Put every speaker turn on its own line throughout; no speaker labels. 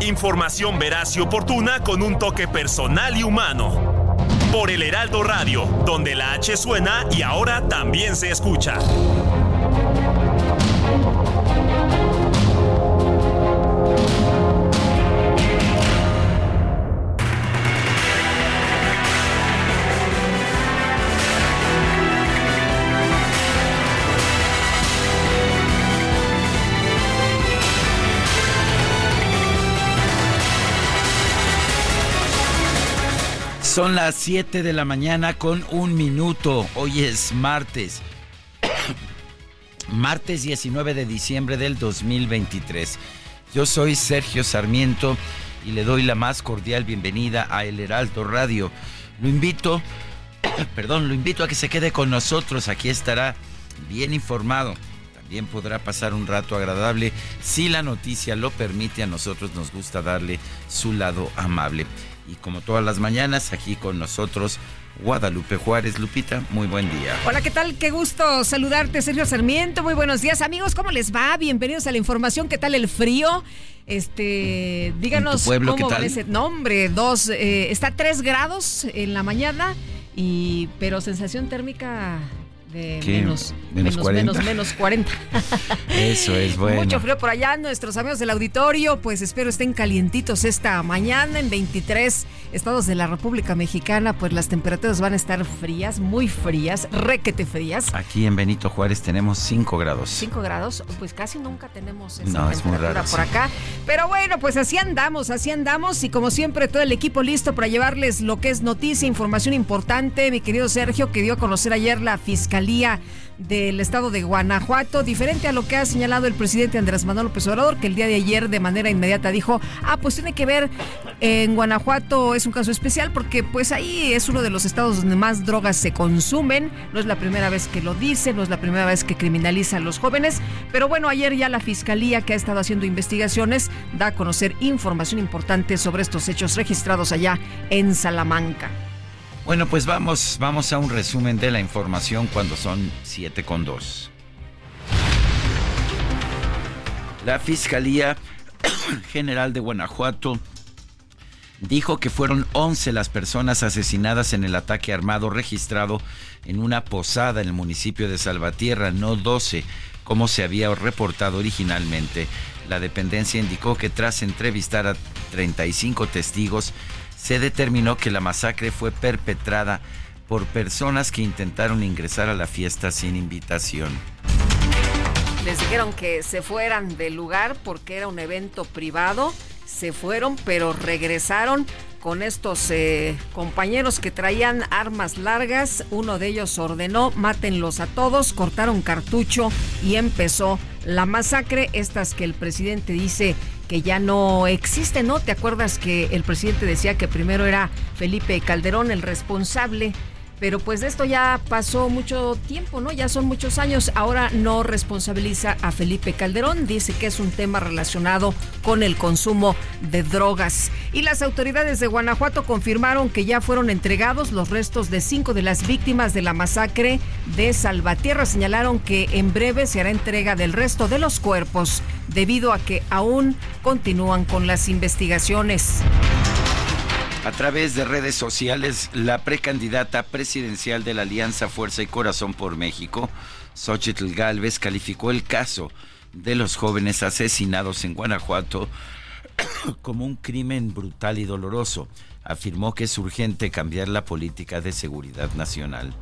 Información veraz y oportuna con un toque personal y humano. Por el Heraldo Radio, donde la H suena y ahora también se escucha.
Son las 7 de la mañana con un minuto. Hoy es martes. martes 19 de diciembre del 2023. Yo soy Sergio Sarmiento y le doy la más cordial bienvenida a El Heraldo Radio. Lo invito, perdón, lo invito a que se quede con nosotros. Aquí estará bien informado. También podrá pasar un rato agradable. Si la noticia lo permite, a nosotros nos gusta darle su lado amable. Y como todas las mañanas, aquí con nosotros Guadalupe Juárez. Lupita, muy buen día.
Hola, ¿qué tal? Qué gusto saludarte, Sergio Sarmiento. Muy buenos días, amigos. ¿Cómo les va? Bienvenidos a la información. ¿Qué tal el frío? Este, díganos
pueblo,
cómo ese nombre. Dos, eh, está a tres grados en la mañana, y pero sensación térmica de menos,
¿Menos 40?
menos, menos 40.
Eso es bueno.
Mucho frío por allá, nuestros amigos del auditorio, pues espero estén calientitos esta mañana en 23 estados de la República Mexicana, pues las temperaturas van a estar frías, muy frías, requete frías.
Aquí en Benito Juárez tenemos 5 grados.
5 grados, pues casi nunca tenemos esa
No, es
temperatura
raro,
por
sí.
acá. Pero bueno, pues así andamos, así andamos y como siempre todo el equipo listo para llevarles lo que es noticia, información importante. Mi querido Sergio, que dio a conocer ayer la Fiscalía del Estado de Guanajuato, diferente a lo que ha señalado el presidente Andrés Manuel López Obrador, que el día de ayer de manera inmediata dijo, ah, pues tiene que ver, en Guanajuato es un caso especial porque pues ahí es uno de los estados donde más drogas se consumen, no es la primera vez que lo dice, no es la primera vez que criminaliza a los jóvenes, pero bueno, ayer ya la Fiscalía que ha estado haciendo investigaciones da a conocer información importante sobre estos hechos registrados allá en Salamanca.
Bueno, pues vamos, vamos a un resumen de la información cuando son 7 con 2. La Fiscalía General de Guanajuato dijo que fueron 11 las personas asesinadas en el ataque armado registrado en una posada en el municipio de Salvatierra, no 12, como se había reportado originalmente. La dependencia indicó que tras entrevistar a 35 testigos, se determinó que la masacre fue perpetrada por personas que intentaron ingresar a la fiesta sin invitación.
Les dijeron que se fueran del lugar porque era un evento privado. Se fueron, pero regresaron con estos eh, compañeros que traían armas largas. Uno de ellos ordenó, mátenlos a todos, cortaron cartucho y empezó la masacre. Estas que el presidente dice que ya no existen, ¿no? ¿Te acuerdas que el presidente decía que primero era Felipe Calderón el responsable? Pero pues de esto ya pasó mucho tiempo, ¿no? Ya son muchos años. Ahora no responsabiliza a Felipe Calderón. Dice que es un tema relacionado con el consumo de drogas. Y las autoridades de Guanajuato confirmaron que ya fueron entregados los restos de cinco de las víctimas de la masacre de Salvatierra. Señalaron que en breve se hará entrega del resto de los cuerpos debido a que aún continúan con las investigaciones.
A través de redes sociales, la precandidata presidencial de la Alianza Fuerza y Corazón por México, Xochitl Galvez, calificó el caso de los jóvenes asesinados en Guanajuato como un crimen brutal y doloroso. Afirmó que es urgente cambiar la política de seguridad nacional.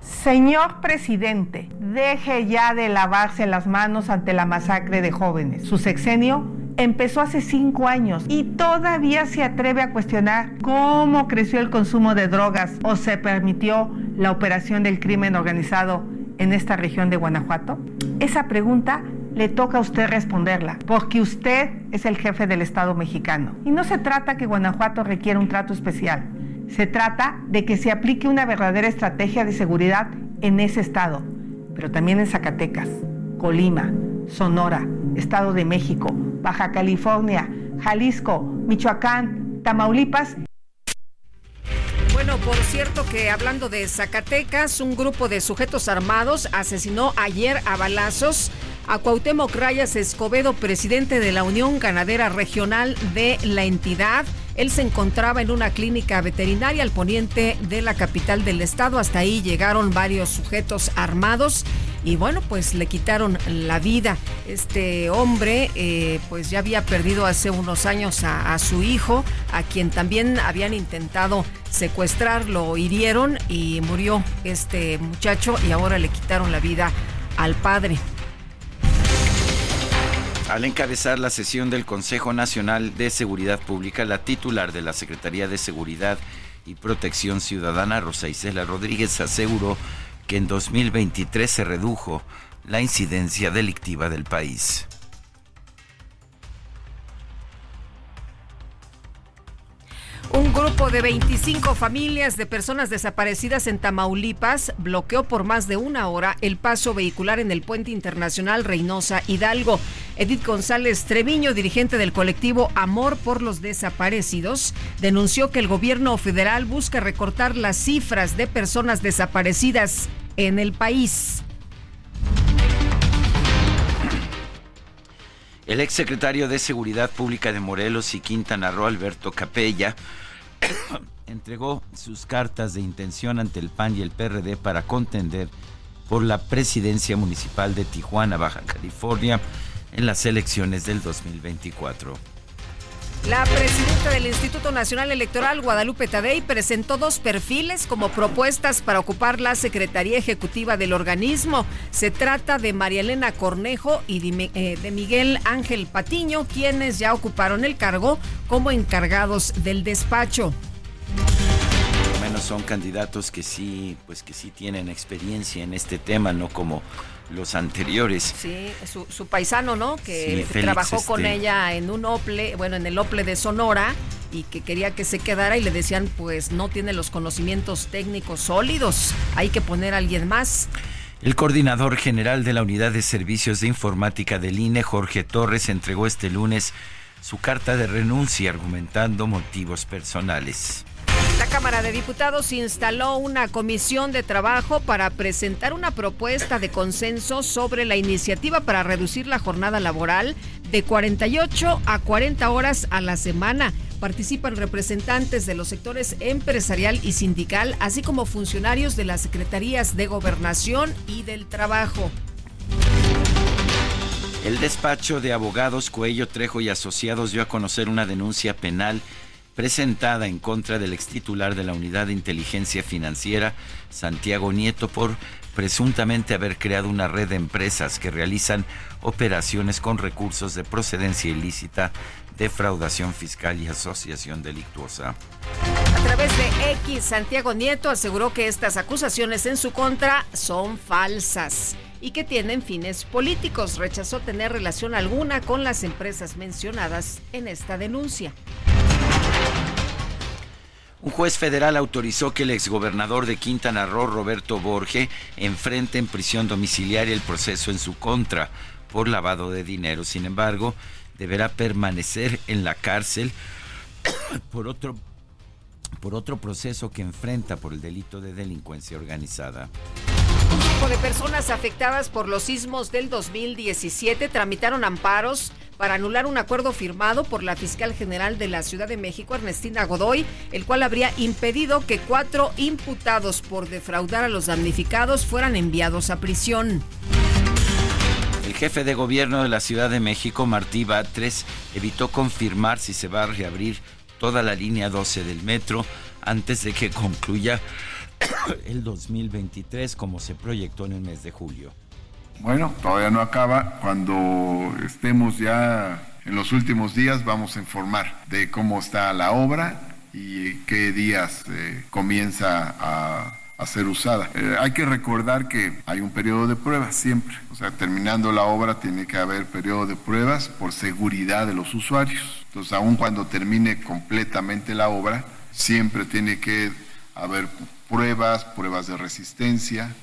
Señor presidente, deje ya de lavarse las manos ante la masacre de jóvenes. Su sexenio empezó hace cinco años y todavía se atreve a cuestionar cómo creció el consumo de drogas o se permitió la operación del crimen organizado en esta región de Guanajuato? Esa pregunta le toca a usted responderla, porque usted es el jefe del Estado mexicano. Y no se trata que Guanajuato requiera un trato especial, se trata de que se aplique una verdadera estrategia de seguridad en ese estado, pero también en Zacatecas, Colima, Sonora, Estado de México, Baja California, Jalisco, Michoacán, Tamaulipas
bueno, por cierto que hablando de Zacatecas, un grupo de sujetos armados asesinó ayer a balazos a Cuauhtémoc Rayas Escobedo, presidente de la Unión Ganadera Regional de la entidad. Él se encontraba en una clínica veterinaria al poniente de la capital del estado. Hasta ahí llegaron varios sujetos armados y bueno, pues le quitaron la vida. Este hombre eh, pues ya había perdido hace unos años a, a, su hijo, a quien también habían intentado secuestrar, lo hirieron y murió este muchacho y ahora le quitaron la vida al padre.
Al encabezar la sesión del Consejo Nacional de Seguridad Pública, la titular de la Secretaría de Seguridad y Protección Ciudadana, Rosa Isela Rodríguez, aseguró que en 2023 se redujo la incidencia delictiva del país.
Un grupo de 25 familias de personas desaparecidas en Tamaulipas bloqueó por más de una hora el paso vehicular en el puente internacional Reynosa Hidalgo. Edith González Treviño, dirigente del colectivo Amor por los Desaparecidos, denunció que el gobierno federal busca recortar las cifras de personas desaparecidas en el país.
El exsecretario de Seguridad Pública de Morelos y Quintana Roo, Alberto Capella, entregó sus cartas de intención ante el PAN y el PRD para contender por la presidencia municipal de Tijuana, Baja California, en las elecciones del 2024.
La presidenta del Instituto Nacional Electoral, Guadalupe Tadei, presentó dos perfiles como propuestas para ocupar la Secretaría Ejecutiva del organismo. Se trata de María Elena Cornejo y eh, de Miguel Ángel Patiño, quienes ya ocuparon el cargo como encargados del despacho
menos son candidatos que sí, pues que sí tienen experiencia en este tema, no como los anteriores.
Sí, su, paisano, ¿no? Que trabajó con este ella en un OPLE, bueno, en el OPLE de Sonora y que quería que se quedara y le decían, pues no tiene los conocimientos técnicos sólidos, hay que poner a alguien más.
El coordinador general de la Unidad de Servicios de Informática del INE, Jorge Torres, entregó este lunes su carta de renuncia argumentando motivos personales.
La Cámara de Diputados instaló una comisión de trabajo para presentar una propuesta de consenso sobre la iniciativa para reducir la jornada laboral de 48 a 40 horas a la semana. Participan representantes de los sectores empresarial y sindical, así como funcionarios de las Secretarías de Gobernación y del Trabajo.
El despacho de abogados Cuello Trejo y Asociados dio a conocer una denuncia penal presentada en contra del ex titular de la Unidad de Inteligencia Financiera, Santiago Nieto, por presuntamente haber creado una red de empresas que realizan operaciones con recursos de procedencia ilícita, defraudación fiscal y asociación delictuosa.
A través de X, Santiago Nieto aseguró que estas acusaciones en su contra son falsas y que tienen fines políticos. Rechazó tener relación alguna con las empresas mencionadas en esta denuncia.
Un juez federal autorizó que el exgobernador de Quintana Roo, Roberto Borge, enfrente en prisión domiciliaria el proceso en su contra por lavado de dinero. Sin embargo, deberá permanecer en la cárcel por otro por otro proceso que enfrenta por el delito de delincuencia organizada.
Un grupo de personas afectadas por los sismos del 2017 tramitaron amparos para anular un acuerdo firmado por la fiscal general de la Ciudad de México, Ernestina Godoy, el cual habría impedido que cuatro imputados por defraudar a los damnificados fueran enviados a prisión.
El jefe de gobierno de la Ciudad de México, Martí Batres, evitó confirmar si se va a reabrir toda la línea 12 del metro antes de que concluya el 2023 como se proyectó en el mes de julio.
Bueno, todavía no acaba. Cuando estemos ya En los últimos días vamos a informar de cómo está la obra y qué días eh, comienza a, ser usada. Eh, hay que recordar que hay un periodo de pruebas siempre. O sea, terminando la obra tiene que haber periodo de pruebas por seguridad de los usuarios. Entonces, aun cuando termine completamente la obra, siempre tiene que haber pruebas, pruebas de resistencia.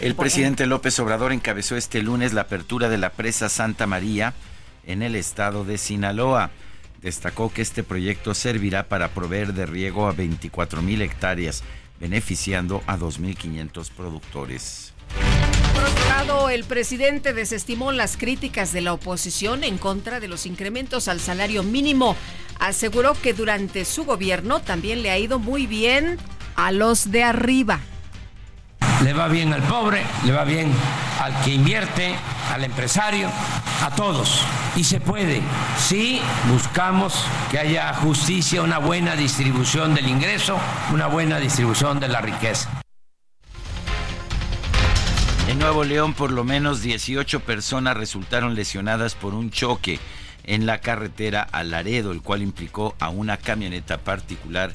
El presidente López Obrador encabezó este lunes la apertura de la presa Santa María en el estado de Sinaloa. Destacó que este proyecto servirá para proveer de riego a 24 mil hectáreas, beneficiando a 2.500 productores.
Por otro lado, el presidente desestimó las críticas de la oposición en contra de los incrementos al salario mínimo. Aseguró que durante su gobierno también le ha ido muy bien a los de arriba
le va bien al pobre, le va bien al que invierte, al empresario, a todos. Y se puede si buscamos que haya justicia, una buena distribución del ingreso, una buena distribución de la riqueza.
En Nuevo León, por lo menos 18 personas resultaron lesionadas por un choque en la carretera a Laredo, el cual implicó a una camioneta particular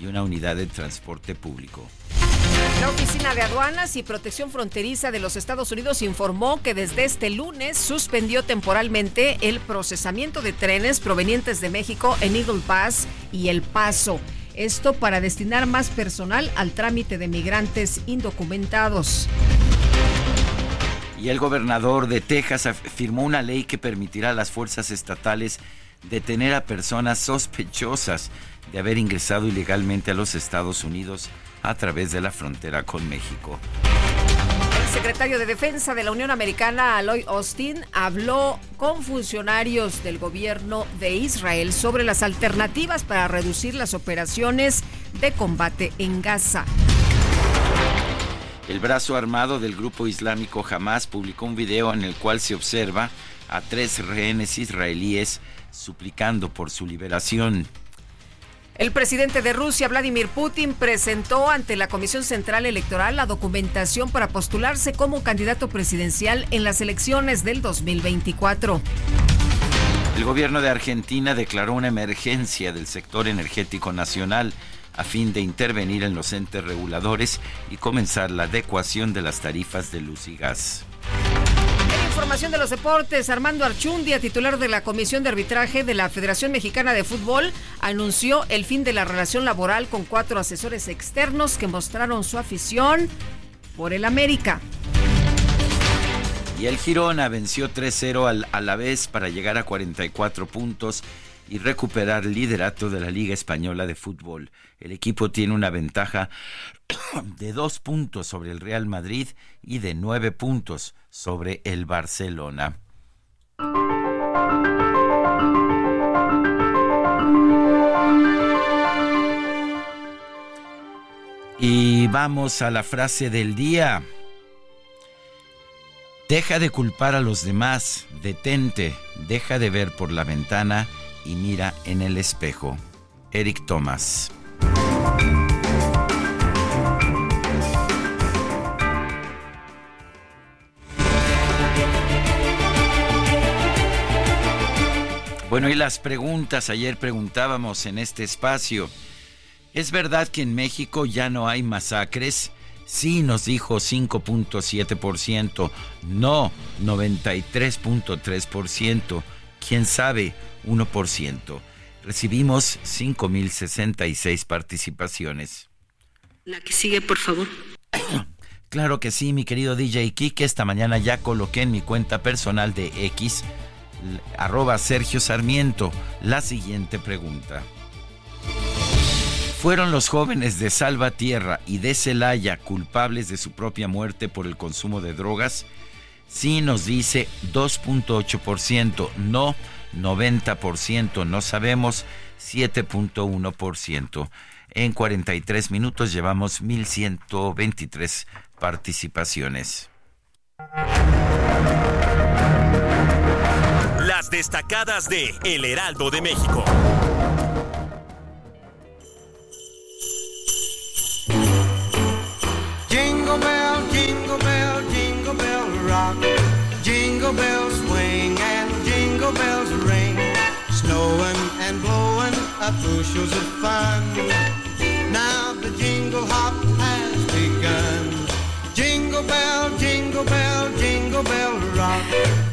y una unidad de transporte público.
La Oficina de Aduanas y Protección Fronteriza de los Estados Unidos informó que desde este lunes suspendió temporalmente el procesamiento de trenes provenientes de México en Eagle Pass y El Paso. Esto para destinar más personal al trámite de migrantes indocumentados.
Y el gobernador de Texas firmó una ley que permitirá a las fuerzas estatales detener a personas sospechosas de haber ingresado ilegalmente a los Estados Unidos a través de la frontera con México.
El secretario de Defensa de la Unión Americana, Aloy Austin, habló con funcionarios del gobierno de Israel sobre las alternativas para reducir las operaciones de combate en Gaza.
El brazo armado del grupo islámico Hamas publicó un video en el cual se observa a tres rehenes israelíes suplicando por su liberación.
El presidente de Rusia, Vladimir Putin, presentó ante la Comisión Central Electoral la documentación para postularse como candidato presidencial en las elecciones del 2024.
El gobierno de Argentina declaró una emergencia del sector energético nacional a fin de intervenir en los entes reguladores y comenzar la adecuación de las tarifas de luz y gas
información de los deportes, Armando Archundia, titular de la Comisión de Arbitraje de la Federación Mexicana de Fútbol, anunció el fin de la relación laboral con cuatro asesores externos que mostraron su afición por el América.
Y el Girona venció 3-0 al Alavés para llegar a 44 puntos y recuperar liderato de la Liga Española de Fútbol. El equipo tiene una ventaja de dos puntos sobre el Real Madrid y de nueve puntos sobre el Barcelona. Y vamos a la frase del día. Deja de culpar a los demás, detente, deja de ver por la ventana y mira en el espejo. Eric Thomas. Bueno, y las preguntas, ayer preguntábamos en este espacio, ¿es verdad que en México ya no hay masacres? Sí, nos dijo 5.7%, no 93.3%, quién sabe 1%. Recibimos 5.066 participaciones.
La que sigue, por favor.
Claro que sí, mi querido DJ Kike. Esta mañana ya coloqué en mi cuenta personal de X arroba Sergio Sarmiento la siguiente pregunta. ¿Fueron los jóvenes de Salvatierra y de Celaya culpables de su propia muerte por el consumo de drogas? Sí nos dice 2.8%, no 90%, no sabemos 7.1%. En 43 minutos llevamos 1.123 participaciones
destacadas de El Heraldo de México.
Jingle bell, jingle bell, jingle bell rock.
Jingle bells swing and jingle bells ring. Snowing and blowing up
bushels of fun. Now the jingle hop has begun. Jingle bell, jingle bell, jingle bell rock.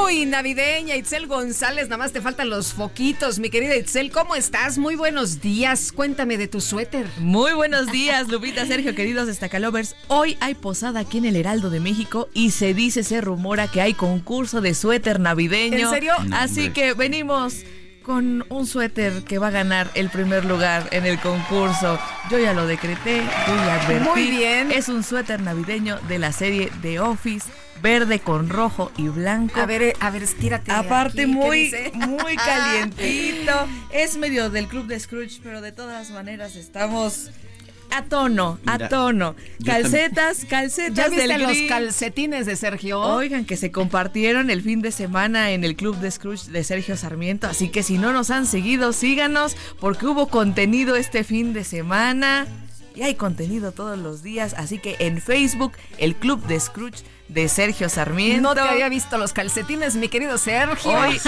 Muy navideña, Itzel González, nada más te faltan los foquitos, mi querida Itzel, ¿cómo estás? Muy buenos días, cuéntame de tu suéter.
Muy buenos días, Lupita, Sergio, queridos destacalovers. Hoy hay posada aquí en el Heraldo de México y se dice, se rumora que hay concurso de suéter navideño.
¿En serio?
Así que venimos con un suéter que va a ganar el primer lugar en el concurso. Yo ya lo decreté, yo ya advertí.
Muy bien.
Es un suéter navideño de la serie The Office, verde con rojo y blanco.
A ver, eh, a ver, estírate.
Aparte
aquí, ¿qué
muy, muy calientito. es medio del club de Scrooge, pero de todas maneras estamos a tono, a
Mira,
tono. Calcetas, calcetas
¿Ya viste
del
los calcetines de Sergio?
Oigan, que se compartieron el fin de semana en el Club de Scrooge de Sergio Sarmiento. Así que si no nos han seguido, síganos, porque hubo contenido este fin de semana. Y hay contenido todos los días. Así que en Facebook, el Club de Scrooge de Sergio Sarmiento.
No te había visto los calcetines, mi querido Sergio.
Hoy-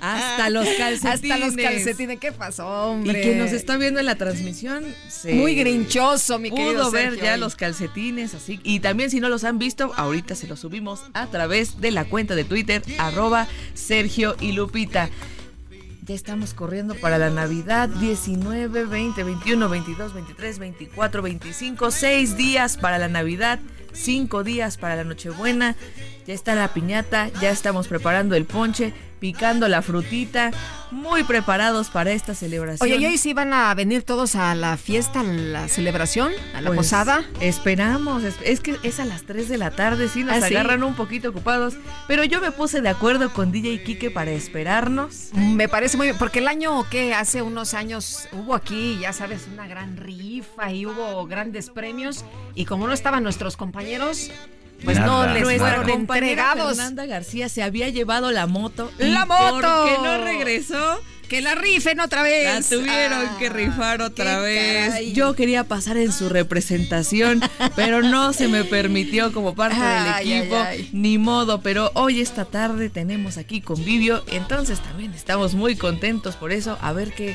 Hasta los calcetines.
Hasta los calcetines, ¿qué pasó,
Y
hombre?
quien nos está viendo en la transmisión se
Muy grinchoso, mi querido
pudo ver
Sergio,
ya
hoy.
los calcetines así y también si no los han visto ahorita se los subimos a través de la cuenta de Twitter arroba Sergio y Lupita ya estamos corriendo para la Navidad 19, 20, 21, 22, 23, 24, 25, 6 días para la Navidad, 5 días para la Nochebuena. Ya está la piñata, ya estamos preparando el ponche, picando la frutita, muy preparados para esta celebración.
Oye, ¿y hoy sí van a venir todos a la fiesta, a la celebración, a la
Pues,
posada?
Esperamos, es, que es a las 3 de la tarde, sí, nos
¿Ah, sí?
agarran un poquito ocupados, pero yo me puse de acuerdo con DJ Kike para esperarnos.
Me parece muy bien, porque el año que hace unos años hubo aquí, ya sabes, una gran rifa y hubo grandes premios y como no estaban nuestros compañeros, pues no les.
Nuestra
fueron
compañera
entregados.
Fernanda García se había llevado la moto. y
¡La moto!
Porque no regresó.
Que la rifen otra vez.
La tuvieron
Ah,
que rifar otra vez.
caray.
Yo quería pasar en su representación, pero no se me permitió como parte
Ay,
del equipo.
ay, ay.
Ni modo, pero hoy esta tarde tenemos aquí convivio, entonces también estamos muy contentos por eso. A ver qué,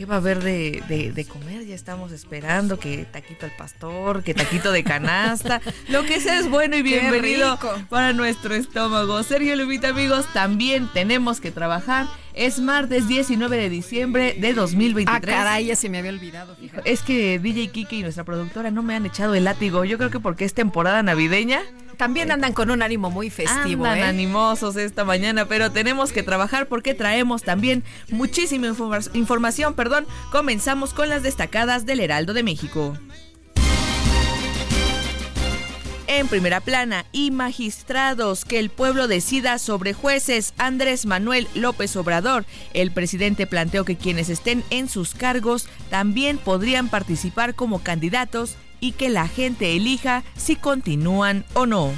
qué va a haber de, de- de comer. Ya estamos esperando que taquito al pastor, que taquito de canasta. Lo que sea es bueno y bienvenido para nuestro estómago. Sergio Lupita, amigos, también tenemos que trabajar. Es martes 19 de diciembre de 2023.
Ah, caray, ya se me había olvidado, fíjate.
Es que DJ Kike y nuestra productora no me han echado el látigo. Yo creo que porque es temporada navideña.
También andan con un ánimo muy festivo,
Andan
¿eh?
animosos esta mañana, pero tenemos que trabajar porque traemos también muchísima informa- información. Perdón, comenzamos con las destacadas del Heraldo de México. En primera plana, y magistrados, que el pueblo decida sobre jueces. Andrés Manuel López Obrador, el presidente planteó que quienes estén en sus cargos también podrían participar como candidatos y que la gente elija si continúan o no.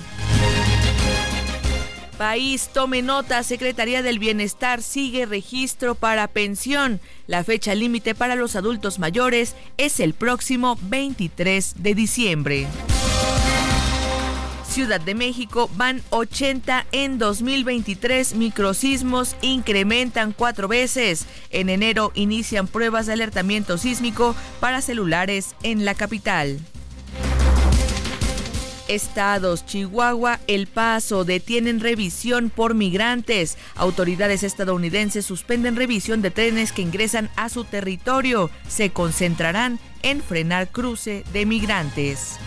País, tome nota, Secretaría del Bienestar sigue registro para pensión. La fecha límite para los adultos mayores es el próximo 23 de diciembre. Ciudad de México van 80 en 2023. Microsismos incrementan cuatro veces. En enero inician pruebas de alertamiento sísmico para celulares en la capital. Estados, Chihuahua, El Paso detienen revisión por migrantes. Autoridades estadounidenses suspenden revisión de trenes que ingresan a su territorio. Se concentrarán en frenar cruce de migrantes.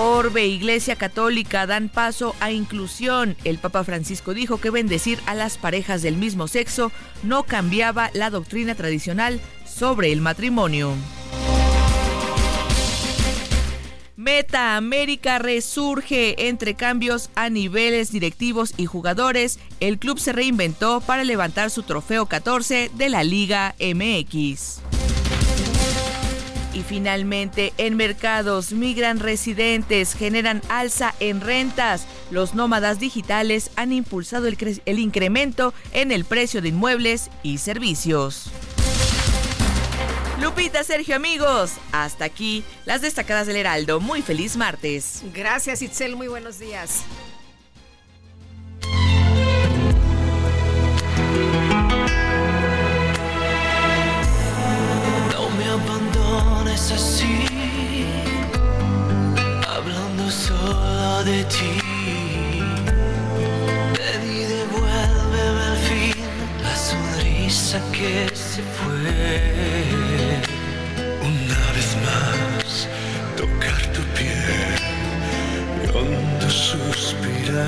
Orbe, Iglesia Católica dan paso a inclusión. El Papa Francisco dijo que bendecir a las parejas del mismo sexo no cambiaba la doctrina tradicional sobre el matrimonio. Meta América resurge entre cambios a niveles directivos y jugadores. El club se reinventó para levantar su trofeo 14 de la Liga MX. Y finalmente, en mercados migran residentes, generan alza en rentas. Los nómadas digitales han impulsado el, cre- el incremento en el precio de inmuebles y servicios. Lupita, Sergio, amigos, hasta aquí las destacadas del Heraldo. Muy feliz martes.
Gracias, Itzel. Muy buenos días.
es
así, hablando solo de ti. Ven y devuélveme al fin la sonrisa
que se fue. Una vez más, tocar tu piel y hondo suspirar.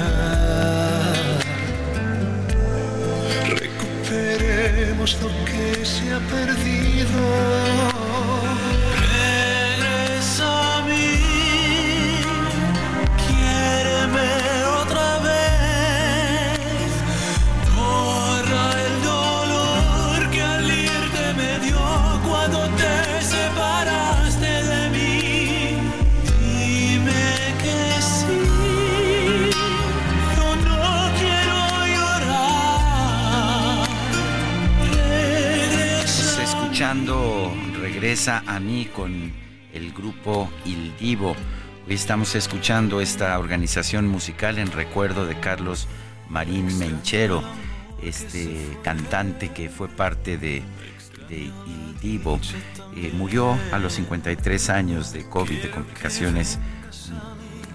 Recuperemos lo que se ha perdido. Regresa a mí
con el grupo Il Divo. Hoy estamos escuchando esta organización musical en recuerdo de Carlos Marín Menchero, este cantante que fue parte de, Il Divo. Eh, murió a los 53 años de COVID, de complicaciones,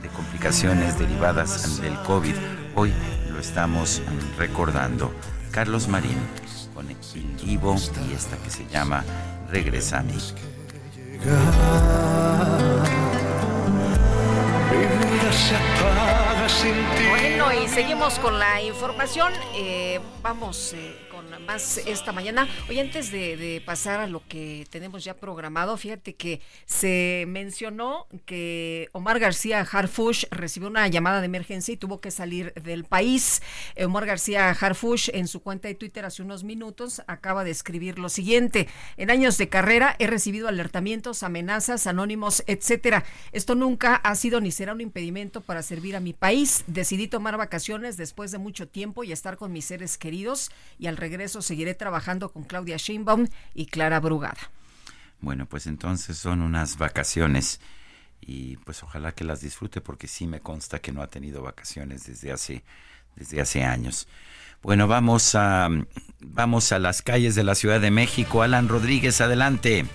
de complicaciones derivadas del COVID. Hoy lo estamos recordando. Carlos Marín con Il Divo y esta que se llama Regresa a.
Bueno, y seguimos con la información. Eh, vamos eh, más esta mañana. Hoy antes de, pasar a lo que tenemos ya programado, fíjate que se mencionó que Omar García Harfush recibió una llamada de emergencia y tuvo que salir del país. Omar García Harfush en su cuenta de Twitter hace unos minutos acaba de escribir lo siguiente. En años de carrera he recibido alertamientos, amenazas, anónimos, etcétera. Esto nunca ha sido ni será un impedimento para servir a mi país. Decidí tomar vacaciones después de mucho tiempo y estar con mis seres queridos y al regreso seguiré trabajando con Claudia Sheinbaum y Clara Brugada.
Bueno, pues entonces son unas vacaciones y pues ojalá que las disfrute porque sí me consta que no ha tenido vacaciones desde hace desde hace años. Bueno, vamos a vamos a las calles de la Ciudad de México. Alan Rodríguez, adelante.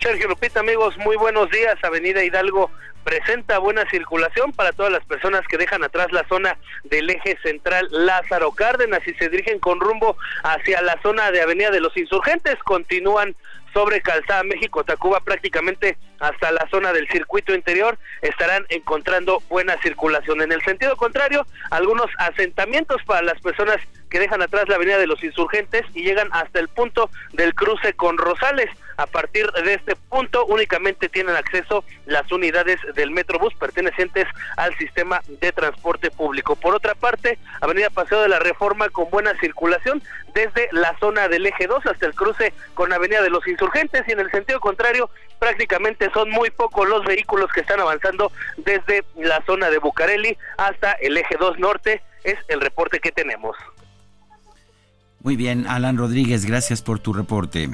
Sergio Lupita, amigos, muy buenos días. Avenida Hidalgo presenta buena circulación para todas las personas que dejan atrás la zona del eje central Lázaro Cárdenas y se dirigen con rumbo hacia la zona de Avenida de los Insurgentes. Continúan sobre Calzada México Tacuba prácticamente hasta la zona del circuito interior estarán encontrando buena circulación. En el sentido contrario, algunos asentamientos para las personas que dejan atrás la avenida de los insurgentes y llegan hasta el punto del cruce con Rosales. A partir de este punto únicamente tienen acceso las unidades del Metrobús pertenecientes al sistema de transporte público. Por otra parte, Avenida Paseo de la Reforma con buena circulación desde la zona del eje 2 hasta el cruce con Avenida de los Insurgentes y en el sentido contrario prácticamente son muy pocos los vehículos que están avanzando desde la zona de Bucareli hasta el eje 2 norte. Es el reporte que tenemos.
Muy bien, Alan Rodríguez, gracias por tu reporte.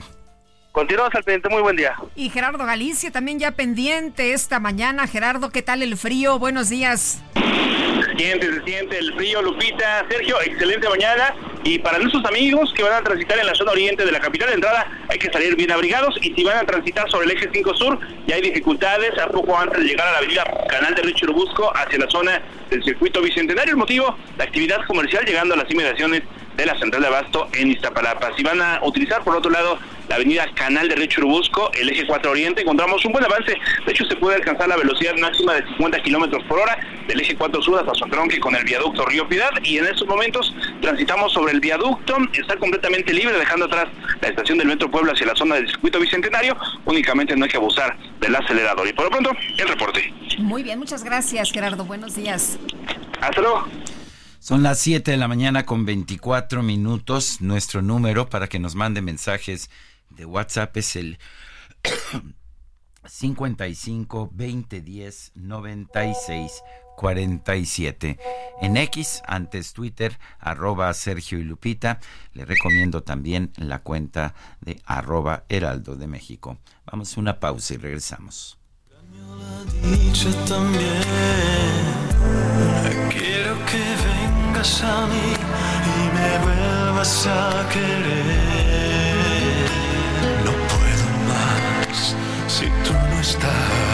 Continuamos al pendiente, muy buen día.
Y Gerardo Galicia también ya pendiente esta mañana. Gerardo, ¿qué tal el frío? Buenos días.
Se siente, se siente el frío, Lupita. Sergio, excelente mañana. Y para nuestros amigos que van a transitar en la zona oriente de la capital de entrada, hay que salir bien abrigados. Y si van a transitar sobre el eje 5 sur, ya hay dificultades a poco antes de llegar a la avenida Canal de Río Churubusco hacia la zona del circuito bicentenario. El motivo, la actividad comercial llegando a las inmediaciones de la central de Abasto en Iztapalapa. Si van a utilizar por otro lado la avenida Canal de Río Churubusco, el eje 4 Oriente, encontramos un buen avance. De hecho, se puede alcanzar la velocidad máxima de 50 kilómetros por hora del eje 4 Sur hasta Sontronque con el viaducto Río Piedad. Y en estos momentos transitamos sobre el viaducto, está completamente libre, dejando atrás la estación del Metro Puebla hacia la zona del circuito bicentenario. Únicamente no hay que abusar del acelerador. Y por lo pronto, el reporte.
Muy bien, muchas gracias, Gerardo. Buenos días.
Hasta luego.
Son las 7 de la mañana con 24 minutos. Nuestro número para que nos mande mensajes de WhatsApp es el 55 20 10 96 47. En X, antes Twitter, arroba Sergio y Lupita. Le recomiendo también la cuenta de arroba Heraldo de México. Vamos a una pausa y regresamos.
Quiero que a mí y me vuelvas a querer. No puedo más si tú no estás.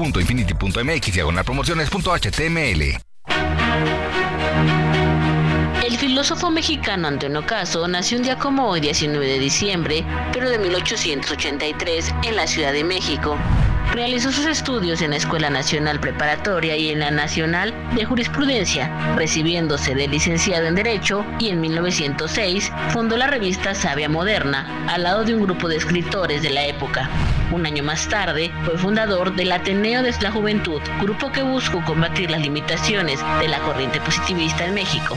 www.infinity.mx diagonal.
El filósofo mexicano Antonio Caso nació un día como hoy, 19 de diciembre, pero de 1883, en la Ciudad de México. Realizó sus estudios en la Escuela Nacional Preparatoria y en la Nacional de Jurisprudencia, recibiéndose de licenciado en Derecho y en 1906 fundó la revista Sabia Moderna, al lado de un grupo de escritores de la época. Un año más tarde fue fundador del Ateneo de la Juventud, grupo que buscó combatir las limitaciones de la corriente positivista en México.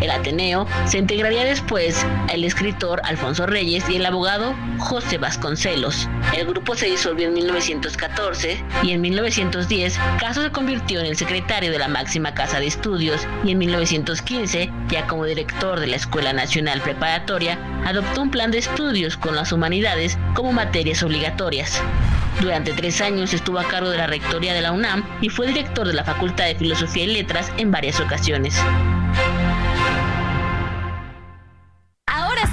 El Ateneo se integraría después el escritor Alfonso Reyes y el abogado José Vasconcelos. El grupo se disolvió en 1914 y en 1910 Caso se convirtió en el secretario de la máxima casa de estudios y en 1915, ya como director de la Escuela Nacional Preparatoria, adoptó un plan de estudios con las humanidades como materias obligatorias. Durante tres años estuvo a cargo de la rectoría de la UNAM y fue director de la Facultad de Filosofía y Letras en varias ocasiones.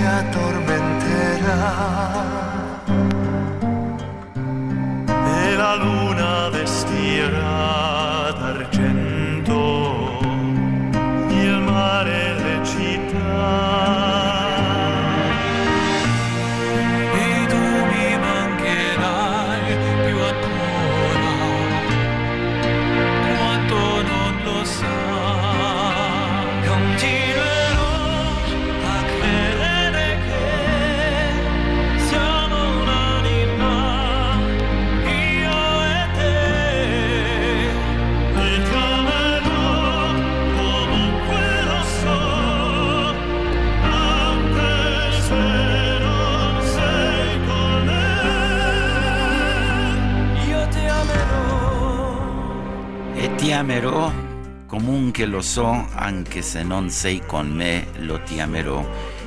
che si addormenterà e la luna vestirà d'argento E ti amerò comunque lo so, anche se non sei con me,
lo ti amerò.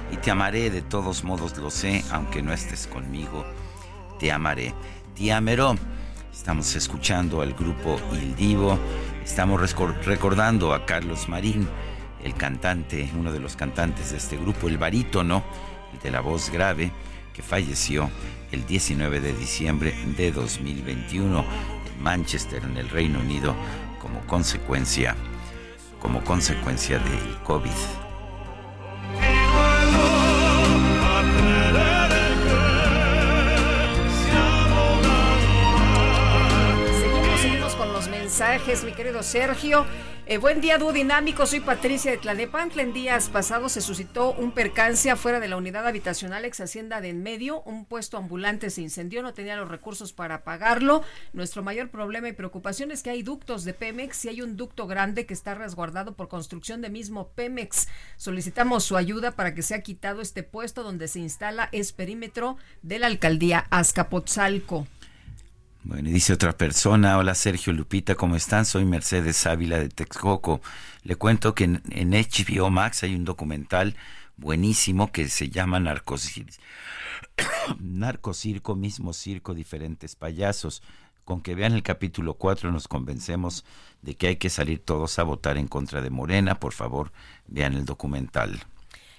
Y te amaré, de todos modos lo sé, aunque no estés conmigo, te amaré. Te ameró. Estamos escuchando al grupo Il Divo, estamos recordando a Carlos Marín, el cantante, uno de los cantantes de este grupo, el barítono, el de la voz grave, que falleció el 19 de diciembre de 2021 en Manchester, en el Reino Unido, como consecuencia, como consecuencia del COVID.
Mi querido Sergio. Eh, buen día, dúo dinámico. Soy Patricia de Tlanepantla. En días pasados se suscitó un percance afuera de la unidad habitacional ex Hacienda de En Medio. Un puesto ambulante se incendió, no tenía los recursos para apagarlo. Nuestro mayor problema y preocupación es que hay ductos de Pemex y hay un ducto grande que está resguardado por construcción de mismo Pemex. Solicitamos su ayuda para que sea quitado este puesto donde se instala es perímetro de la alcaldía Azcapotzalco.
Bueno, y dice otra persona, hola Sergio Lupita, ¿cómo están? Soy Mercedes Ávila de Texcoco. Le cuento que en, HBO Max hay un documental buenísimo que se llama Narcocirco, Narcocirco, mismo circo, diferentes payasos. Con que vean el capítulo 4 nos convencemos de que hay que salir todos a votar en contra de Morena. Por favor, vean el documental.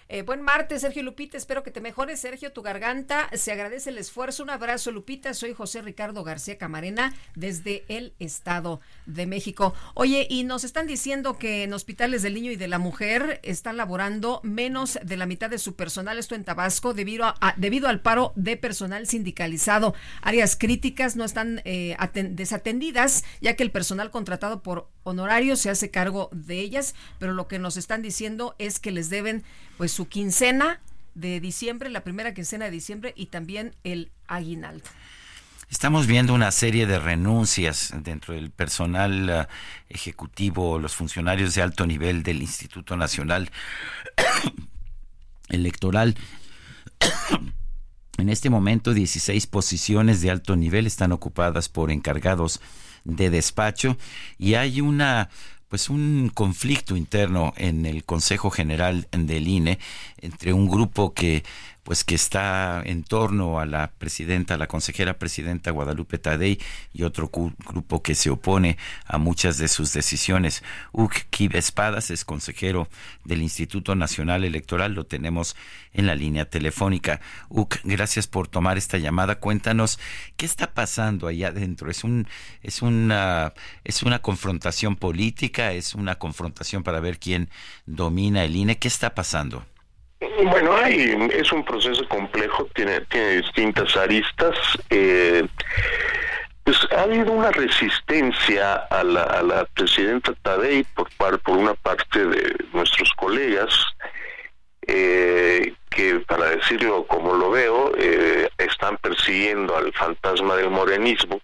Eh, buen martes, Sergio Lupita. Espero que te mejores, Sergio, tu garganta. Se agradece el esfuerzo. Un abrazo, Lupita. Soy José Ricardo García Camarena desde el Estado de México. Oye, y nos están diciendo que en hospitales del niño y de la mujer están laborando menos de la mitad de su personal, esto en Tabasco, debido, a, debido al paro de personal sindicalizado. Áreas críticas no están eh, desatendidas, ya que el personal contratado por honorario se hace cargo de ellas, pero lo que nos están diciendo es que les deben pues su quincena de diciembre, la primera quincena de diciembre y también el aguinaldo.
Estamos viendo una serie de renuncias dentro del personal uh, ejecutivo, los funcionarios de alto nivel del Instituto Nacional Electoral. en este momento, 16 posiciones de alto nivel están ocupadas por encargados de despacho y hay una pues un conflicto interno en el Consejo General del INE entre un grupo que pues que está en torno a la presidenta, la consejera presidenta Guadalupe Tadei y otro grupo que se opone a muchas de sus decisiones. Uk Kib Espadas es consejero del Instituto Nacional Electoral, lo tenemos en la línea telefónica. Uk, gracias por tomar esta llamada. Cuéntanos qué está pasando allá adentro. Es un es una es una confrontación política, es una confrontación para ver quién domina el INE. ¿Qué está pasando?
Bueno, hay, es un proceso complejo, tiene, tiene distintas aristas. Eh, pues ha habido una resistencia a la, presidenta Tadei por, por una parte de nuestros colegas, eh, que para decirlo como lo veo, eh, están persiguiendo al fantasma del morenismo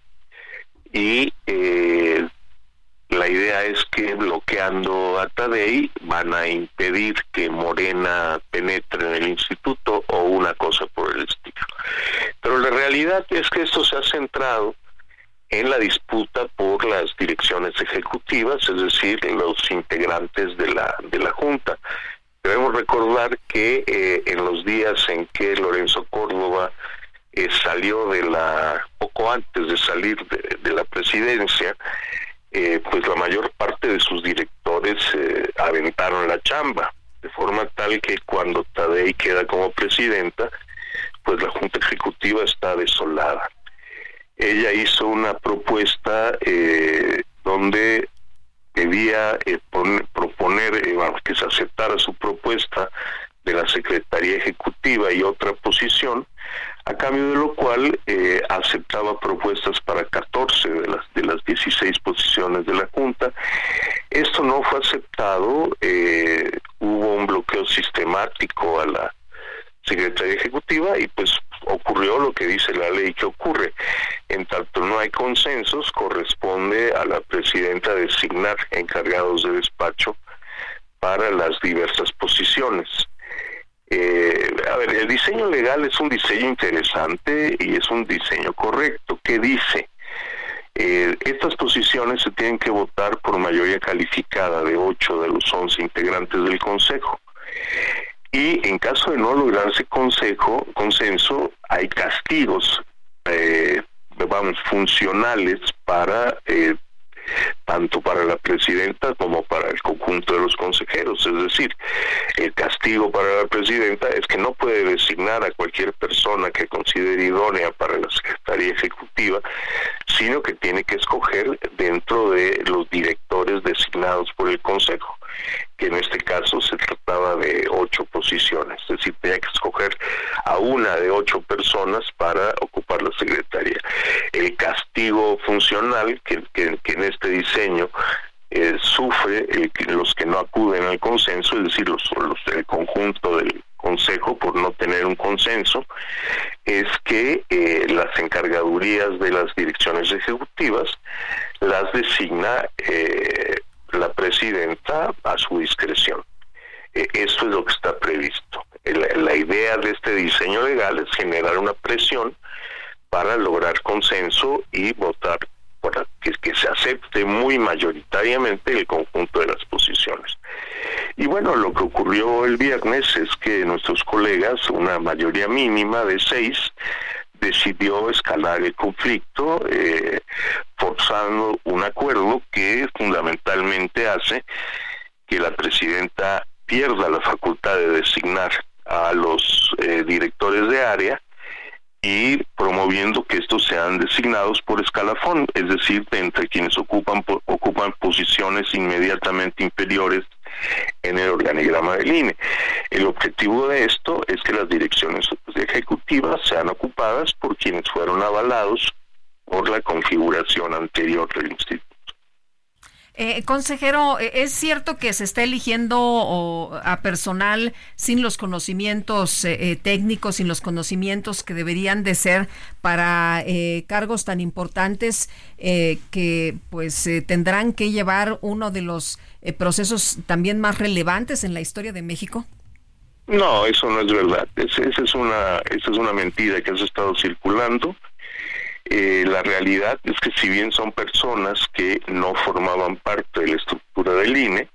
y eh, la idea es que bloqueando a Tadei van a impedir que Morena penetre en el instituto o una cosa por el estilo. Pero la realidad es que esto se ha centrado en la disputa por las direcciones ejecutivas, es decir, los integrantes de la, de la Junta. Debemos recordar que eh, en los días en que Lorenzo Córdoba eh, salió de la, poco antes de salir de, de la presidencia, mínima de
6 consejero, ¿e-, ¿es cierto que se está eligiendo a personal sin los conocimientos eh, eh, técnicos, sin los conocimientos que deberían de ser para eh, cargos tan importantes eh, que pues tendrán que llevar uno de los procesos también más relevantes en la historia de México?
No, eso no es verdad. Esa, es una, esa es una mentira que has estado circulando. la realidad es que si bien son personas que no formaban parte de la estructura del INE,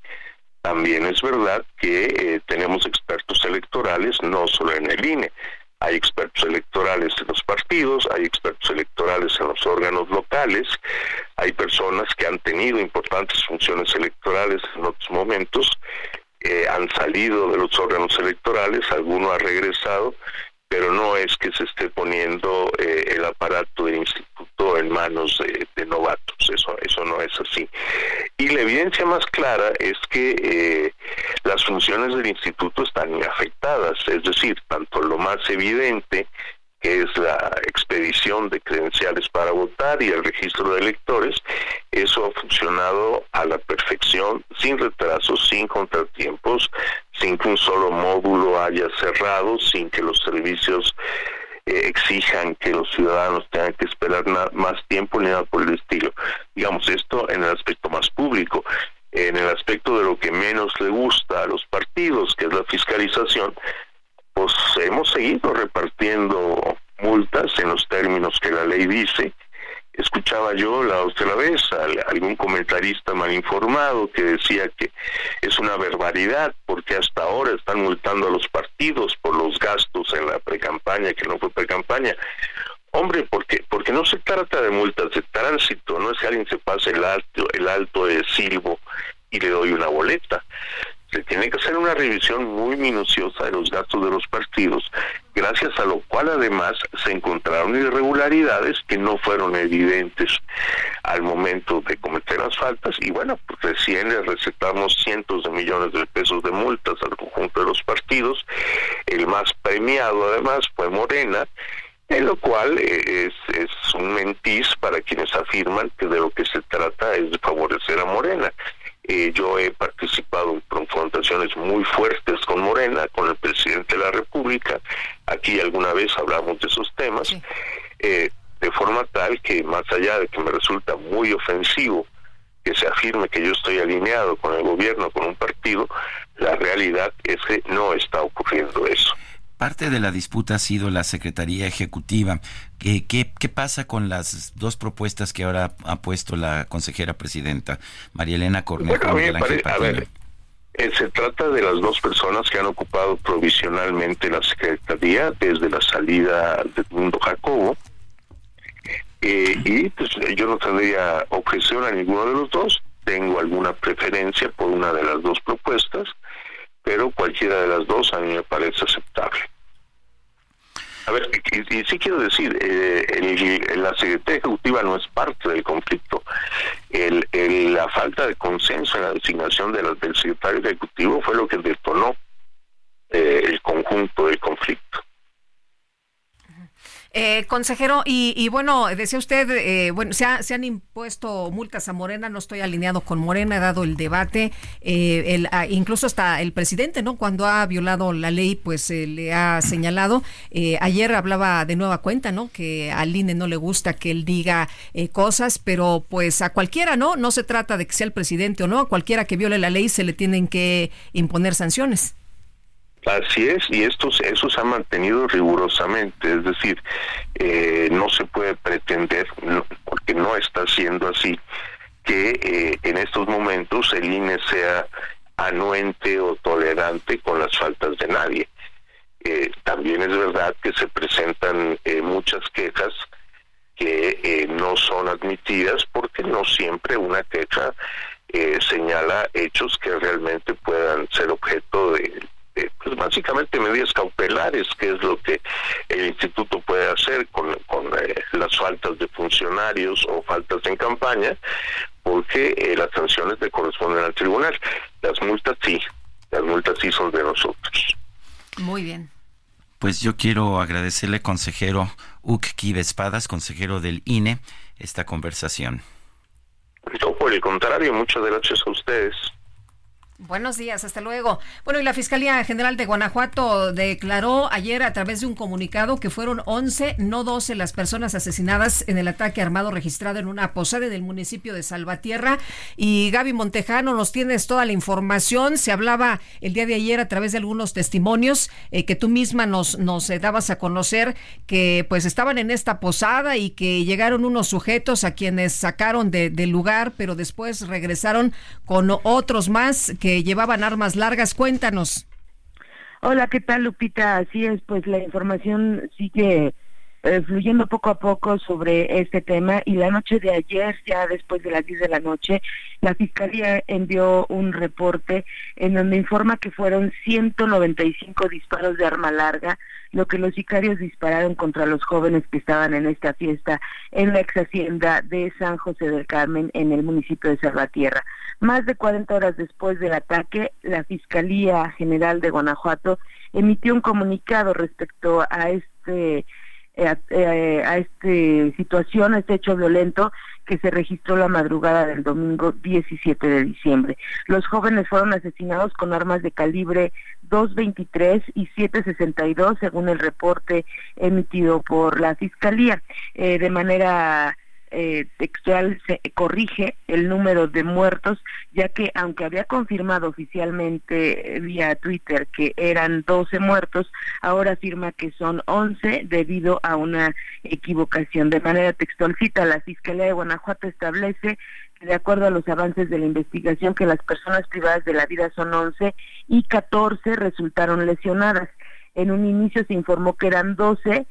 también es verdad que eh, menos le gusta a los partidos, que es la fiscalización, pues hemos seguido repartiendo multas en los términos que la ley dice
disputa ha sido la Secretaría Ejecutiva. ¿Qué, qué, pasa con las dos propuestas que ahora ha puesto la consejera presidenta, María Elena Cornejo bueno, Miguel Ángel
a ver, eh, se trata de las dos personas que han ocupado provisionalmente la Secretaría desde la salida de Mundo Jacobo. Eh, y pues yo no tendría consejero, y,
y bueno, decía usted, eh, bueno, se, ha, se, han impuesto multas a Morena, no estoy alineado con Morena, he dado el debate, eh, el, ah, incluso hasta el presidente, ¿no? Cuando ha violado la ley, pues eh, le ha señalado. Eh, ayer hablaba de nueva cuenta, ¿no? Que al INE no le gusta que él diga eh, cosas, pero pues a cualquiera, ¿no? No se trata de que sea el presidente o no, a cualquiera que viole la ley se le tienen que imponer sanciones.
Así es, y esto, eso se ha mantenido rigurosamente, es decir, eh, no se puede pretender, porque no está siendo así, que eh, en estos momentos el INE sea anuente o tolerante con las faltas de nadie. Eh, también es verdad que se presentan muchas quejas que no son admitidas porque no siempre una queja señala hechos que realmente puedan ser objeto de pues básicamente medidas cautelares, que es lo que el instituto puede hacer con, eh, las faltas de funcionarios o faltas en campaña, porque eh, las sanciones le corresponden al tribunal. Las multas sí, las multas sí son de nosotros.
Muy bien.
Pues yo quiero agradecerle, consejero Uc Espadas, consejero del INE, esta conversación.
No, por el contrario, muchas gracias a ustedes.
Buenos días, hasta luego. Bueno, y la Fiscalía General de Guanajuato declaró ayer a través de un comunicado que fueron 11, no 12, las personas asesinadas en el ataque armado registrado en una posada del municipio de Salvatierra. Y Gaby Montejano, nos tienes toda la información. Se hablaba el día de ayer a través de algunos testimonios eh, que tú misma nos, nos eh, dabas a conocer que pues estaban en esta posada y que llegaron unos sujetos a quienes sacaron del lugar, pero después regresaron con otros más que llevaban armas largas. Cuéntanos.
Hola, ¿qué tal, Lupita? Así es, pues la información sigue eh, fluyendo poco a poco sobre este tema y la noche de ayer, ya después de las 10 de la noche, la Fiscalía envió un reporte en donde informa que fueron 195 disparos de arma larga, lo que los sicarios dispararon contra los jóvenes que estaban en esta fiesta en la ex hacienda de San José del Carmen en el municipio de Salvatierra. Más de 40 horas después del ataque, la Fiscalía General de Guanajuato emitió un comunicado respecto a este eh, eh, a, esta situación, a este hecho violento que se registró la madrugada del domingo 17 de diciembre. Los jóvenes fueron asesinados con armas de calibre 2.23 y 7.62, según el reporte emitido por la Fiscalía. Eh, de manera eh, textual se corrige el número de muertos, ya que aunque había confirmado oficialmente vía Twitter que eran 12 muertos, ahora afirma que son 11 debido a una equivocación. De manera textual cita, la Fiscalía de Guanajuato establece de acuerdo a los avances de la investigación que las personas privadas de la vida son 11 y 14 resultaron lesionadas. En un inicio se informó que eran 12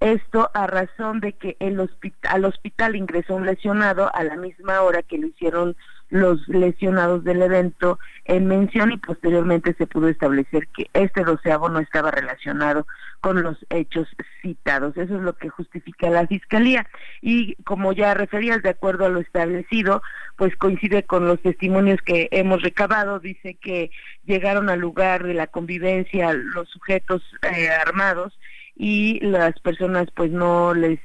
esto a razón de que el hospital, al hospital ingresó un lesionado a la misma hora que lo hicieron los lesionados del evento en mención y posteriormente se pudo establecer que este doceavo no estaba relacionado con los hechos citados. Eso es lo que justifica la Fiscalía. Y como ya referías, de acuerdo a lo establecido, pues coincide con los testimonios que hemos recabado. Dice que llegaron al lugar de la convivencia los sujetos eh, armados y las personas pues no les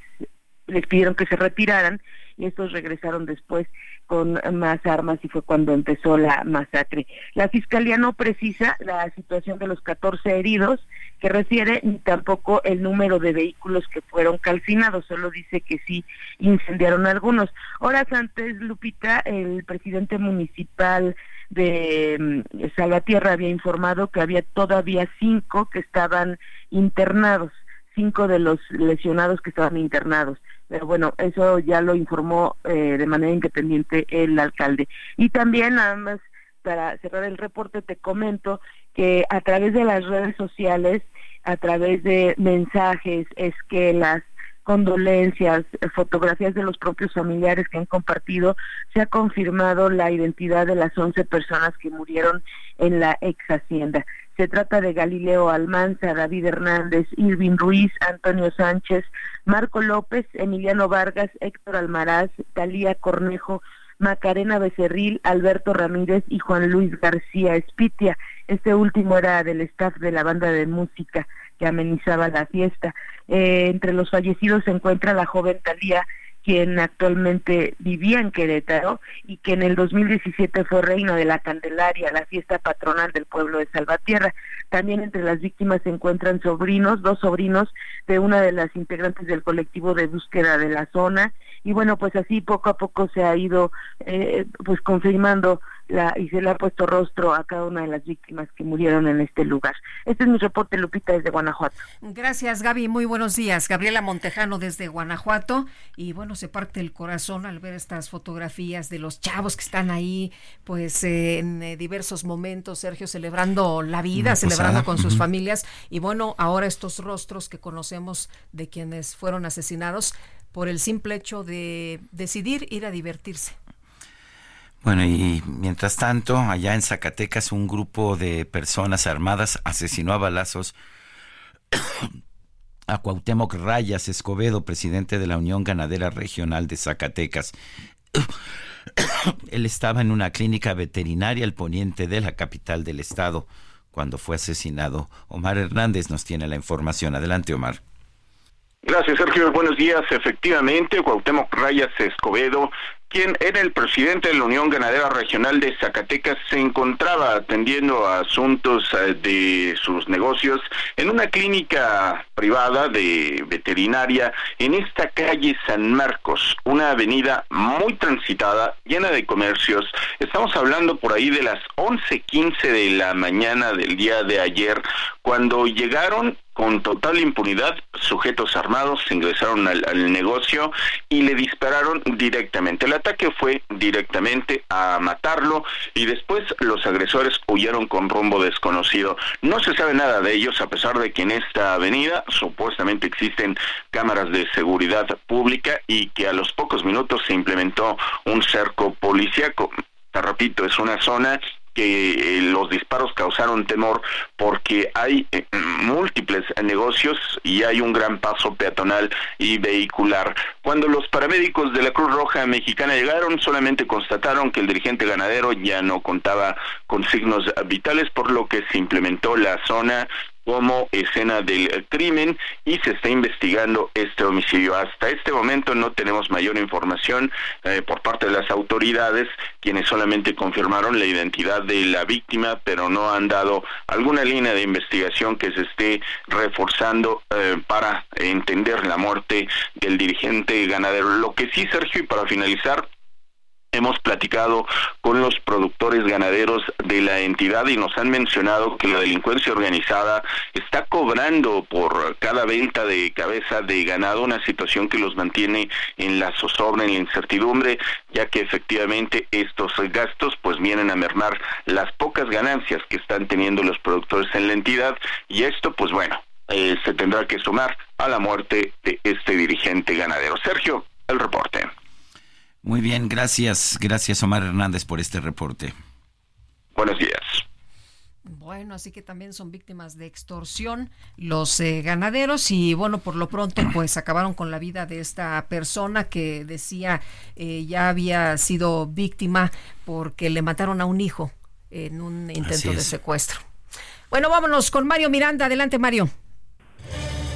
les pidieron que se retiraran y estos regresaron después con más armas y fue cuando empezó la masacre. La fiscalía no precisa la situación de los 14 heridos que refiere ni tampoco el número de vehículos que fueron calcinados, solo dice que sí incendiaron algunos. Horas antes, Lupita, el presidente municipal de mm, Salvatierra había informado que había todavía cinco que estaban internados cinco de los lesionados que estaban internados. Pero bueno, eso ya lo informó eh, de manera independiente el alcalde. Y también, nada más para cerrar el reporte, te comento que a través de las redes sociales, a través de mensajes, esquelas, condolencias, fotografías de los propios familiares que han compartido, se ha confirmado la identidad de las 11 personas que murieron en la ex hacienda. Se trata de Galileo Almanza, David Hernández, Irving Ruiz, Antonio Sánchez, Marco López, Emiliano Vargas, Héctor Almaraz, Talía Cornejo, Macarena Becerril, Alberto Ramírez y Juan Luis García Espitia. Este último era del staff de la banda de música que amenizaba la fiesta. Eh, entre los fallecidos se encuentra la joven Talía quien actualmente vivía en Querétaro y que en el 2017 fue reina de la Candelaria, la fiesta patronal del pueblo de Salvatierra. También entre las víctimas se encuentran sobrinos, dos sobrinos de una de las integrantes del colectivo de búsqueda de la zona y bueno, pues así poco a poco se ha ido eh, pues confirmando la, y se le ha puesto rostro a cada una de las víctimas que murieron en este lugar. Este es mi reporte, Lupita, desde Guanajuato.
Gracias, Gaby. Muy buenos días. Gabriela Montejano desde Guanajuato. Y bueno, se parte el corazón al ver estas fotografías de los chavos que están ahí, pues en eh, diversos momentos, Sergio, celebrando la vida, celebrando con sus familias. Y bueno, ahora estos rostros que conocemos de quienes fueron asesinados por el simple hecho de decidir ir a divertirse.
Bueno, y mientras tanto, allá en Zacatecas, un grupo de personas armadas asesinó a balazos a Cuauhtémoc Rayas Escobedo, presidente de la Unión Ganadera Regional de Zacatecas. Él estaba en una clínica veterinaria al poniente de la capital del estado cuando fue asesinado. Omar Hernández nos tiene la información. Adelante, Omar.
Gracias, Sergio. Buenos días. Efectivamente, Cuauhtémoc Rayas Escobedo quien era el presidente de la Unión Ganadera Regional de Zacatecas, se encontraba atendiendo a asuntos eh, de sus negocios en una clínica privada de veterinaria en esta calle San Marcos, una avenida muy transitada, llena de comercios. Estamos hablando por ahí de las 11:15 de la mañana del día de ayer, cuando llegaron con total impunidad, sujetos armados ingresaron al, negocio y le dispararon directamente. El ataque fue directamente a matarlo y después los agresores huyeron con rumbo desconocido. No se sabe nada de ellos a pesar de que en esta avenida supuestamente existen cámaras de seguridad pública y que a los pocos minutos se implementó un cerco policíaco. Te repito, es una zona que eh, los disparos causaron temor porque hay eh, múltiples negocios y hay un gran paso peatonal y vehicular. Cuando los paramédicos de la Cruz Roja Mexicana llegaron, solamente constataron que el dirigente ganadero ya no contaba con signos vitales, por lo que se implementó la zona como escena del crimen y se está investigando este homicidio. Hasta este momento no tenemos mayor información eh, por parte de las autoridades, quienes solamente confirmaron la identidad de la víctima, pero no han dado alguna línea de investigación que se esté reforzando eh, para entender la muerte del dirigente ganadero. Lo que sí, Sergio, y para finalizar, Hemos platicado con los productores ganaderos de la entidad y nos han mencionado que la delincuencia organizada está cobrando por cada venta de cabeza de ganado una situación que los mantiene en la zozobra, en la incertidumbre, ya que efectivamente estos gastos pues vienen a mermar las pocas ganancias que están teniendo los productores en la entidad y esto pues bueno, eh, se tendrá que sumar a la muerte de este dirigente ganadero. Sergio, el reporte.
Muy bien, gracias. Gracias Omar Hernández por este reporte.
Buenos días.
Bueno, así que también son víctimas de extorsión los eh, ganaderos y bueno, por lo pronto pues acabaron con la vida de esta persona que decía eh, ya había sido víctima porque le mataron a un hijo en un intento de secuestro. Bueno, vámonos con Mario Miranda. Adelante, Mario.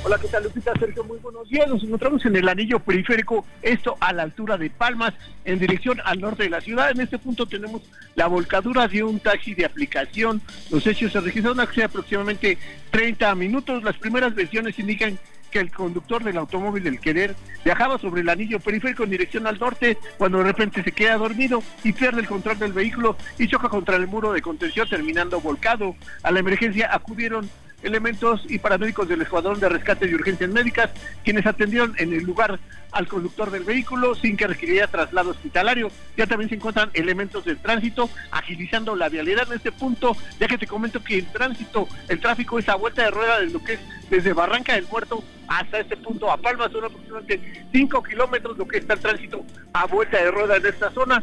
Hola, ¿qué tal Lupita? Sergio, muy buenos días. Nos encontramos en el anillo periférico, esto a la altura de Palmas, en dirección al norte de la ciudad. En este punto tenemos la volcadura de un taxi de aplicación. Los hechos se registraron hace aproximadamente 30 minutos. Las primeras versiones indican que el conductor del automóvil del Querer viajaba sobre el anillo periférico en dirección al norte cuando de repente se queda dormido y pierde el control del vehículo y choca contra el muro de contención terminando volcado. A la emergencia acudieron elementos y paramédicos del Escuadrón de Rescate y Urgencias Médicas, quienes atendieron en el lugar al conductor del vehículo sin que requiriera traslado hospitalario. Ya también se encuentran elementos del tránsito agilizando la vialidad en este punto, ya que te comento que el tránsito, el tráfico es a vuelta de rueda de lo que es desde Barranca del Muerto hasta este punto a Palma, son aproximadamente 5 kilómetros lo que está el tránsito a vuelta de rueda en esta zona.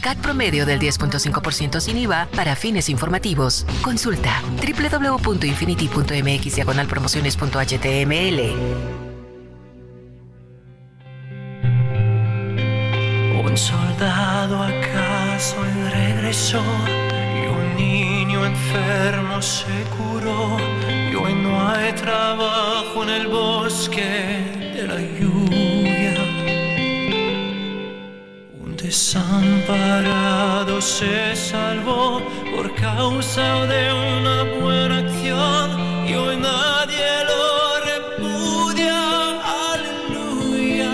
CAT promedio del 10.5% sin IVA para fines informativos. Consulta www.infinity.mx promociones.html.
Un soldado acaso regresó y un niño enfermo se curó y hoy no hay trabajo en el bosque de la lluvia. Desamparado se salvó por causa de una buena acción y hoy nadie lo repudia. Aleluya.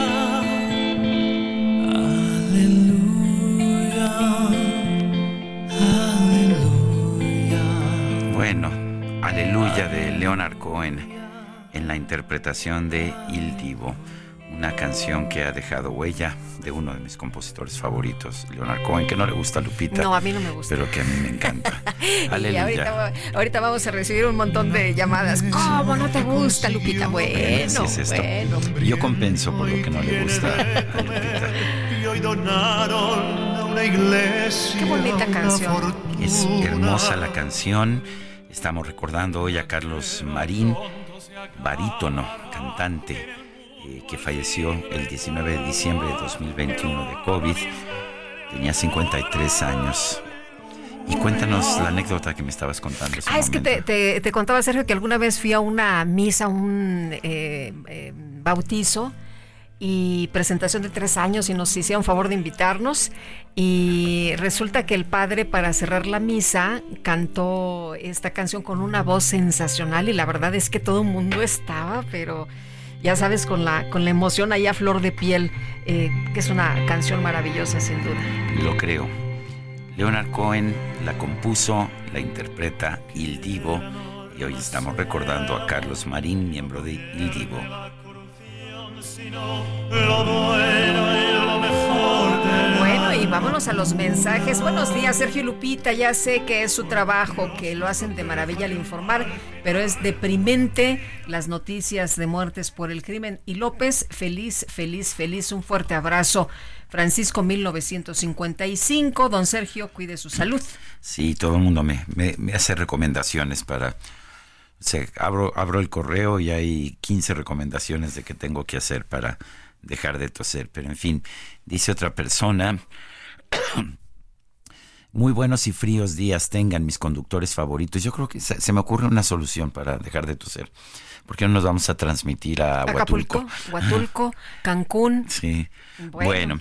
Bueno, Aleluya de Leonard Cohen en la interpretación de Il Divo, una canción que ha dejado huella de uno de mis compositores favoritos, Leonard Cohen, que no le gusta a Lupita.
No, a mí no me gusta.
Pero que a mí me encanta.
Y
Aleluya.
ahorita, ahorita vamos a recibir un montón de llamadas. ¿Cómo no te gusta, Lupita? Bueno,
Así es esto.
bueno.
Yo compenso por lo que no le gusta a Lupita.
Y hoy donaron a una iglesia.
Qué bonita canción.
Es hermosa la canción. Estamos recordando hoy a Carlos Marín, barítono, cantante, eh, que falleció el 19 de diciembre de 2021 de COVID. Tenía 53 años. Y cuéntanos la anécdota que me estabas contando.
Ah, es que
momento.
te, te- te contaba, Sergio, que alguna vez fui a una misa, un eh, eh, bautizo y presentación de tres años y nos hicieron favor de invitarnos y resulta que el padre para cerrar la misa cantó esta canción con una voz sensacional y la verdad es que todo el mundo estaba, pero ya sabes, con la, con la emoción ahí a flor de piel, eh, que es una canción maravillosa sin duda.
Lo creo. Leonard Cohen la compuso, la interpreta Il Divo y hoy estamos recordando a Carlos Marín, miembro de Il Divo.
Y
vámonos a los mensajes. Buenos días, Sergio Lupita. Ya sé que es su trabajo, que lo hacen de maravilla al informar, pero es deprimente las noticias de muertes por el crimen. Y López, feliz, feliz, feliz. Un fuerte abrazo. Francisco 1955. Don Sergio, cuide su salud.
Sí, todo el mundo me, me- me hace recomendaciones para... o sea, abro, abro el correo y hay 15 recomendaciones de qué tengo que hacer para dejar de toser. Pero en fin, dice otra persona... Muy buenos y fríos días tengan mis conductores favoritos. Yo creo que se, se me ocurre una solución para dejar de toser. ¿Por qué no nos vamos a transmitir a Huatulco?
Acapulco, Huatulco, Cancún.
Sí.
Bueno.
Bueno,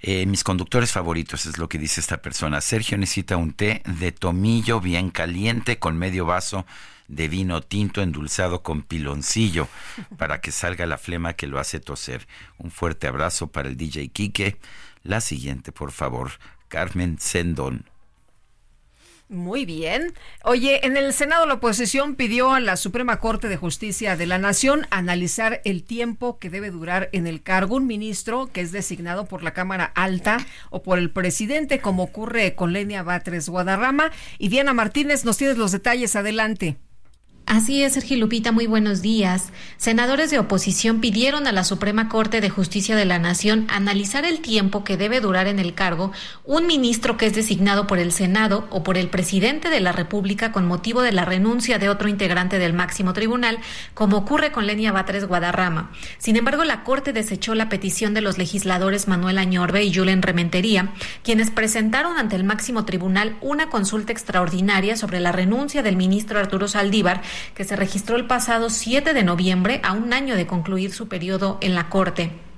eh, mis conductores favoritos es lo que dice esta persona. Sergio necesita un té de tomillo bien caliente con medio vaso de vino tinto endulzado con piloncillo para que salga la flema que lo hace toser. Un fuerte abrazo para el DJ Quique. La siguiente, por favor. Carmen Sendón.
Muy bien. Oye, en el Senado la oposición pidió a la Suprema Corte de Justicia de la Nación analizar el tiempo que debe durar en el cargo un ministro que es designado por la Cámara Alta o por el presidente, como ocurre con Lenia Batres Guadarrama. Y Diana Martínez, nos tienes los detalles. Adelante.
Así es, Sergio Lupita, muy buenos días. Senadores de oposición pidieron a la Suprema Corte de Justicia de la Nación analizar el tiempo que debe durar en el cargo un ministro que es designado por el Senado o por el presidente de la República con motivo de la renuncia de otro integrante del máximo tribunal, como ocurre con Lenia Batres Guadarrama. Sin embargo, la Corte desechó la petición de los legisladores Manuel Añorbe y Julen Rementería, quienes presentaron ante el máximo tribunal una consulta extraordinaria sobre la renuncia del ministro Arturo Saldívar que se registró el pasado 7 de noviembre a un año de concluir su periodo en la Corte.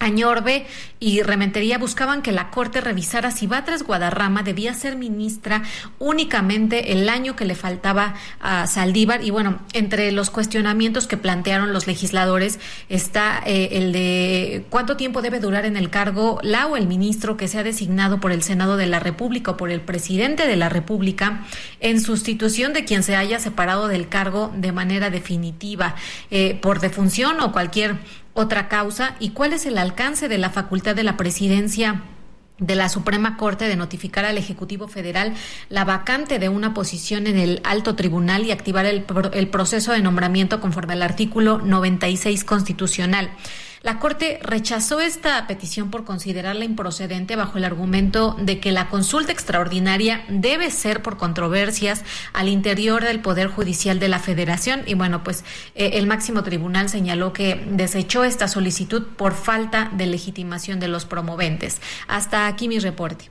Añorbe y Rementería buscaban que la Corte revisara si Batres Guadarrama debía ser ministra únicamente el año que le faltaba a Saldívar. Y bueno, entre los cuestionamientos que plantearon los legisladores está eh, el de cuánto tiempo debe durar en el cargo la o el ministro que sea designado por el Senado de la República o por el presidente de la República en sustitución de quien se haya separado del cargo de manera definitiva eh, por defunción o cualquier otra causa y cuál es el alcance de la facultad de la presidencia de la Suprema Corte de notificar al Ejecutivo Federal la vacante de una posición en el alto tribunal y activar el, el proceso de nombramiento conforme al artículo 96 constitucional. La Corte rechazó esta petición por considerarla improcedente bajo el argumento de que la consulta extraordinaria debe ser por controversias al interior del Poder Judicial de la Federación. Y bueno, pues eh, el máximo tribunal señaló que desechó esta solicitud por falta de legitimación de los promoventes. Hasta aquí mi reporte.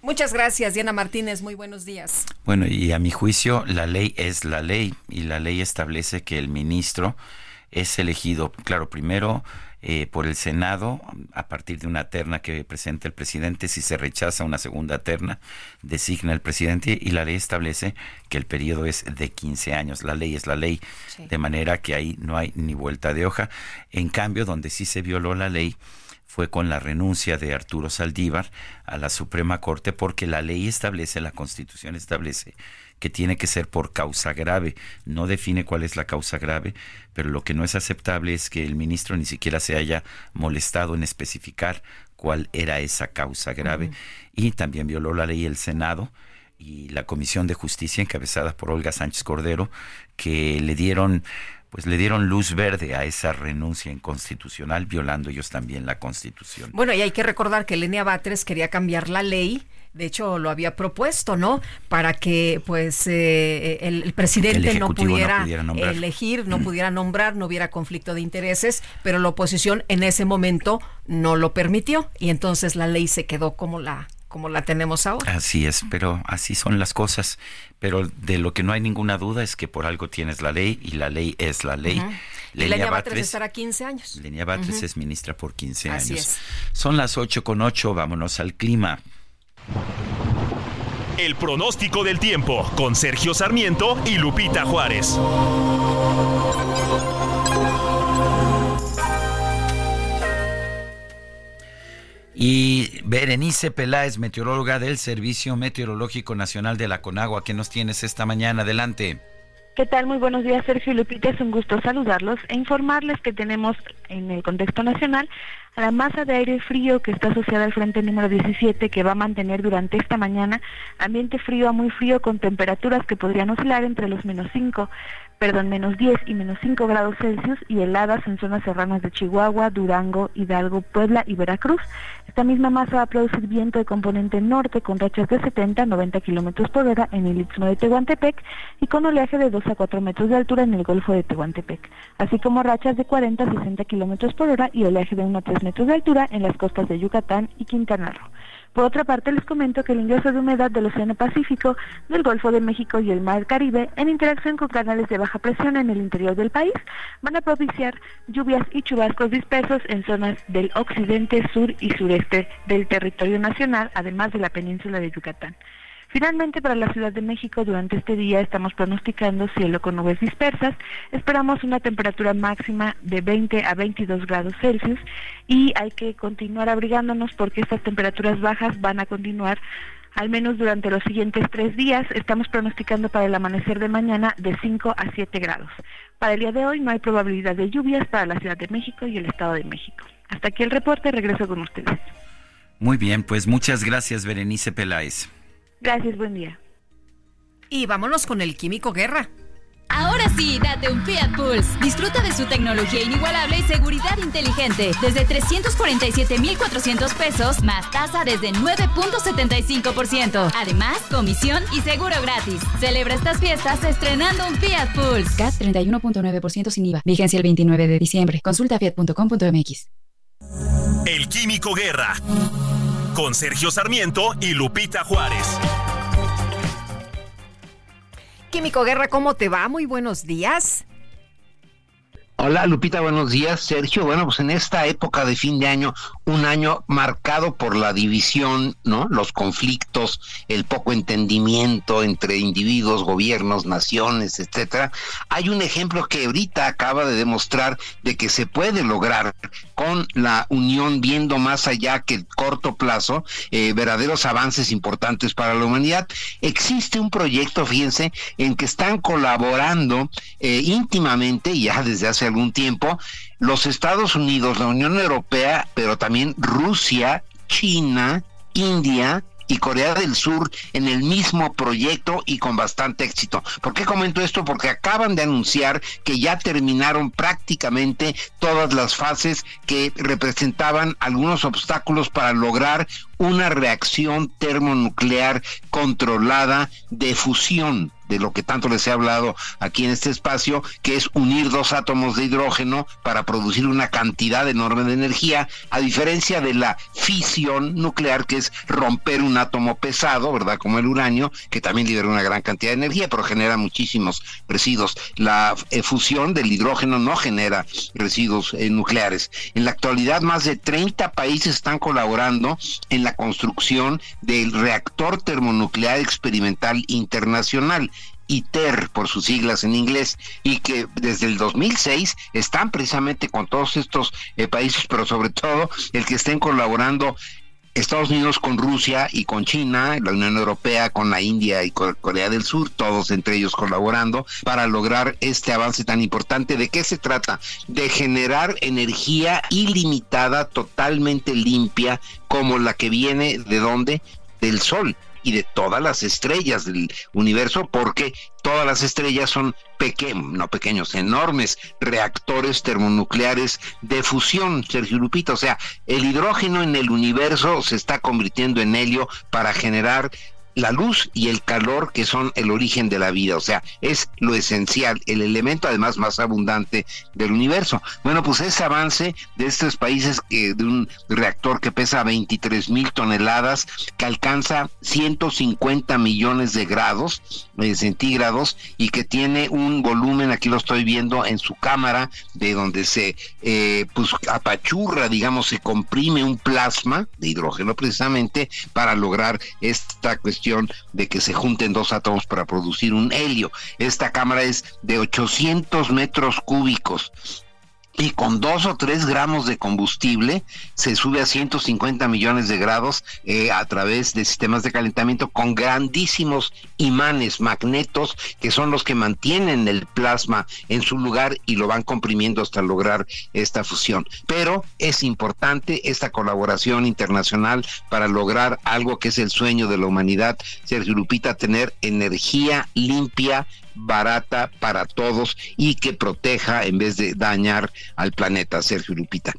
Muchas gracias, Diana Martínez. Muy buenos días.
Bueno, y a mi juicio, la ley es la ley y la ley establece que el ministro es elegido, claro, primero eh, por el Senado a partir de una terna que presenta el presidente. Si se rechaza una segunda terna, designa el presidente y la ley establece que el periodo es de 15 años. La ley es la ley, de manera que ahí no hay ni vuelta de hoja. En cambio, donde sí se violó la ley fue con la renuncia de Arturo Saldívar a la Suprema Corte porque la ley establece, la Constitución establece que tiene que ser por causa grave. No define cuál es la causa grave, pero lo que no es aceptable es que el ministro ni siquiera se haya molestado en especificar cuál era esa causa grave. Y también violó la ley el Senado y la Comisión de Justicia encabezada por Olga Sánchez Cordero, que le dieron pues le dieron luz verde a esa renuncia inconstitucional, violando ellos también la Constitución.
Bueno, y hay que recordar que Lenia Batres quería cambiar la ley de hecho lo había propuesto, ¿no? Para que pues eh, el, presidente no, pudiera elegir, no pudiera nombrar, no hubiera conflicto de intereses, pero la oposición en ese momento no lo permitió y entonces la ley se quedó como la como la tenemos ahora.
Así es, pero así son las cosas. Pero de lo que no hay ninguna duda es que por algo tienes la ley y la ley es la ley.
Lenia Batres estará 15 años.
Lenia Batres es ministra por 15 años. Son las 8 con 8, vámonos al clima.
El pronóstico del tiempo con Sergio Sarmiento y Lupita Juárez.
Y Berenice Peláez, meteoróloga del Servicio Meteorológico Nacional de la Conagua, ¿qué nos tienes esta mañana? Adelante.
¿Qué tal? Muy buenos días, Sergio y Lupita. Es un gusto saludarlos e informarles que tenemos en el contexto nacional a la masa de aire frío que está asociada al frente número 17 que va a mantener durante esta mañana ambiente frío a muy frío con temperaturas que podrían oscilar entre los menos 5 perdón, menos 10 y menos 5 grados Celsius y heladas en zonas serranas de Chihuahua, Durango, Hidalgo, Puebla y Veracruz. Esta misma masa va a producir viento de componente norte con rachas de 70 a 90 kilómetros por hora en el istmo de Tehuantepec y con oleaje de 2 a 4 metros de altura en el Golfo de Tehuantepec, así como rachas de 40 a 60 kilómetros por hora y oleaje de 1 a 3 metros de altura en las costas de Yucatán y Quintana Roo. Por otra parte, les comento que el ingreso de humedad del Océano Pacífico, del Golfo de México y el Mar Caribe, en interacción con canales de baja presión en el interior del país, van a propiciar lluvias y chubascos dispersos en zonas del occidente, sur y sureste del territorio nacional, además de la península de Yucatán. Finalmente, para la Ciudad de México, durante este día estamos pronosticando cielo con nubes dispersas. Esperamos una temperatura máxima de 20 a 22 grados Celsius y hay que continuar abrigándonos porque estas temperaturas bajas van a continuar al menos durante los siguientes tres días. Estamos pronosticando para el amanecer de mañana de 5 a 7 grados. Para el día de hoy no hay probabilidad de lluvias para la Ciudad de México y el Estado de México. Hasta aquí el reporte, regreso con ustedes.
Muy bien, pues muchas gracias Berenice Peláez.
Gracias, buen día.
Y vámonos con el Químico Guerra.
Ahora sí, date un Fiat Pulse. Disfruta de su tecnología inigualable y seguridad inteligente. Desde 347,400 pesos, más tasa desde 9.75%. Además, comisión y seguro gratis. Celebra estas fiestas estrenando un Fiat Pulse.
CAT 31.9% sin IVA. Vigencia el 29 de diciembre. Consulta fiat.com.mx.
El Químico Guerra con Sergio Sarmiento y Lupita Juárez.
Químico Guerra, ¿cómo te va? Muy buenos días.
Hola Lupita, buenos días. Sergio, bueno, pues en esta época de fin de año, un año marcado por la división, ¿no? Los conflictos, el poco entendimiento entre individuos, gobiernos, naciones, etcétera. Hay un ejemplo que ahorita acaba de demostrar de que se puede lograr con la unión viendo más allá que el corto plazo, eh, verdaderos avances importantes para la humanidad. Existe un proyecto, fíjense, en que están colaborando eh, íntimamente ya desde hace algún tiempo los Estados Unidos, la Unión Europea, pero también Rusia, China, India, y Corea del Sur en el mismo proyecto y con bastante éxito. ¿Por qué comento esto? Porque acaban de anunciar que ya terminaron prácticamente todas las fases que representaban algunos obstáculos para lograr una reacción termonuclear controlada de fusión de lo que tanto les he hablado aquí en este espacio, que es unir dos átomos de hidrógeno para producir una cantidad enorme de energía, a diferencia de la fisión nuclear, que es romper un átomo pesado, ¿verdad? Como el uranio, que también libera una gran cantidad de energía, pero genera muchísimos residuos. La eh, fusión del hidrógeno no genera residuos eh, nucleares. En la actualidad, más de 30 países están colaborando en la construcción del reactor termonuclear experimental internacional. ITER por sus siglas en inglés y que desde el 2006 están precisamente con todos estos eh, países, pero sobre todo el que estén colaborando Estados Unidos con Rusia y con China, la Unión Europea con la India y con Corea del Sur, todos entre ellos colaborando para lograr este avance tan importante. ¿De qué se trata? De generar energía ilimitada, totalmente limpia, como la que viene de dónde? Del Sol y de todas las estrellas del universo, porque todas las estrellas son pequeños, no pequeños, enormes reactores termonucleares de fusión, Sergio Lupita. O sea, el hidrógeno en el universo se está convirtiendo en helio para generar la luz y el calor que son el origen de la vida, o sea, es lo esencial, el elemento además más abundante del universo. Bueno, pues ese avance de estos países que de un reactor que pesa 23 mil toneladas, que alcanza 150 millones de grados eh, centígrados y que tiene un volumen, aquí lo estoy viendo en su cámara, de donde se eh, pues apachurra, digamos, se comprime un plasma de hidrógeno precisamente para lograr esta de que se junten dos átomos para producir un helio. Esta cámara es de 800 metros cúbicos y con dos o tres gramos de combustible se sube a 150 millones de grados eh, a través de sistemas de calentamiento con grandísimos imanes, magnetos, que son los que mantienen el plasma en su lugar y lo van comprimiendo hasta lograr esta fusión. Pero es importante esta colaboración internacional para lograr algo que es el sueño de la humanidad, Sergio Lupita, tener energía limpia barata para todos y que proteja en vez de dañar al planeta. Sergio Lupita.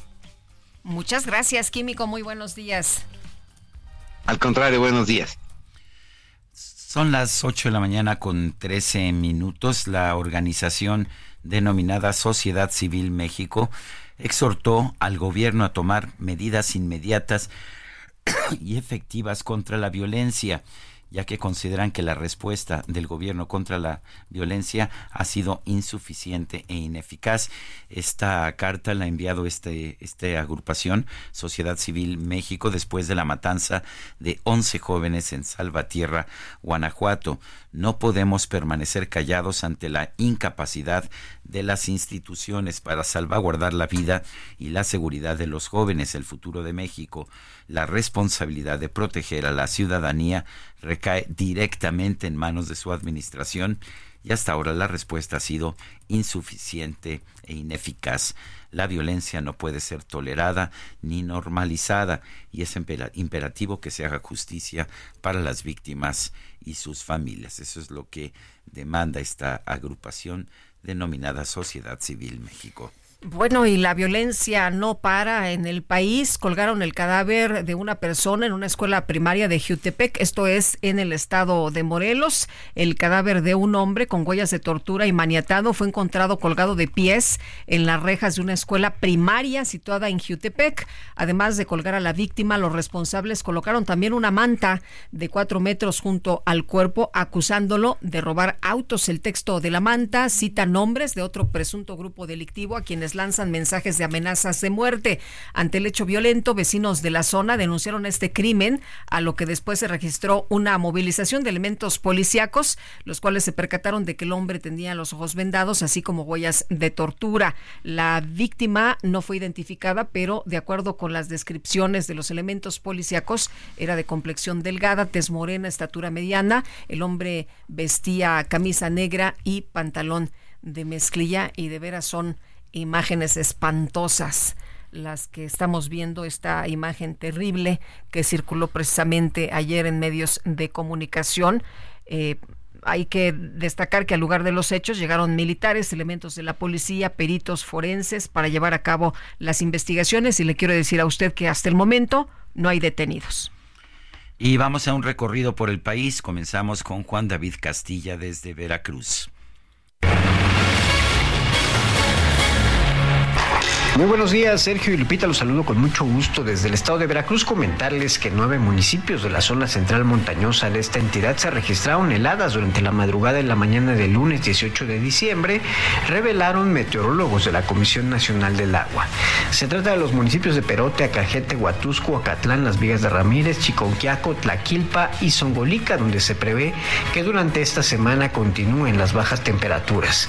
Muchas gracias, Químico. Muy buenos días.
Al contrario, buenos días.
Son las 8 de la mañana con 13 minutos. La organización denominada Sociedad Civil México exhortó al gobierno a tomar medidas inmediatas y efectivas contra la violencia ya que consideran que la respuesta del gobierno contra la violencia ha sido insuficiente e ineficaz. Esta carta la ha enviado este, esta agrupación, Sociedad Civil México, después de la matanza de 11 jóvenes en Salvatierra, Guanajuato. No podemos permanecer callados ante la incapacidad de las instituciones para salvaguardar la vida y la seguridad de los jóvenes, el futuro de México. La responsabilidad de proteger a la ciudadanía recae directamente en manos de su administración y hasta ahora la respuesta ha sido insuficiente e ineficaz. La violencia no puede ser tolerada ni normalizada y es imperativo que se haga justicia para las víctimas y sus familias. Eso es lo que demanda esta agrupación denominada Sociedad Civil México.
Bueno, y la violencia no para en el país. Colgaron el cadáver de una persona en una escuela primaria de Jutepec, esto es en el estado de Morelos. El cadáver de un hombre con huellas de tortura y maniatado fue encontrado colgado de pies en las rejas de una escuela primaria situada en Jutepec. Además de colgar a la víctima, los responsables colocaron también una manta de cuatro metros junto al cuerpo, acusándolo de robar autos. El texto de la manta cita nombres de otro presunto grupo delictivo a quienes lanzan mensajes de amenazas de muerte. Ante el hecho violento, vecinos de la zona denunciaron este crimen, a lo que después se registró una movilización de elementos policíacos, los cuales se percataron de que el hombre tenía los ojos vendados, así como huellas de tortura. La víctima no fue identificada, pero de acuerdo con las descripciones de los elementos policíacos, era de complexión delgada, tez morena, estatura mediana. El hombre vestía camisa negra y pantalón de mezclilla y de veras son imágenes espantosas las que estamos viendo, esta imagen terrible que circuló precisamente ayer en medios de comunicación. Eh, hay que destacar que al lugar de los hechos llegaron militares, elementos de la policía, peritos forenses para llevar a cabo las investigaciones y le quiero decir a usted que hasta el momento no hay detenidos.
Y vamos a un recorrido por el país. Comenzamos con Juan David Castilla desde Veracruz.
Muy buenos días, Sergio y Lupita, los saludo con mucho gusto desde el estado de Veracruz. Comentarles que nueve municipios de la zona central montañosa de esta entidad se registraron heladas durante la madrugada en la mañana del lunes 18 de diciembre, revelaron meteorólogos de la Comisión Nacional del Agua. Se trata de los municipios de Perote, Acajete, Huatusco, Acatlán, Las Vigas de Ramírez, Chiconquiaco, Tlaquilpa y Zongolica, donde se prevé que durante esta semana continúen las bajas temperaturas.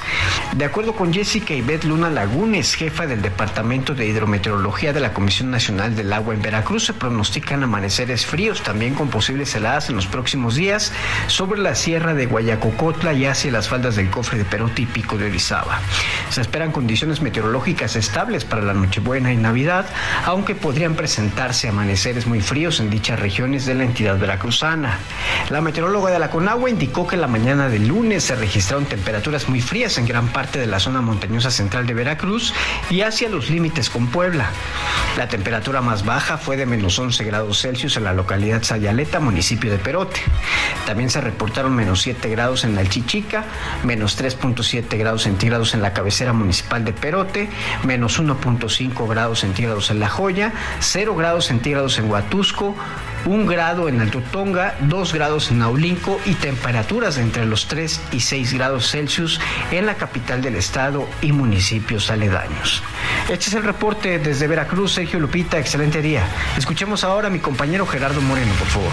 De acuerdo con Jessica Ibet Luna Lagunes, jefa del departamento Departamento de Hidrometeorología de la Comisión Nacional del Agua en Veracruz se pronostican amaneceres fríos, también con posibles heladas en los próximos días sobre la sierra de Guayacocotla y hacia las faldas del cofre de Perote y Pico de Orizaba. Se esperan condiciones meteorológicas estables para la Nochebuena y Navidad, aunque podrían presentarse amaneceres muy fríos en dichas regiones de la entidad veracruzana. La meteoróloga de la Conagua indicó que la mañana del lunes se registraron temperaturas muy frías en gran parte de la zona montañosa central de Veracruz y hacia los límites con Puebla. La temperatura más baja fue de menos 11 grados Celsius en la localidad Sayaleta, municipio de Perote. También se reportaron menos 7 grados en la Chichica, menos 3.7 grados centígrados en la cabecera municipal de Perote, menos 1.5 grados centígrados en La Joya, 0 grados centígrados en Huatusco, un grado en Alto Tonga, 2 grados en Naulinco y temperaturas entre los 3 y 6 grados Celsius en la capital del estado y municipios aledaños. Este es el reporte desde Veracruz, Sergio Lupita, excelente día. Escuchemos ahora a mi compañero Gerardo Moreno, por favor.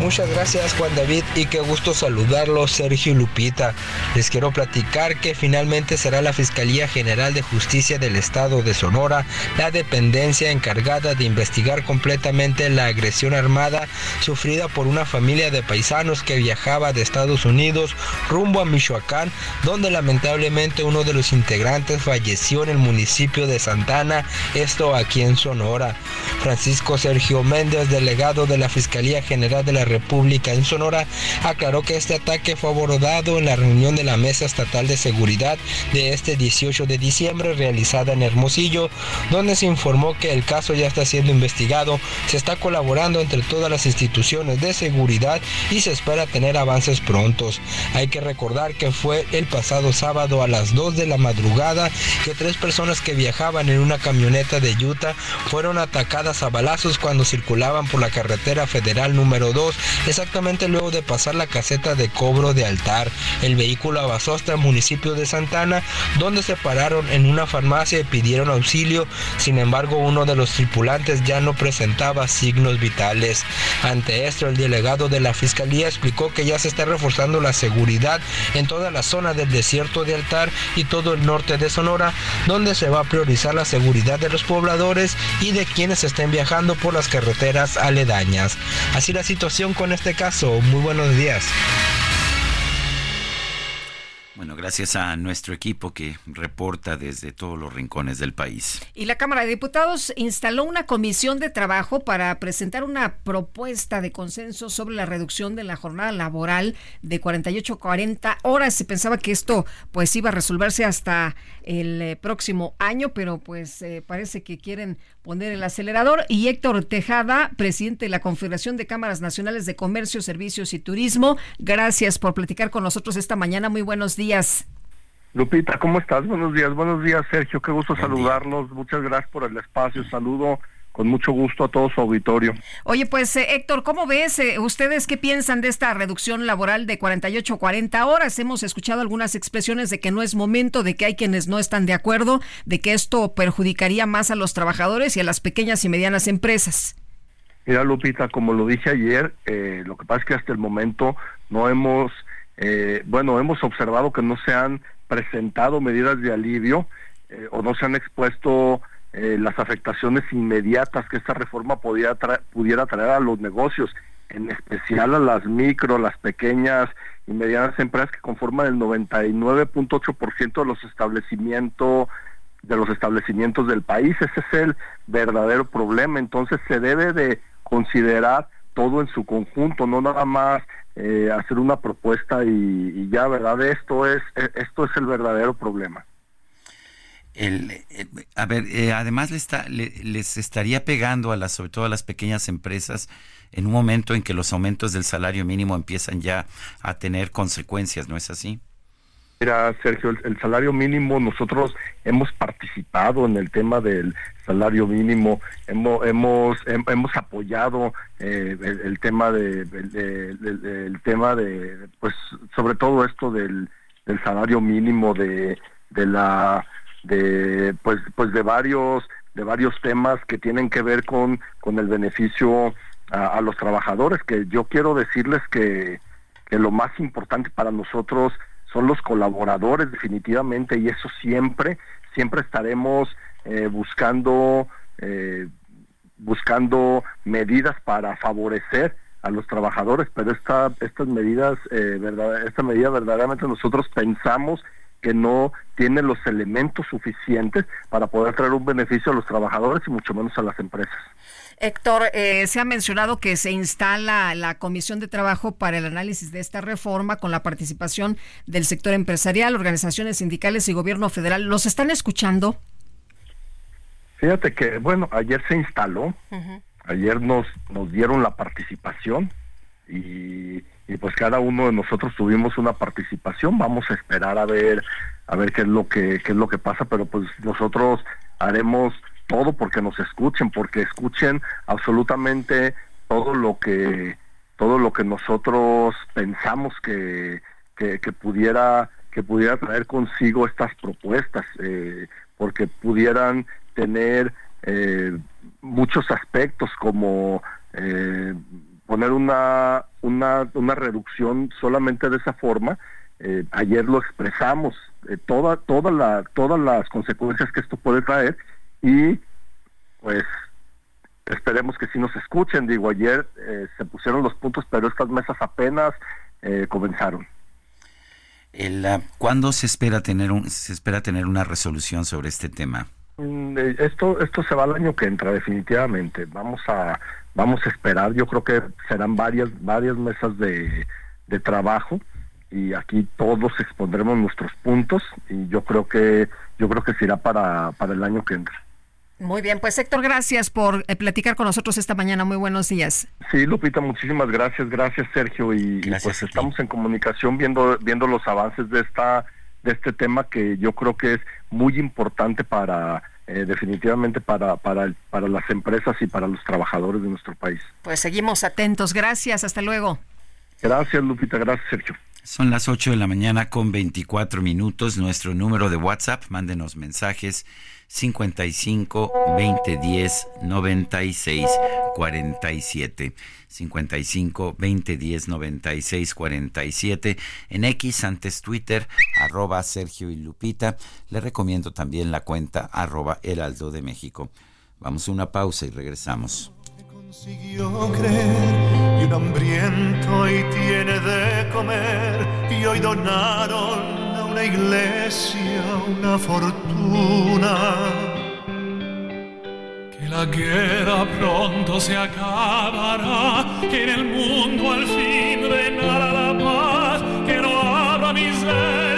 Muchas gracias Juan David y qué gusto saludarlos Sergio Lupita. Les quiero platicar que finalmente será la Fiscalía General de Justicia del Estado de Sonora la dependencia encargada de investigar completamente la agresión armada sufrida por una familia de paisanos que viajaba de Estados Unidos rumbo a Michoacán, donde lamentablemente uno de los integrantes falleció en el municipio de Santana, esto aquí en Sonora. Francisco Sergio Méndez, delegado de la Fiscalía General de la República en Sonora, aclaró que este ataque fue abordado en la reunión de la Mesa Estatal de Seguridad de este 18 de diciembre realizada en Hermosillo, donde se informó que el caso ya está siendo investigado, se está colaborando entre todas las instituciones de seguridad y se espera tener avances prontos. Hay que recordar que fue el pasado sábado a las 2 de la madrugada que tres personas que viajaban en una camioneta de Utah fueron atacadas a balazos cuando circulaban por la carretera federal número 2 exactamente luego de pasar la caseta de cobro de altar. El vehículo avanzó hasta el municipio de Santana, donde se pararon en una farmacia y pidieron auxilio. Sin embargo, uno de los tripulantes ya no presentaba signos vitales. Ante esto, el delegado de la fiscalía explicó que ya se está reforzando la seguridad en toda la zona del desierto de altar y todo el norte de Sonora, donde se va a priorizar la seguridad de los pobladores y de quienes estén viajando por las carreteras aledañas. Así la situación con este caso. Muy buenos días.
Bueno, gracias a nuestro equipo que reporta desde todos los rincones del país.
Y la Cámara de Diputados instaló una comisión de trabajo para presentar una propuesta de consenso sobre la reducción de la jornada laboral de 48 a 40 horas. Se pensaba que esto pues iba a resolverse hasta el eh, próximo año, pero pues eh, parece que quieren poner el acelerador. Y Héctor Tejada, presidente de la Confederación de Cámaras Nacionales de Comercio, Servicios y Turismo, gracias por platicar con nosotros esta mañana. Muy buenos días.
Lupita, ¿cómo estás? Buenos días, buenos días, Sergio. Qué gusto saludarlos. Muchas gracias por el espacio. Saludo con mucho gusto a todo su auditorio.
Oye, pues eh, Héctor, ¿cómo ves? Eh, ¿Ustedes qué piensan de esta reducción laboral de 48 a 40 horas? Hemos escuchado algunas expresiones de que no es momento, de que hay quienes no están de acuerdo, de que esto perjudicaría más a los trabajadores y a las pequeñas y medianas empresas.
Mira, Lupita, como lo dije ayer, eh, lo que pasa es que hasta el momento no hemos eh, bueno, hemos observado que no se han presentado medidas de alivio o no se han expuesto eh, las afectaciones inmediatas que esta reforma podía pudiera traer a los negocios, en especial a las micro, las pequeñas y medianas empresas que conforman el 99.8% de los establecimientos de los establecimientos del país. Ese es el verdadero problema. Entonces se debe de considerar todo en su conjunto, no nada más eh, hacer una propuesta y, ya, ¿verdad? Esto es, e, esto es el verdadero problema.
El, a ver, eh, además le está, les estaría pegando a las, sobre todo a las pequeñas empresas en un momento en que los aumentos del salario mínimo empiezan ya a tener consecuencias, ¿no es así?
Mira, Sergio, el, salario mínimo, nosotros hemos participado en el tema del salario mínimo, hemos hemos, hemos apoyado eh, el, tema de, el, tema de, pues, sobre todo esto del, del salario mínimo, de, de la, de, pues, pues de varios, de varios temas que tienen que ver con, con el beneficio a, los trabajadores, que yo quiero decirles que, que lo más importante para nosotros son los colaboradores definitivamente y eso siempre, siempre estaremos eh, buscando, eh, buscando medidas para favorecer a los trabajadores, pero esta, estas medidas, eh, verdad, esta medida verdaderamente nosotros pensamos que no tiene los elementos suficientes para poder traer un beneficio a los trabajadores y mucho menos a las empresas.
Héctor, eh, se ha mencionado que se instala la Comisión de Trabajo para el análisis de esta reforma con la participación del sector empresarial, organizaciones sindicales y gobierno federal. ¿Los están escuchando?
Fíjate que, bueno, ayer se instaló, ayer nos, nos dieron la participación y, y, pues cada uno de nosotros tuvimos una participación. Vamos a esperar a ver a ver qué es lo que qué es lo que pasa, pero pues nosotros haremos todo porque nos escuchen, porque escuchen absolutamente todo lo que todo lo que nosotros pensamos que, que, pudiera que pudiera traer consigo estas propuestas, eh, porque pudieran tener eh, muchos aspectos como eh, poner una, una, una reducción solamente de esa forma. ayer lo expresamos, toda, toda la, todas las consecuencias que esto puede traer y pues esperemos que sí nos escuchen. Digo, ayer eh, se pusieron los puntos, pero estas mesas apenas eh, comenzaron.
El, ah, ¿Cuándo se espera tener un, se espera tener una resolución sobre este tema?
Mm, eh, esto esto se va al año que entra definitivamente. Vamos a vamos a esperar. Yo creo que serán varias varias mesas de, de trabajo y aquí todos expondremos nuestros puntos y yo creo que yo creo que será para para el año que entra.
Muy bien, pues Héctor, gracias por eh, platicar con nosotros esta mañana. Muy buenos días.
Sí, Lupita, muchísimas gracias, gracias Sergio y, pues estamos en comunicación viendo viendo los avances de esta de este tema que yo creo que es muy importante para eh, definitivamente para para para las empresas y para los trabajadores de nuestro país.
Pues seguimos atentos. Gracias. Hasta luego.
Gracias, Lupita. Gracias, Sergio.
Son las 8 de la mañana con 24 minutos. Nuestro número de WhatsApp, mándenos mensajes 55 20 10 96 47. 55 20 10 96 47. En X, antes Twitter, arroba Sergio y Lupita. Le recomiendo también la cuenta arroba Heraldo de México. Vamos a una pausa y regresamos.
Consiguió creer y un hambriento y tiene de comer y hoy donaron una iglesia, una fortuna. Que la guerra pronto se acabará, que en el mundo al fin reinará la paz, que no habrá miseria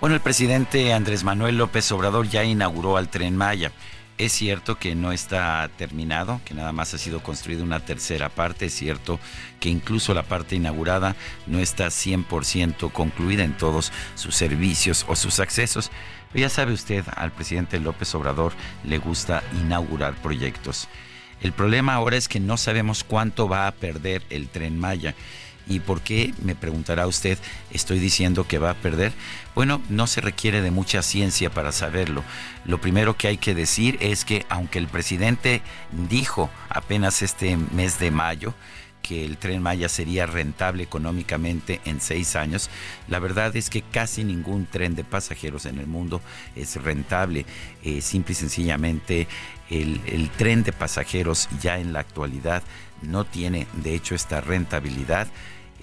Bueno, el presidente Andrés Manuel López Obrador ya inauguró al tren Maya. Es cierto que no está terminado, que nada más ha sido construida una tercera parte. Es cierto que incluso la parte inaugurada no está 100% concluida en todos sus servicios o sus accesos. Ya sabe usted, al presidente López Obrador le gusta inaugurar proyectos. El problema ahora es que no sabemos cuánto va a perder el tren Maya. ¿Y por qué? Me preguntará usted, estoy diciendo que va a perder. Bueno, no se requiere de mucha ciencia para saberlo. Lo primero que hay que decir es que aunque el presidente dijo apenas este mes de mayo, que el tren Maya sería rentable económicamente en seis años, la verdad es que casi ningún tren de pasajeros en el mundo es rentable. Eh, simple y sencillamente el, tren de pasajeros ya en la actualidad no tiene de hecho esta rentabilidad.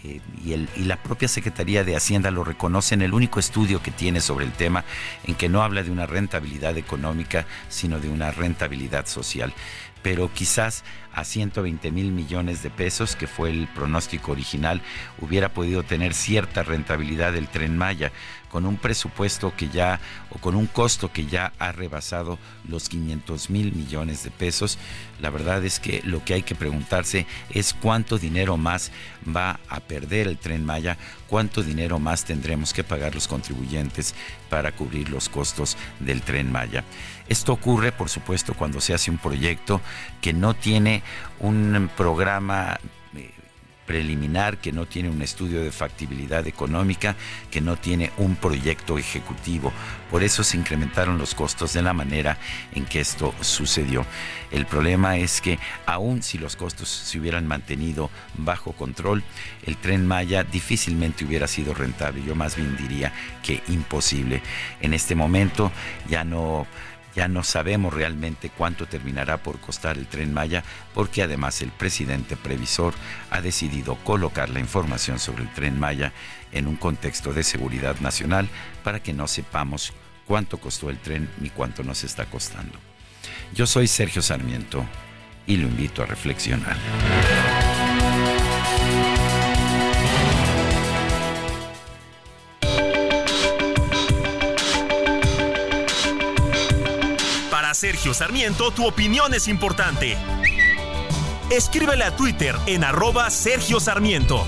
Eh, y, la propia Secretaría de Hacienda lo reconoce en el único estudio que tiene sobre el tema, en que no habla de una rentabilidad económica, sino de una rentabilidad social. Pero quizás a 120 mil millones de pesos, que fue el pronóstico original, hubiera podido tener cierta rentabilidad el tren Maya, con un presupuesto que ya, o con un costo que ya ha rebasado los 500 mil millones de pesos. La verdad es que lo que hay que preguntarse es cuánto dinero más va a perder el tren Maya, cuánto dinero más tendremos que pagar los contribuyentes para cubrir los costos del tren Maya. Esto ocurre, por supuesto, cuando se hace un proyecto que no tiene un programa preliminar, que no tiene un estudio de factibilidad económica, que no tiene un proyecto ejecutivo. Por eso se incrementaron los costos de la manera en que esto sucedió. El problema es que aun si los costos se hubieran mantenido bajo control, el tren Maya difícilmente hubiera sido rentable. Yo más bien diría que imposible. En este momento ya no ya no sabemos realmente cuánto terminará por costar el tren Maya porque además el presidente previsor ha decidido colocar la información sobre el tren Maya en un contexto de seguridad nacional para que no sepamos cuánto costó el tren ni cuánto nos está costando. Yo soy Sergio Sarmiento y lo invito a reflexionar.
Sergio Sarmiento, tu opinión es importante. Escríbele a Twitter en arroba Sergio Sarmiento.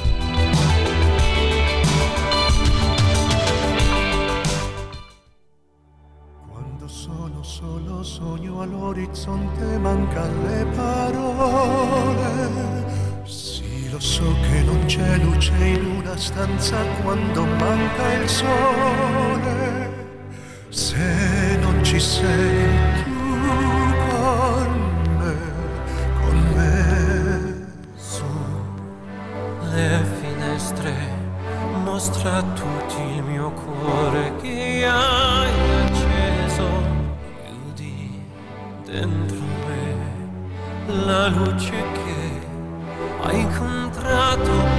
Quando sono solo sogno all'orizzonte mancan le parole. Sì, lo so che non c'è luce in una stanza quando manca il sole, se non ci sei tu le finestre mostra a tutti il mio cuore che hai acceso, chiudi dentro me la luce che hai incontrato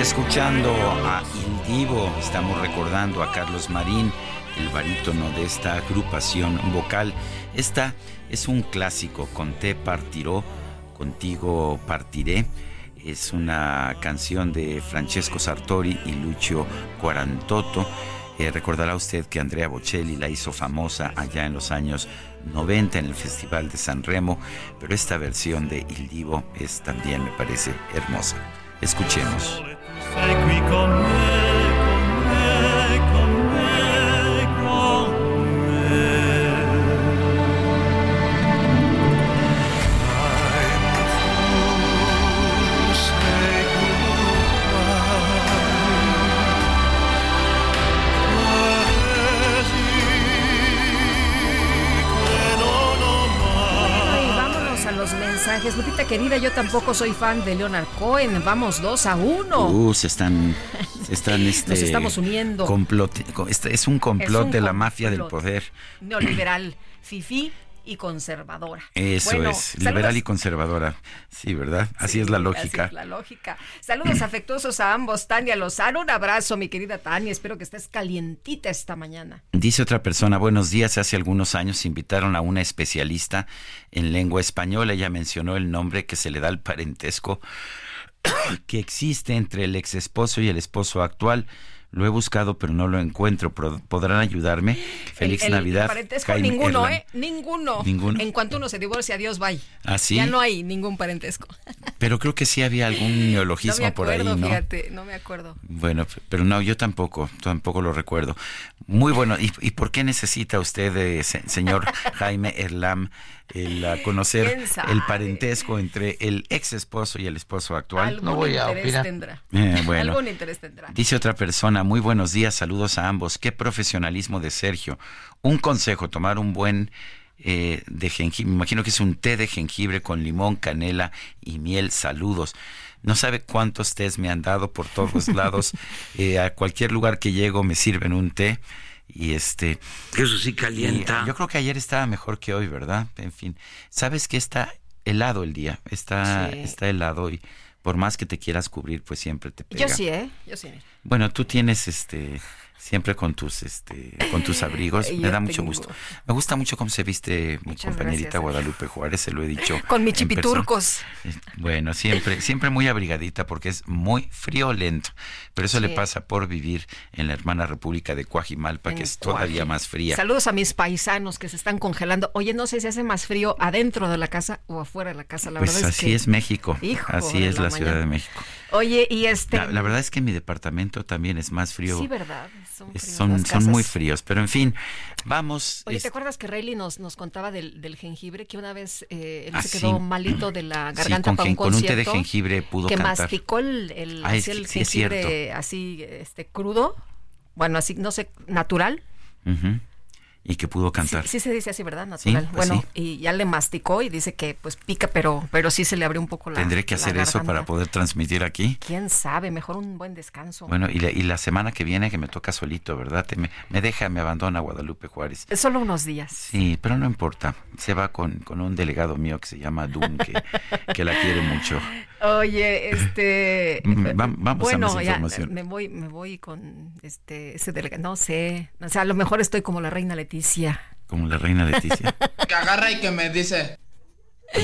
escuchando a Il Divo, estamos recordando a Carlos Marín, el barítono de esta agrupación vocal. Esta es un clásico, con Te partiró, contigo partiré. Es una canción de Francesco Sartori y Lucio Quarantotto. Eh, recordará usted que Andrea Bocelli la hizo famosa allá en los años 90 en el Festival de San Remo, pero esta versión de Il Divo es también, me parece, hermosa. Escuchemos.
Sei qui con me,
mensajes. Lupita querida, yo tampoco soy fan de Leonard Cohen. Vamos dos a uno.
Uh, se están, se están este,
Nos estamos uniendo.
complot- co- este es un complot
Es un
de la mafia del
complot.
poder.
Neoliberal, fifí y conservadora.
Eso
Bueno,
es,
saludos-
liberal y conservadora. Sí, ¿verdad? Así es la lógica.
Así es la lógica. Saludos afectuosos a ambos. Tania Lozano, un abrazo, mi querida Tania. Espero que estés calientita esta mañana.
Dice otra persona, buenos días, hace algunos años invitaron a una especialista en lengua española. Ella mencionó el nombre que se le da al parentesco que existe entre el ex esposo y el esposo actual. Lo he buscado, pero no lo encuentro. ¿Podrán ayudarme? Feliz
El- el
Navidad.
parentesco,
Jaime
ninguno,
Erland.
¿eh? Ninguno.
Ninguno.
En cuanto uno se divorcia, adiós, bye.
¿Ah, sí?
Ya no hay ningún parentesco.
Pero creo que sí había algún neologismo
no me
por ahí, ¿no?
fíjate, no me acuerdo.
Bueno, pero no, yo tampoco, tampoco lo recuerdo. Muy bueno. ¿Y, y por qué necesita usted, eh, se- señor Jaime Erlam, el ah, conocer el parentesco entre el ex esposo y el esposo actual?
Algún interés tendrá.
Eh, bueno.
Algún interés tendrá.
Dice otra persona, muy buenos días, saludos a ambos. Qué profesionalismo de Sergio. Un consejo, tomar un buen eh, de jengibre, me imagino que es un té de jengibre con limón, canela y miel. Saludos. No sabe cuántos tés me han dado por todos lados. Eh, a cualquier lugar que llego me sirven un té. Y este.
Eso sí calienta.
yo creo que ayer estaba mejor que hoy, ¿verdad? En fin. Sabes que está helado el día. Está,
Sí.
está helado y por más que te quieras cubrir, pues siempre te pega.
Yo sí, ¿eh? Yo sí.
Bueno, tú tienes este siempre con tus este con tus abrigos, me da mucho
tengo.
gusto. Me gusta mucho cómo se viste mi
Muchas
compañerita
gracias,
Guadalupe Juárez, se lo he dicho.
Con mis chipiturcos.
Bueno, siempre siempre muy abrigadita porque es muy friolento, pero eso le pasa por vivir en la hermana República de Coajimalpa, que es todavía
Coaji.
más fría.
Saludos a mis paisanos que se están congelando. Oye, no sé si hace más frío adentro de la casa o afuera de la casa. La
pues
verdad
así
es que.
es México,
Hijo
así es
la
la, Ciudad de México.
Oye, y este.
La, la verdad es que mi departamento también es más frío.
Sí, ¿verdad? Son,
Es-
frías
son, son muy fríos, pero en fin, vamos.
Oye,
es-
¿te acuerdas que Rayleigh nos, nos contaba del, del jengibre? Que una vez eh, él
Ah,
se quedó
sí.
malito de la
Sí,
garganta
con
para un
con un té de jengibre pudo
que
cantar.
masticó el, el,
es
así el
sí es
jengibre
cierto.
así este, crudo. Bueno, así, no sé, natural.
Ujú. Y que pudo cantar.
Sí, sí se dice así, ¿verdad? Natural.
Sí, pues
bueno,
sí.
y ya le masticó y dice que pues pica, pero, pero sí se le abrió un poco la
Tendré que
la
hacer eso para poder transmitir aquí.
¿Quién sabe? Mejor un buen descanso.
Bueno, y la, y la semana que viene que me toca solito, ¿verdad? Te- me, me deja, me abandona Guadalupe Juárez.
Es solo unos días.
Sí, pero no importa. Se va con, con un delegado mío que se llama Dun, que, que la quiere mucho.
Oye, este
vam- vamos a
bueno,
más
ya
información.
me voy me voy con este ese delega- no sé, o sea, a lo mejor estoy como la reina Leticia.
Como la reina Leticia.
Que agarra y que me dice.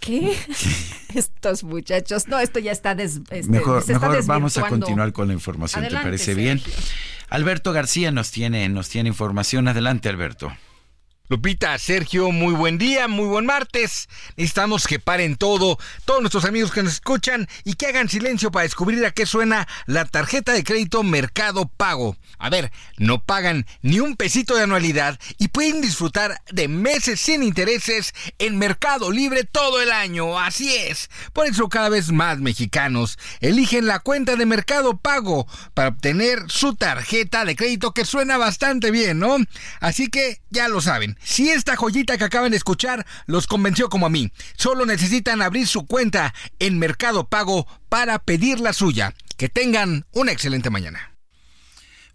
¿Qué? Estos muchachos. No, esto ya está des, este,
mejor
se está
mejor vamos a continuar con la información,
Adelante,
¿te parece bien? Alberto García nos tiene, nos tiene información. Adelante, Alberto.
Lupita, Sergio, muy buen día, muy buen martes. Necesitamos que paren todo, todos nuestros amigos que nos escuchan y que hagan silencio para descubrir a qué suena la tarjeta de crédito Mercado Pago. A ver, no pagan ni un pesito de anualidad y pueden disfrutar de meses sin intereses en Mercado Libre todo el año. Así es. Por eso cada vez más mexicanos eligen la cuenta de Mercado Pago para obtener su tarjeta de crédito que suena bastante bien, ¿no? Así que ya lo saben. Si esta joyita que acaban de escuchar los convenció como a mí, solo necesitan abrir su cuenta en Mercado Pago para pedir la suya. Que tengan una excelente mañana.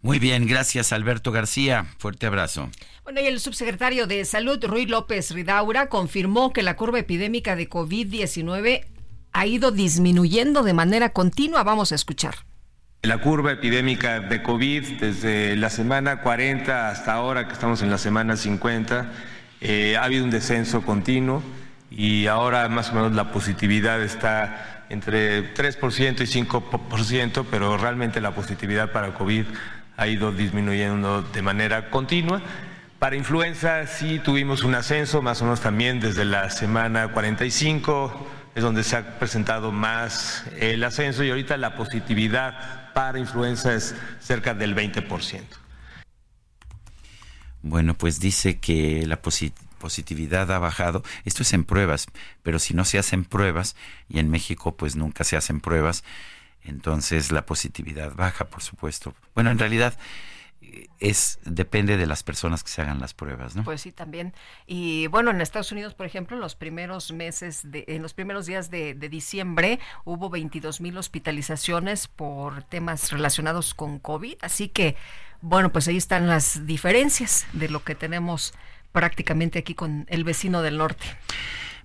Muy bien, gracias Alberto García. Fuerte abrazo.
Bueno, y el subsecretario de Salud, Rui López Ridaura, confirmó que la curva epidémica de COVID-19 ha ido disminuyendo de manera continua. Vamos a escuchar.
La curva epidémica de COVID desde la semana 40 hasta ahora que estamos en la semana 50 eh, ha habido un descenso continuo y ahora más o menos la positividad está entre 3% y 5%, pero realmente la positividad para COVID ha ido disminuyendo de manera continua. Para influenza sí tuvimos un ascenso, más o menos también desde la semana 45, es donde se ha presentado más el ascenso y ahorita la positividad para influenza es cerca del 20%.
Bueno, pues dice que la positividad ha bajado. Esto es en pruebas, pero si no se hacen pruebas, y en México pues nunca se hacen pruebas, entonces la positividad baja, por supuesto. Bueno, en realidad es depende de las personas que se hagan las pruebas, ¿no?
Pues sí, también. Y bueno, en Estados Unidos, por ejemplo, en los primeros meses, de, en los primeros días de, de diciembre, hubo 22 mil hospitalizaciones por temas relacionados con COVID. Así que, bueno, pues ahí están las diferencias de lo que tenemos prácticamente aquí con el vecino del norte.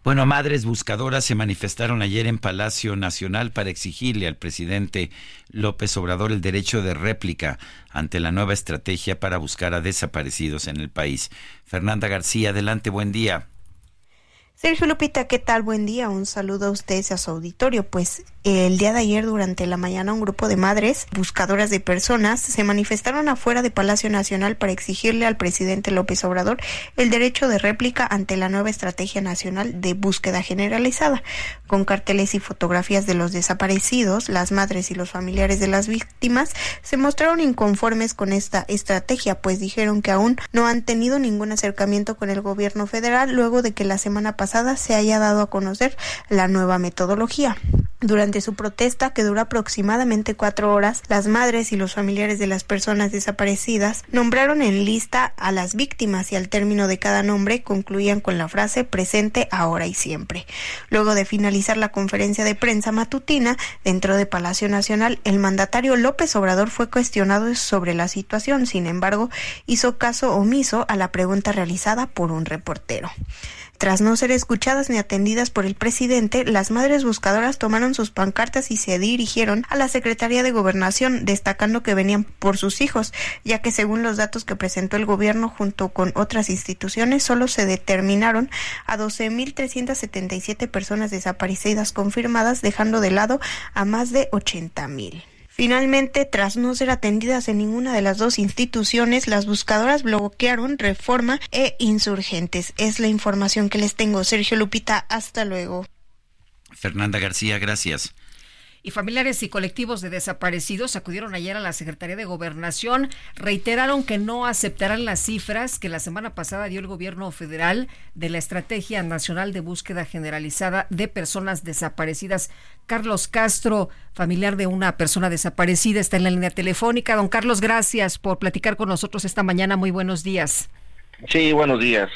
Bueno, madres buscadoras se manifestaron ayer en Palacio Nacional para exigirle al presidente López Obrador el derecho de réplica ante la nueva estrategia para buscar a desaparecidos en el país. Fernanda García, adelante, buen día.
Sergio Lupita, ¿qué tal? Buen día. Un saludo a ustedes y a su auditorio. Pues el día de ayer durante la mañana un grupo de madres buscadoras de personas se manifestaron afuera de Palacio Nacional para exigirle al presidente López Obrador el derecho de réplica ante la nueva estrategia nacional de búsqueda generalizada. Con carteles y fotografías de los desaparecidos, las madres y los familiares de las víctimas se mostraron inconformes con esta estrategia, pues dijeron que aún no han tenido ningún acercamiento con el gobierno federal luego de que la semana pasada se haya dado a conocer la nueva metodología. Durante su protesta, que dura aproximadamente cuatro horas, las madres y los familiares de las personas desaparecidas nombraron en lista a las víctimas y al término de cada nombre concluían con la frase presente ahora y siempre. Luego de finalizar la conferencia de prensa matutina dentro de Palacio Nacional, el mandatario López Obrador fue cuestionado sobre la situación, sin embargo, hizo caso omiso a la pregunta realizada por un reportero. Tras no ser escuchadas ni atendidas por el presidente, las madres buscadoras tomaron sus pancartas y se dirigieron a la Secretaría de Gobernación, destacando que venían por sus hijos, ya que según los datos que presentó el gobierno junto con otras instituciones, solo se determinaron a 12.377 personas desaparecidas confirmadas, dejando de lado a más de 80.000. Finalmente, tras no ser atendidas en ninguna de las dos instituciones, las buscadoras bloquearon Reforma e Insurgentes. Es la información que les tengo. Sergio Lupita, hasta luego.
Fernanda García, gracias.
Y familiares y colectivos de desaparecidos acudieron ayer a la Secretaría de Gobernación, reiteraron que no aceptarán las cifras que la semana pasada dio el gobierno federal de la Estrategia Nacional de Búsqueda Generalizada de Personas Desaparecidas. Carlos Castro, familiar de una persona desaparecida, está en la línea telefónica. Don Carlos, gracias por platicar con nosotros esta mañana. Muy buenos días.
Sí, buenos días.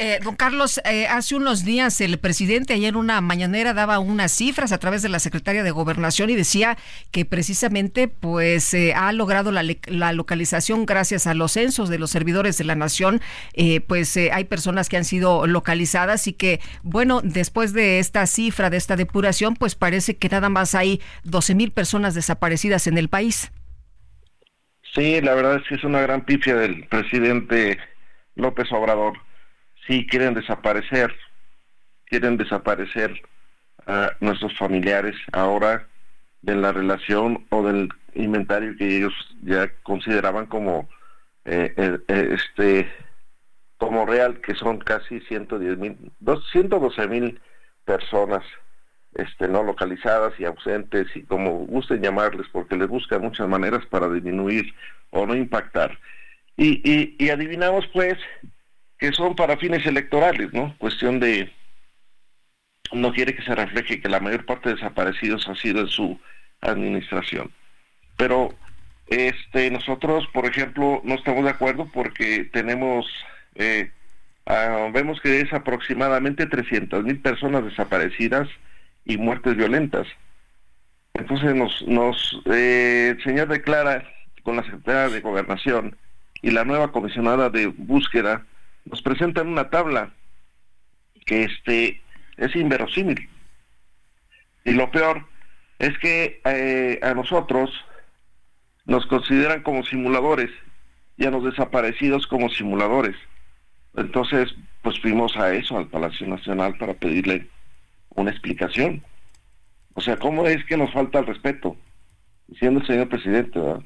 Eh, don Carlos, eh, hace unos días el presidente ayer en una mañanera daba unas cifras a través de la secretaria de Gobernación y decía que precisamente pues eh, ha logrado la, la, localización gracias a los censos de los servidores de la nación. Eh, pues eh, hay personas que han sido localizadas y que bueno, después de esta cifra, de esta depuración, pues parece que nada más hay 12 mil personas desaparecidas en el país.
Sí, la verdad es que es una gran pifia del presidente López Obrador. Sí, quieren desaparecer, quieren desaparecer a nuestros familiares ahora de la relación o del inventario que ellos ya consideraban como eh, eh, eh, este como real que son casi 110 mil 112 mil personas este no localizadas y ausentes y como gusten llamarles porque les buscan muchas maneras para disminuir o no impactar. Y, y, y adivinamos pues que son para fines electorales no cuestión de no quiere que se refleje que la mayor parte de desaparecidos ha sido en su administración. Pero este nosotros, por ejemplo, no estamos de acuerdo porque tenemos, eh, ah, vemos que es aproximadamente 300 mil personas desaparecidas y muertes violentas. Entonces nos, nos eh, el señor declara con la Secretaría de Gobernación y la nueva comisionada de búsqueda nos presentan una tabla que este es inverosímil. Y lo peor es que eh, a nosotros nos consideran como simuladores y a los desaparecidos como simuladores. Entonces, pues fuimos a eso, al Palacio Nacional, para pedirle una explicación. O sea, ¿cómo es que nos falta el respeto? Siendo el señor presidente, ¿verdad?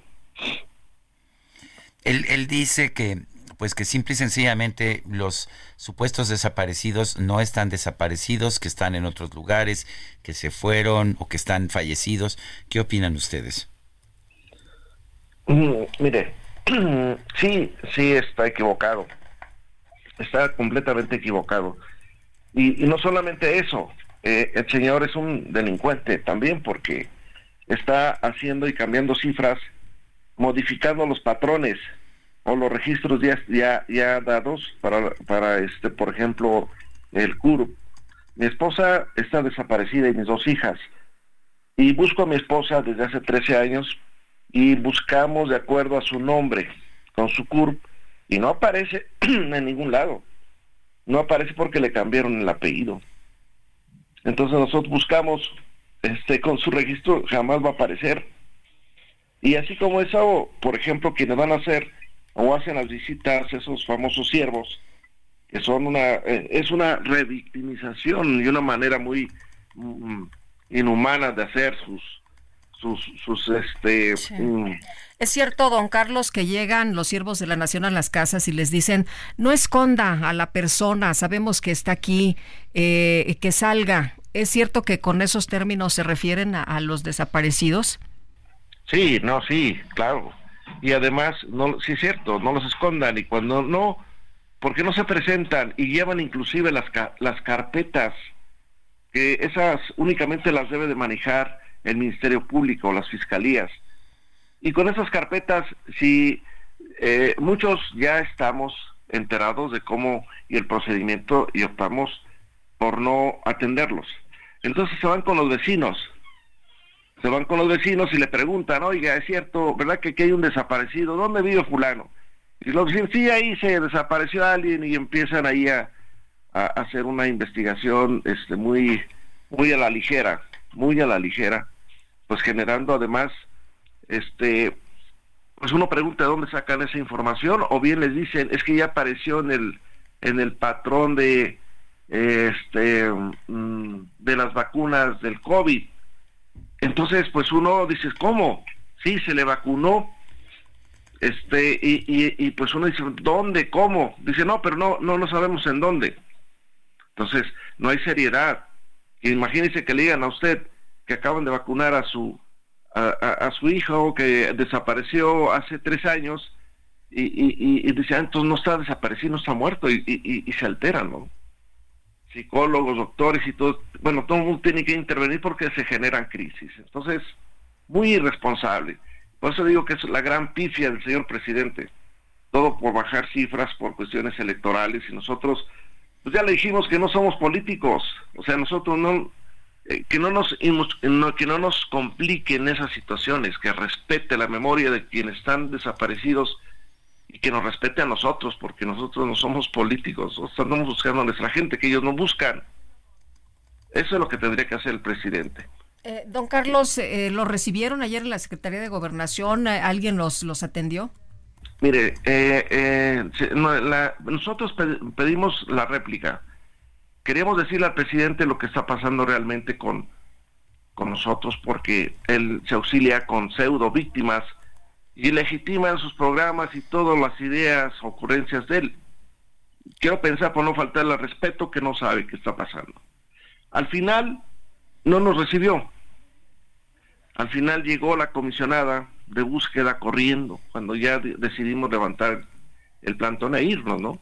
Él, él dice que pues que simple y sencillamente los supuestos desaparecidos no están desaparecidos, que están en otros lugares, que se fueron o que están fallecidos. ¿Qué opinan ustedes?
Mm, mire, sí, sí está equivocado. Está completamente equivocado. Y, no solamente eso, eh, el señor es un delincuente también porque está haciendo y cambiando cifras, modificando los patrones o los registros ya, ya, ya dados para, para, este, por ejemplo, el CURP. Mi esposa está desaparecida y mis dos hijas. Y busco a mi esposa desde hace 13 años y buscamos de acuerdo a su nombre con su CURP y no aparece en ningún lado. No aparece porque le cambiaron el apellido. Entonces nosotros buscamos este con su registro jamás va a aparecer. Y así como eso, por ejemplo, quienes van a hacer o hacen las visitas esos famosos siervos, que son una, eh, es una revictimización y una manera muy mm, inhumana de hacer sus, sus, sus este... Mm,
es cierto, don Carlos, que llegan los siervos de la nación a las casas y les dicen, no esconda a la persona, sabemos que está aquí, eh, que salga. ¿Es cierto que con esos términos se refieren a los desaparecidos?
Sí, no, sí, claro y además, no, sí es cierto, no los escondan y cuando no, porque no se presentan y llevan inclusive las, las carpetas, que esas únicamente las debe de manejar el Ministerio Público o las fiscalías. Y con esas carpetas, si eh, muchos ya estamos enterados de cómo y el procedimiento y optamos por no atenderlos. Entonces se van con los vecinos se van con los vecinos y le preguntan, oiga, es cierto, ¿verdad que aquí hay un desaparecido? ¿Dónde vive fulano? Y los dicen, sí, ahí se desapareció alguien y empiezan ahí a, hacer una investigación este, muy, muy a la ligera, muy a la ligera, pues generando además, este, pues uno pregunta de dónde sacan esa información o bien les dicen, es que ya apareció en el, en el patrón de, este, mm, de las vacunas del COVID entonces, pues uno dice, ¿cómo? Sí, se le vacunó. Este, y, pues uno dice, ¿dónde? ¿Cómo? Dice, no, pero no, no, no sabemos en dónde. Entonces, no hay seriedad. Imagínese que le digan a usted que acaban de vacunar a su, a, su hijo que desapareció hace tres años y, y, dice, ah, entonces no está desaparecido, no está muerto y se alteran, ¿no? Psicólogos, doctores y todo, bueno, todo el mundo tiene que intervenir porque se generan crisis. Entonces, muy irresponsable. Por eso digo que es la gran pifia del señor presidente. Todo por bajar cifras, por cuestiones electorales y nosotros, pues ya le dijimos que no somos políticos. O sea, nosotros no, eh, que no nos que no nos compliquen esas situaciones, que respete la memoria de quienes están desaparecidos y que nos respete a nosotros, porque nosotros no somos políticos, nosotros estamos buscando a nuestra gente, que ellos no buscan. Eso es lo que tendría que hacer el presidente.
Eh, don Carlos, eh, ¿lo recibieron ayer en la Secretaría de Gobernación? ¿Alguien los, los atendió?
Mire, nosotros pedimos la réplica. Queríamos decirle al presidente lo que está pasando realmente con, con nosotros porque él se auxilia con pseudo víctimas y legitima en sus programas y todas las ideas, ocurrencias de él. Quiero pensar por no faltarle al respeto que no sabe qué está pasando. Al final no nos recibió. Al final llegó la comisionada de búsqueda corriendo cuando ya decidimos levantar el plantón e irnos, ¿no?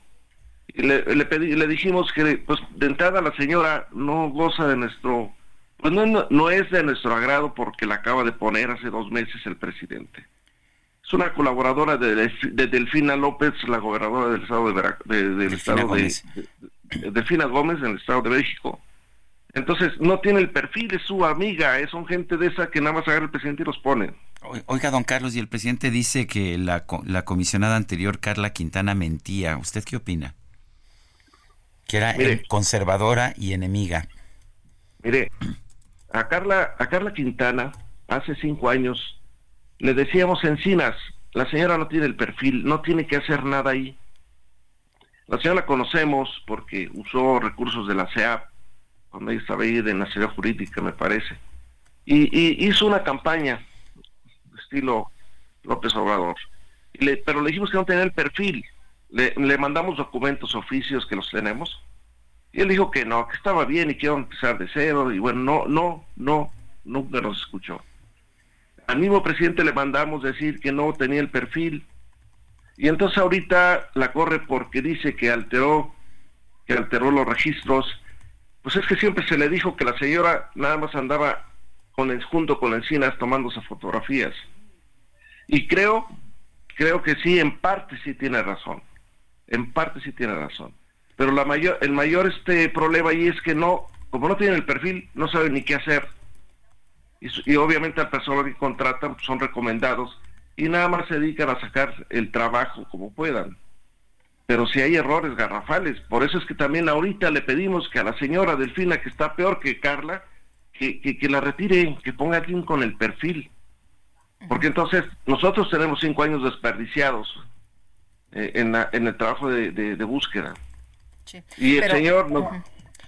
Y le, pedí, le dijimos que pues de entrada la señora no goza de nuestro pues no, no, es de nuestro agrado porque la acaba de poner hace dos meses el presidente. Es una colaboradora de, Delfina López, la gobernadora del estado de, de del estado Gómez. de, Delfina Gómez en el estado de México. Entonces no tiene el perfil, es su amiga, es son gente de esa que nada más agarra el presidente y los pone.
Oiga, don Carlos, y el presidente dice que la, la comisionada anterior, Carla Quintana, mentía. ¿Usted qué opina? Que era conservadora y enemiga.
Mire, a Carla, a Carla Quintana, hace cinco años, le decíamos encinas, la señora no tiene el perfil, no tiene que hacer nada ahí. La señora la conocemos porque usó recursos de la CEAP, cuando ella estaba ahí en la ciudad jurídica, me parece. Y, hizo una campaña, estilo López Obrador. pero le dijimos que no tenía el perfil. Le, le mandamos documentos, oficios que los tenemos y él dijo que no, que estaba bien y que iba a empezar de cero. Y bueno, no, no, no, nunca nos escuchó. Al mismo presidente le mandamos decir que no tenía el perfil. Y entonces ahorita la corre porque dice que alteró, que alteró los registros. Pues es que siempre se le dijo que la señora nada más andaba con el, junto con Encinas tomándose fotografías. Y creo, creo que sí, en parte sí tiene razón. En parte sí tiene razón pero el mayor este problema ahí es que no, como no tienen el perfil, no saben ni qué hacer. Y, obviamente al personal que contratan pues, son recomendados y nada más se dedican a sacar el trabajo como puedan. Pero si hay errores garrafales, por eso es que también ahorita le pedimos que a la señora Delfina, que está peor que Carla, que, que, la retire, que ponga alguien con el perfil. Porque entonces nosotros tenemos cinco años desperdiciados eh, en, en el trabajo de búsqueda. Y el Señor no,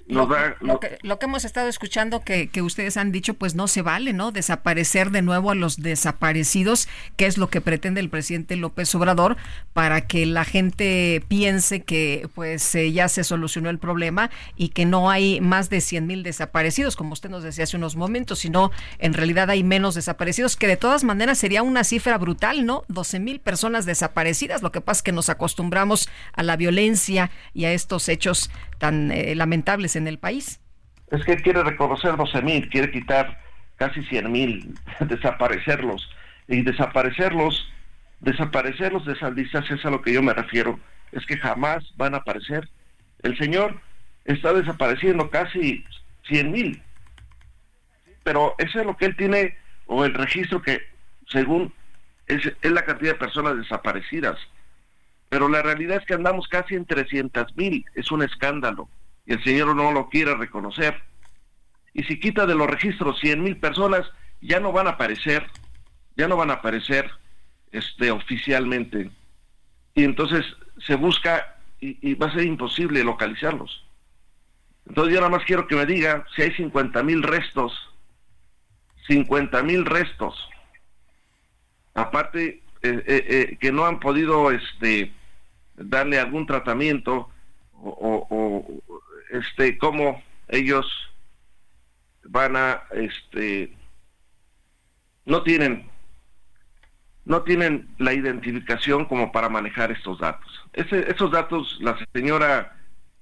lo, que, lo, que, hemos estado escuchando que, que, ustedes han dicho, pues no se vale, ¿no? Desaparecer de nuevo a los desaparecidos, que es lo que pretende el presidente López Obrador, para que la gente piense que pues eh, ya se solucionó el problema y que no hay más de 100 mil desaparecidos, como usted nos decía hace unos momentos, sino en realidad hay menos desaparecidos, que de todas maneras sería una cifra brutal, ¿no? 12 mil personas desaparecidas. Lo que pasa es que nos acostumbramos a la violencia y a estos hechos tan eh, lamentables en el país.
Es que quiere reconocer 12 mil, quiere quitar casi 100 mil, desaparecerlos. Y desaparecerlos, desaparecerlos de esas listas es a lo que yo me refiero. Es que jamás van a aparecer. El señor está desapareciendo casi 100 mil. Pero eso es lo que él tiene, o el registro que, según, es la cantidad de personas desaparecidas pero la realidad es que andamos casi en 300 mil, es un escándalo, y el señor no lo quiere reconocer. Y si quita de los registros 100 mil personas, ya no van a aparecer, ya no van a aparecer este, oficialmente. Y entonces se busca y, va a ser imposible localizarlos. Entonces yo nada más quiero que me diga si hay 50 mil restos, 50 mil restos, aparte eh, eh, eh, que no han podido este darle algún tratamiento o, este cómo ellos van a este no tienen no tienen la identificación como para manejar estos datos. Esos datos la señora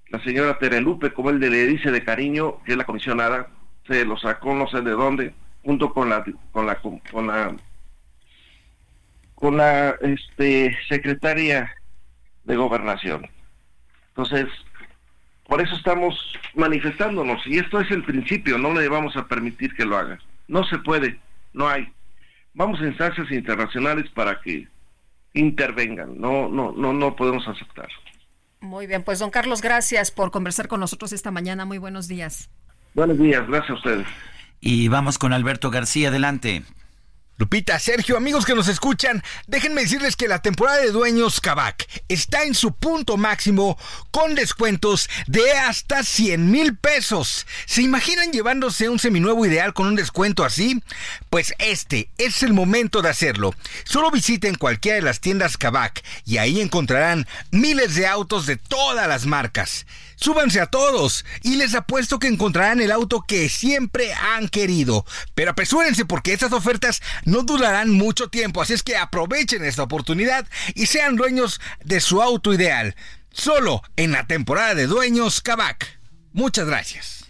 la señora Terelupe, como él le dice de cariño, que es la comisionada, se los sacó no sé de dónde, junto con la con la con la con la este secretaria de gobernación. Entonces, por eso estamos manifestándonos y esto es el principio, no le vamos a permitir que lo haga. No se puede, no hay. Vamos a instancias internacionales para que intervengan, no no no no podemos aceptar.
Muy bien, pues don Carlos, gracias por conversar con nosotros esta mañana. Muy buenos días.
Buenos días, gracias a ustedes.
Y vamos con Alberto García, adelante.
Lupita, Sergio, amigos que nos escuchan, déjenme decirles que la temporada de Dueños Kavak está en su punto máximo con descuentos de hasta 100 mil pesos. ¿Se imaginan llevándose un seminuevo ideal con un descuento así? Pues este es el momento de hacerlo. Solo visiten cualquiera de las tiendas Kavak y ahí encontrarán miles de autos de todas las marcas. Súbanse a todos y les apuesto que encontrarán el auto que siempre han querido. Pero apresúrense porque estas ofertas no durarán mucho tiempo, así es que aprovechen esta oportunidad y sean dueños de su auto ideal. Solo en la temporada de Dueños Kavak. Muchas gracias.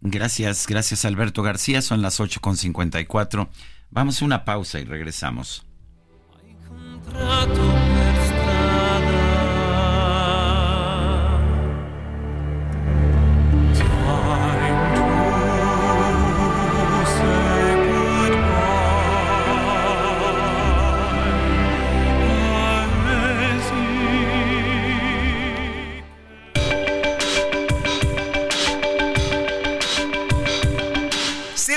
Gracias, gracias Alberto García. Son las 8.54. Vamos a una pausa y regresamos.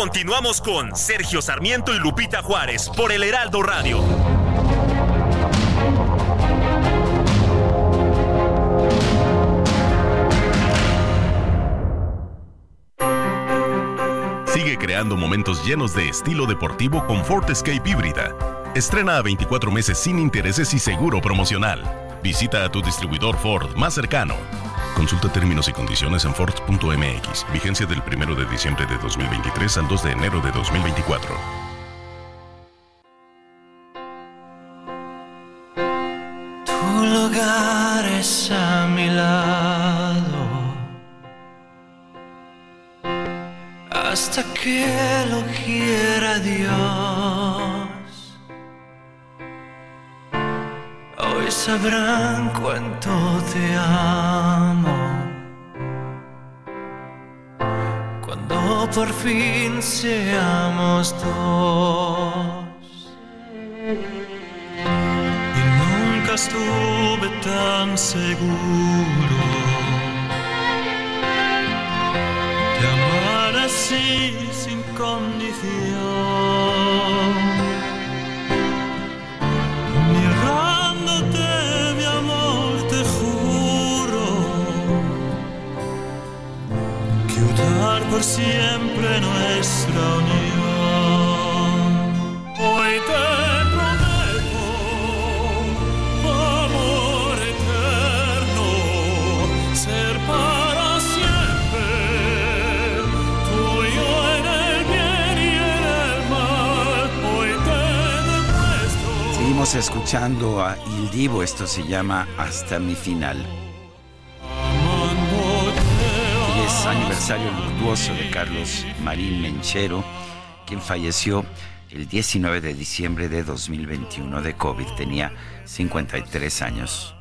Continuamos con Sergio Sarmiento y Lupita Juárez por el Heraldo Radio. Sigue creando momentos llenos de estilo deportivo con Ford Escape híbrida. Estrena a 24 meses sin intereses y seguro promocional. Visita a tu distribuidor Ford más cercano. Consulta términos y condiciones en Ford.mx. Vigencia del 1 de diciembre de 2023 al 2 de enero de 2024.
Tu lugar es a mi lado. Hasta que lo quiera Dios. Sabrán cuánto te amo. Cuando por fin seamos dos. Y nunca estuve tan seguro de amar así sin condición. Por siempre nuestra unión. Hoy te prometo amor eterno, ser para siempre tuyo en el bien y en el mal. Hoy te demuestro.
Seguimos escuchando a Il Divo, esto se llama Hasta mi final. Aniversario luctuoso de Carlos Marín Menchero, quien falleció el 19 de diciembre de 2021 de COVID. Tenía 53 años.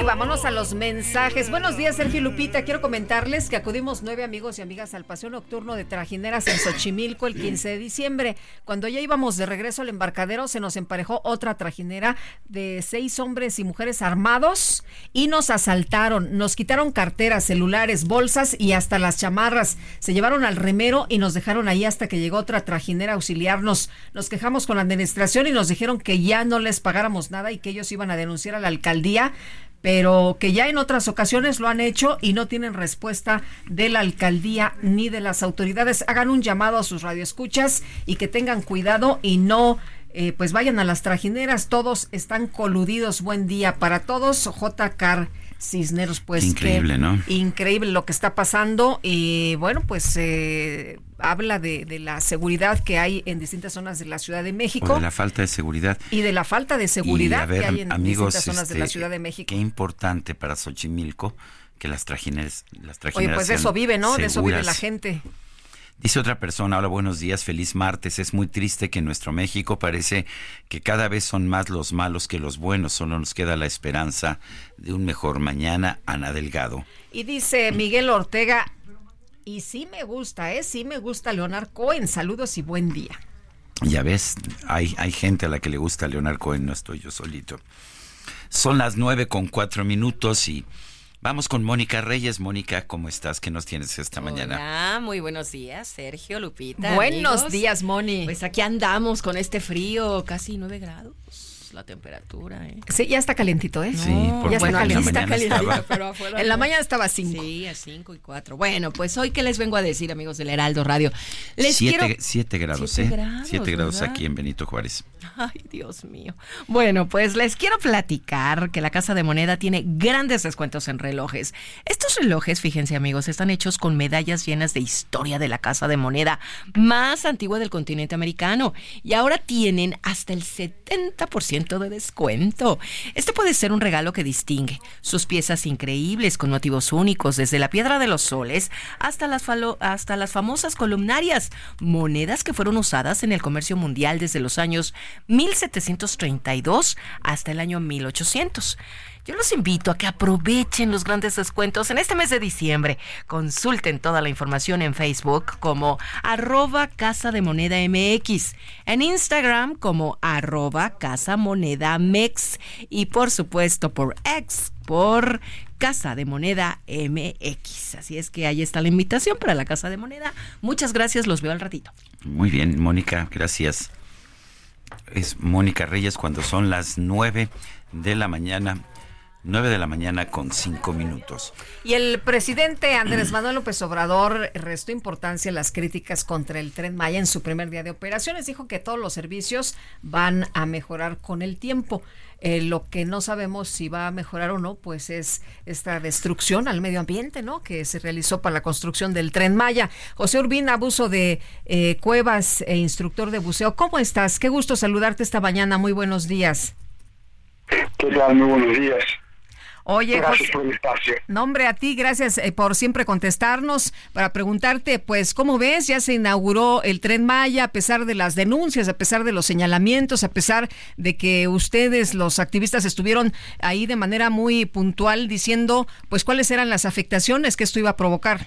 Y vámonos a los mensajes. Buenos días, Sergio Lupita. Quiero comentarles que acudimos nueve amigos y amigas al paseo nocturno de Trajineras en Xochimilco el 15 de diciembre. Cuando ya íbamos de regreso al embarcadero, se nos emparejó otra trajinera de seis hombres y mujeres armados y nos asaltaron. Nos quitaron carteras, celulares, bolsas y hasta las chamarras. Se llevaron al remero y nos dejaron ahí hasta que llegó otra trajinera a auxiliarnos. Nos quejamos con la administración y nos dijeron que ya no les pagáramos nada y que ellos iban a denunciar a la alcaldía pero que ya en otras ocasiones lo han hecho y no tienen respuesta de la alcaldía ni de las autoridades. Hagan un llamado a sus radioescuchas y que tengan cuidado y no eh, pues vayan a las trajineras, todos están coludidos. Buen día para todos. J. Car Cisneros, pues
Increíble,
que-
¿no?
Increíble lo que está pasando y bueno, pues eh, habla de, de la seguridad que hay en distintas zonas de la Ciudad de México
O de la falta de seguridad.
y de la falta de seguridad
Y, a ver,
que hay en
amigos,
distintas zonas de la
este,
Ciudad de México.
Qué importante para Xochimilco que las trajineras, las
Oye,
trajineras
pues de eso vive, ¿no? De eso vive la gente.
Dice otra persona, hola, buenos días, feliz martes. Es muy triste que en nuestro México parece que cada vez son más los malos que los buenos. Solo nos queda la esperanza de un mejor mañana. Ana Delgado.
Y dice Miguel Ortega, y sí me gusta, ¿eh? Sí me gusta Leonard Cohen. Saludos y buen día.
Ya ves, hay, hay gente a la que le gusta Leonard Cohen, no estoy yo solito. Son las nueve con cuatro minutos y Vamos con Mónica Reyes. Mónica, ¿cómo estás? ¿Qué nos tienes esta mañana?
Hola, muy buenos días, Sergio, Lupita.
Buenos días, Moni.
Pues aquí andamos con este frío, casi nueve grados la temperatura. ¿eh?
Sí, ya está calentito, ¿eh?
Sí, por
ya
bueno,
está
en la
calientito,
mañana
calientito,
estaba.
pero afuera. En la mañana estaba a 5.
Sí, a 5 y 4. Bueno, pues hoy que les vengo a decir, amigos del Heraldo Radio. Les
siete,
quiero...
siete grados,
Siete
¿eh?
grados,
siete grados
¿verdad?
aquí en Benito Juárez.
Ay, Dios mío. Bueno, pues les quiero platicar que la Casa de Moneda tiene grandes descuentos en relojes. Estos relojes, fíjense amigos, están hechos con medallas llenas de historia de la Casa de Moneda más antigua del continente americano y ahora tienen hasta el 70% de descuento. Este puede ser un regalo que distingue sus piezas increíbles con motivos únicos, desde la piedra de los soles hasta las, hasta las famosas columnarias, monedas que fueron usadas en el comercio mundial desde los años 1732 hasta el año 1800. Yo los invito a que aprovechen los grandes descuentos en este mes de diciembre. Consulten toda la información en Facebook como arroba Casa de Moneda MX, en Instagram como arroba Casa Moneda Mex y por supuesto por X por Casa de Moneda MX. Así es que ahí está la invitación para la Casa de Moneda. Muchas gracias, los veo al ratito.
Muy bien, Mónica, gracias. Es Mónica Reyes cuando son las nueve de la mañana. Nueve de la mañana con cinco minutos.
Y el presidente Andrés Manuel López Obrador restó importancia a las críticas contra el tren Maya en su primer día de operaciones. Dijo que todos los servicios van a mejorar con el tiempo. Eh, lo que no sabemos si va a mejorar o no, pues es esta destrucción al medio ambiente, ¿no? Que se realizó para la construcción del tren Maya. José Urbín, abuso de eh, cuevas e instructor de buceo. ¿Cómo estás? Qué gusto saludarte esta mañana. Muy buenos días.
¿Qué tal? Muy buenos días.
Oye,
Gracias
José-
por el espacio.
Nombre a ti, gracias eh, por siempre contestarnos. Para preguntarte, pues, ¿cómo ves? Ya se inauguró el tren Maya, a pesar de las denuncias, a pesar de los señalamientos, a pesar de que ustedes, los activistas, estuvieron ahí de manera muy puntual diciendo, pues, cuáles eran las afectaciones que esto iba a provocar.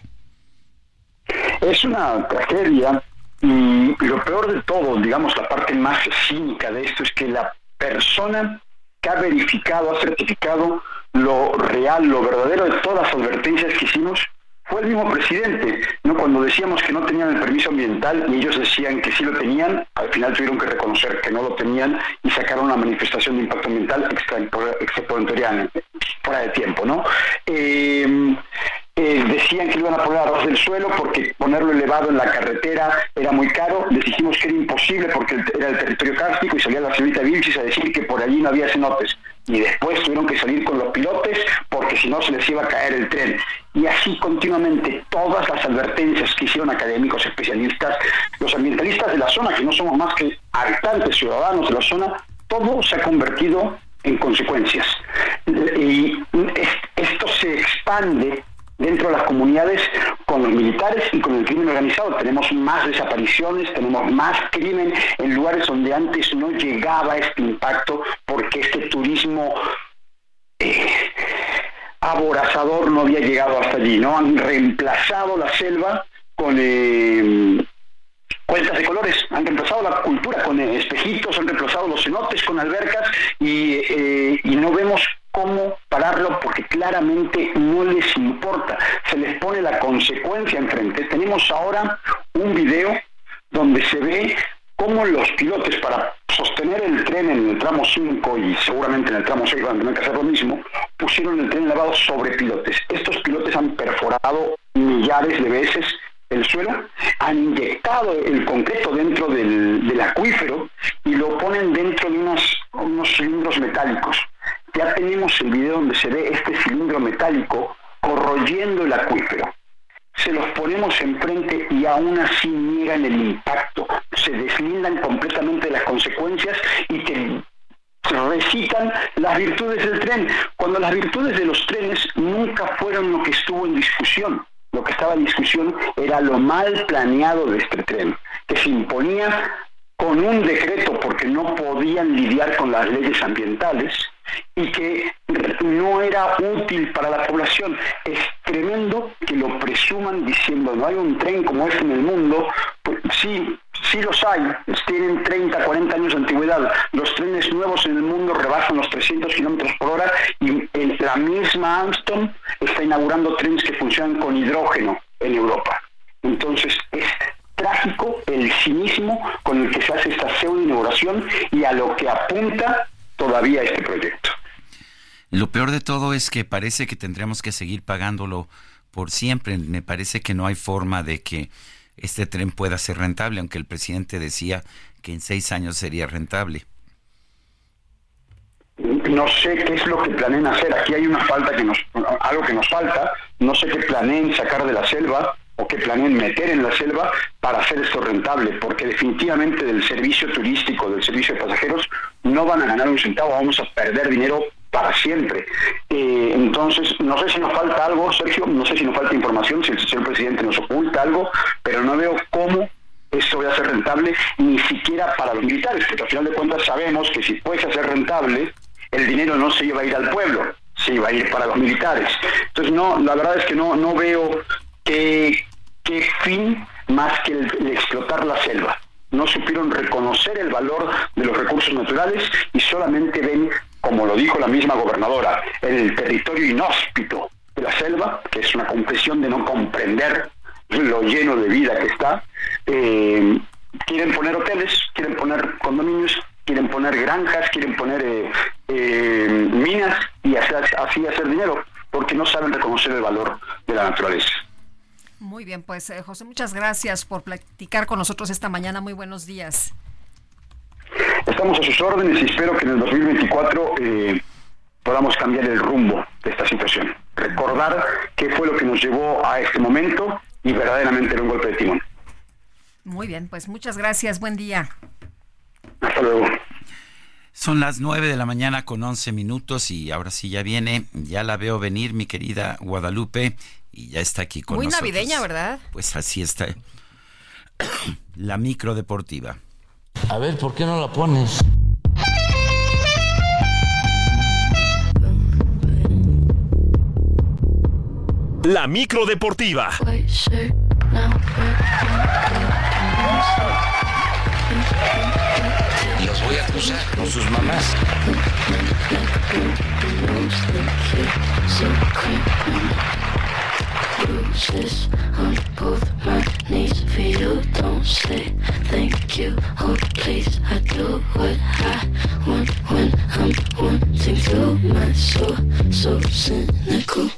Es una tragedia y lo peor de todo, digamos, la parte más cínica de esto es que la persona que ha verificado, ha certificado lo real, lo verdadero de todas las advertencias que hicimos fue el mismo presidente, ¿no? Cuando decíamos que no tenían el permiso ambiental y ellos decían que sí lo tenían, al final tuvieron que reconocer que no lo tenían y sacaron una manifestación de impacto ambiental extraterritorial, fuera de tiempo, ¿no? Eh, eh, decían que lo iban a poner a del suelo porque ponerlo elevado en la carretera era muy caro. Les dijimos que era imposible porque era el territorio kárstico y salía la señorita Vilchis a decir que por allí no había cenotes. Y después tuvieron que salir con los pilotes porque si no se les iba a caer el tren. Y así continuamente todas las advertencias que hicieron académicos, especialistas, los ambientalistas de la zona, que no somos más que habitantes, ciudadanos de la zona, todo se ha convertido en consecuencias. Y es- esto se expande dentro de las comunidades con los militares y con el crimen organizado. Tenemos más desapariciones, tenemos más crimen en lugares donde antes no llegaba este impacto porque este turismo eh, aborazador no había llegado hasta allí, ¿no? Han reemplazado la selva con eh, cuentas de colores, han reemplazado la cultura con eh, espejitos, han reemplazado los cenotes con albercas y, eh, y no vemos cómo pararlo porque claramente no les importa, se les pone la consecuencia enfrente. Tenemos ahora un video donde se ve cómo los pilotos para sostener el tren en el tramo 5 y seguramente en el tramo 6 van a tener que hacer lo mismo, pusieron el tren elevado sobre pilotes. Estos pilotes han perforado millares de veces el suelo, han inyectado el concreto dentro del, del acuífero y lo ponen dentro de unos, unos cilindros metálicos. Ya tenemos el video donde se ve este cilindro metálico corroyendo el acuífero se los ponemos enfrente y aún así niegan el impacto, se deslindan completamente las consecuencias y te recitan las virtudes del tren, cuando las virtudes de los trenes nunca fueron lo que estuvo en discusión. lo que estaba en discusión era lo mal planeado de este tren, que se imponía con un decreto porque no podían lidiar con las leyes ambientales y que no era útil para la población. Es tremendo que lo presuman diciendo no hay un tren como este en el mundo. Pues, sí, sí los hay, tienen 30, 40 años de antigüedad. Los trenes nuevos en el mundo rebasan los 300 kilómetros por hora y la misma Alstom está inaugurando trenes que funcionan con hidrógeno en Europa. Entonces, es trágico el cinismo con el que se hace esta pseudo inauguración y a lo que apunta todavía este proyecto.
Lo peor de todo es que parece que tendremos que seguir pagándolo por siempre. Me parece que no hay forma de que este tren pueda ser rentable, aunque el presidente decía que en seis años sería rentable.
No sé qué es lo que planeen hacer. Aquí hay una falta que nos, algo que nos falta. No sé qué planeen sacar de la selva o que planeen meter en la selva para hacer esto rentable, porque definitivamente del servicio turístico, del servicio de pasajeros, no van a ganar un centavo, vamos a perder dinero para siempre. Eh, entonces, no sé si nos falta algo, Sergio, no sé si nos falta información, si el señor presidente nos oculta algo, pero no veo cómo esto va a ser rentable, ni siquiera para los militares, porque al final de cuentas sabemos que si puede ser rentable, el dinero no se iba a ir al pueblo, se iba a ir para los militares. Entonces, no, la verdad es que no, no veo qué, fin más que el explotar la selva no supieron reconocer el valor de los recursos naturales y solamente ven como lo dijo la misma gobernadora, el territorio inhóspito de la selva, que es una confesión de no comprender lo lleno de vida que está. Eh, quieren poner hoteles, quieren poner condominios, quieren poner granjas, quieren poner eh, eh, minas y así, así hacer dinero, porque no saben reconocer el valor de la naturaleza.
Muy bien, pues José, muchas gracias por platicar con nosotros esta mañana. Muy buenos días.
Estamos a sus órdenes y espero que en el 2024 eh, podamos cambiar el rumbo de esta situación. Recordar qué fue lo que nos llevó a este momento y verdaderamente era un golpe de timón.
Muy bien, pues muchas gracias. Buen día.
Hasta luego.
Son las 9 de la mañana con 11 minutos y ahora sí ya viene, ya la veo venir mi querida Guadalupe y ya está aquí con nosotros.
Muy navideña, ¿verdad?
Pues así está. La micro deportiva.
A ver, ¿por qué no la pones?
La micro deportiva.
Los voy a acusar con sus mamás. Bruises on both my knees for you. Don't say thank you, oh please. I do what I want when I'm wanting to. My soul so cynical.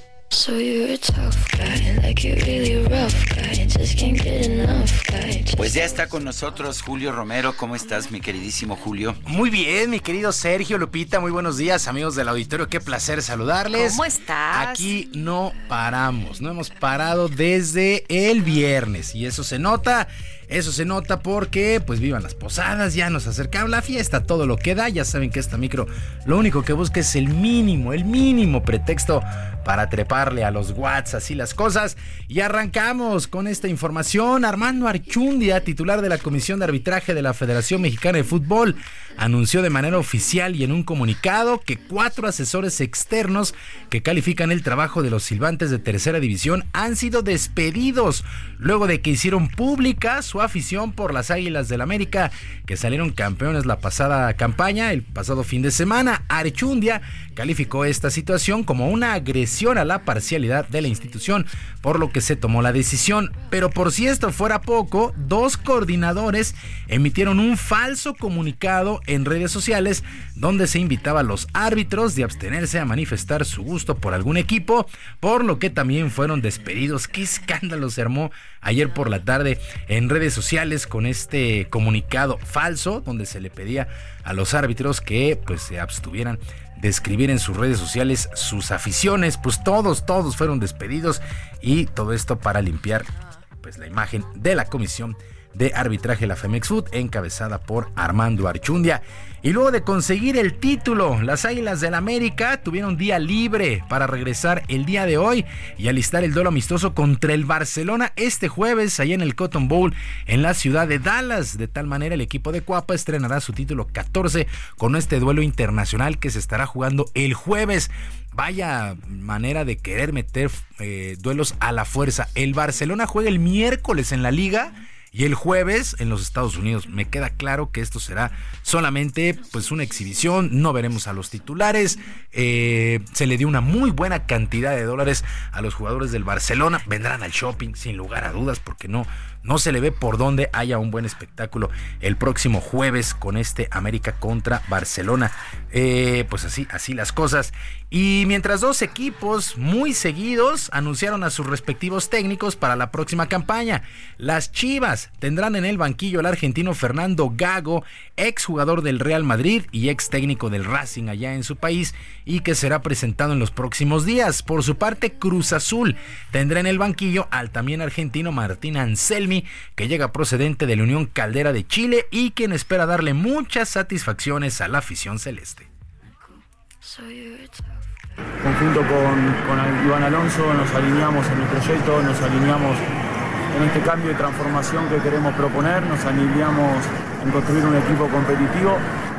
Pues ya está con nosotros Julio Romero. ¿Cómo estás, mi queridísimo Julio?
Muy bien, mi querido Sergio Lupita. Muy buenos días, amigos del auditorio. Qué placer saludarles.
¿Cómo estás?
Aquí no paramos, no hemos parado desde el viernes y eso se nota. Eso se nota porque, pues vivan las posadas, ya nos acercamos la fiesta, todo lo que da. Ya saben que esta micro lo único que busca es el mínimo, el mínimo pretexto para treparle a los WhatsApp y las cosas. Y arrancamos con esta información. Armando Archundia, titular de la Comisión de Arbitraje de la Federación Mexicana de Fútbol, anunció de manera oficial y en un comunicado que cuatro asesores externos que califican el trabajo de los silbantes de tercera división han sido despedidos luego de que hicieron públicas su afición por las Águilas del América, que salieron campeones la pasada campaña, el pasado fin de semana. Arechundia calificó esta situación como una agresión a la parcialidad de la institución, por lo que se tomó la decisión. Pero por si esto fuera poco, dos coordinadores emitieron un falso comunicado en redes sociales donde se invitaba a los árbitros de abstenerse a manifestar su gusto por algún equipo, por lo que también fueron despedidos. ¿Qué escándalo se armó ayer por la tarde en redes sociales con este comunicado falso donde se le pedía a los árbitros que pues se abstuvieran de escribir en sus redes sociales sus aficiones, pues todos, todos fueron despedidos y todo esto para limpiar pues la imagen de la comisión de arbitraje la Femex Food, encabezada por Armando Archundia. Y luego de conseguir el título, las Águilas del América tuvieron día libre para regresar el día de hoy y alistar el duelo amistoso contra el Barcelona este jueves allá en el Cotton Bowl en la ciudad de Dallas. De tal manera el equipo de Cuapa estrenará su título 14 con este duelo internacional que se estará jugando el jueves. Vaya manera de querer meter eh, duelos a la fuerza. El Barcelona juega el miércoles en la liga y el jueves en los Estados Unidos. Me queda claro que esto será solamente pues una exhibición, no veremos a los titulares, eh, se le dio una muy buena cantidad de dólares a los jugadores del Barcelona, vendrán al shopping sin lugar a dudas porque no, no se le ve por dónde haya un buen espectáculo el próximo jueves con este América contra Barcelona. Eh, pues así, así las cosas. Y mientras dos equipos muy seguidos anunciaron a sus respectivos técnicos para la próxima campaña, las Chivas tendrán en el banquillo al argentino Fernando Gago, ex jugador del Real Madrid y ex técnico del Racing allá en su país y que será presentado en los próximos días. Por su parte, Cruz Azul tendrá en el banquillo al también argentino Martín Anselmi, que llega procedente de la Unión Caldera de Chile y quien espera darle muchas satisfacciones a la afición celeste.
Conjunto con, con Iván Alonso nos alineamos en el proyecto, nos alineamos en este cambio de transformación que queremos proponer, nos alineamos en construir un equipo competitivo,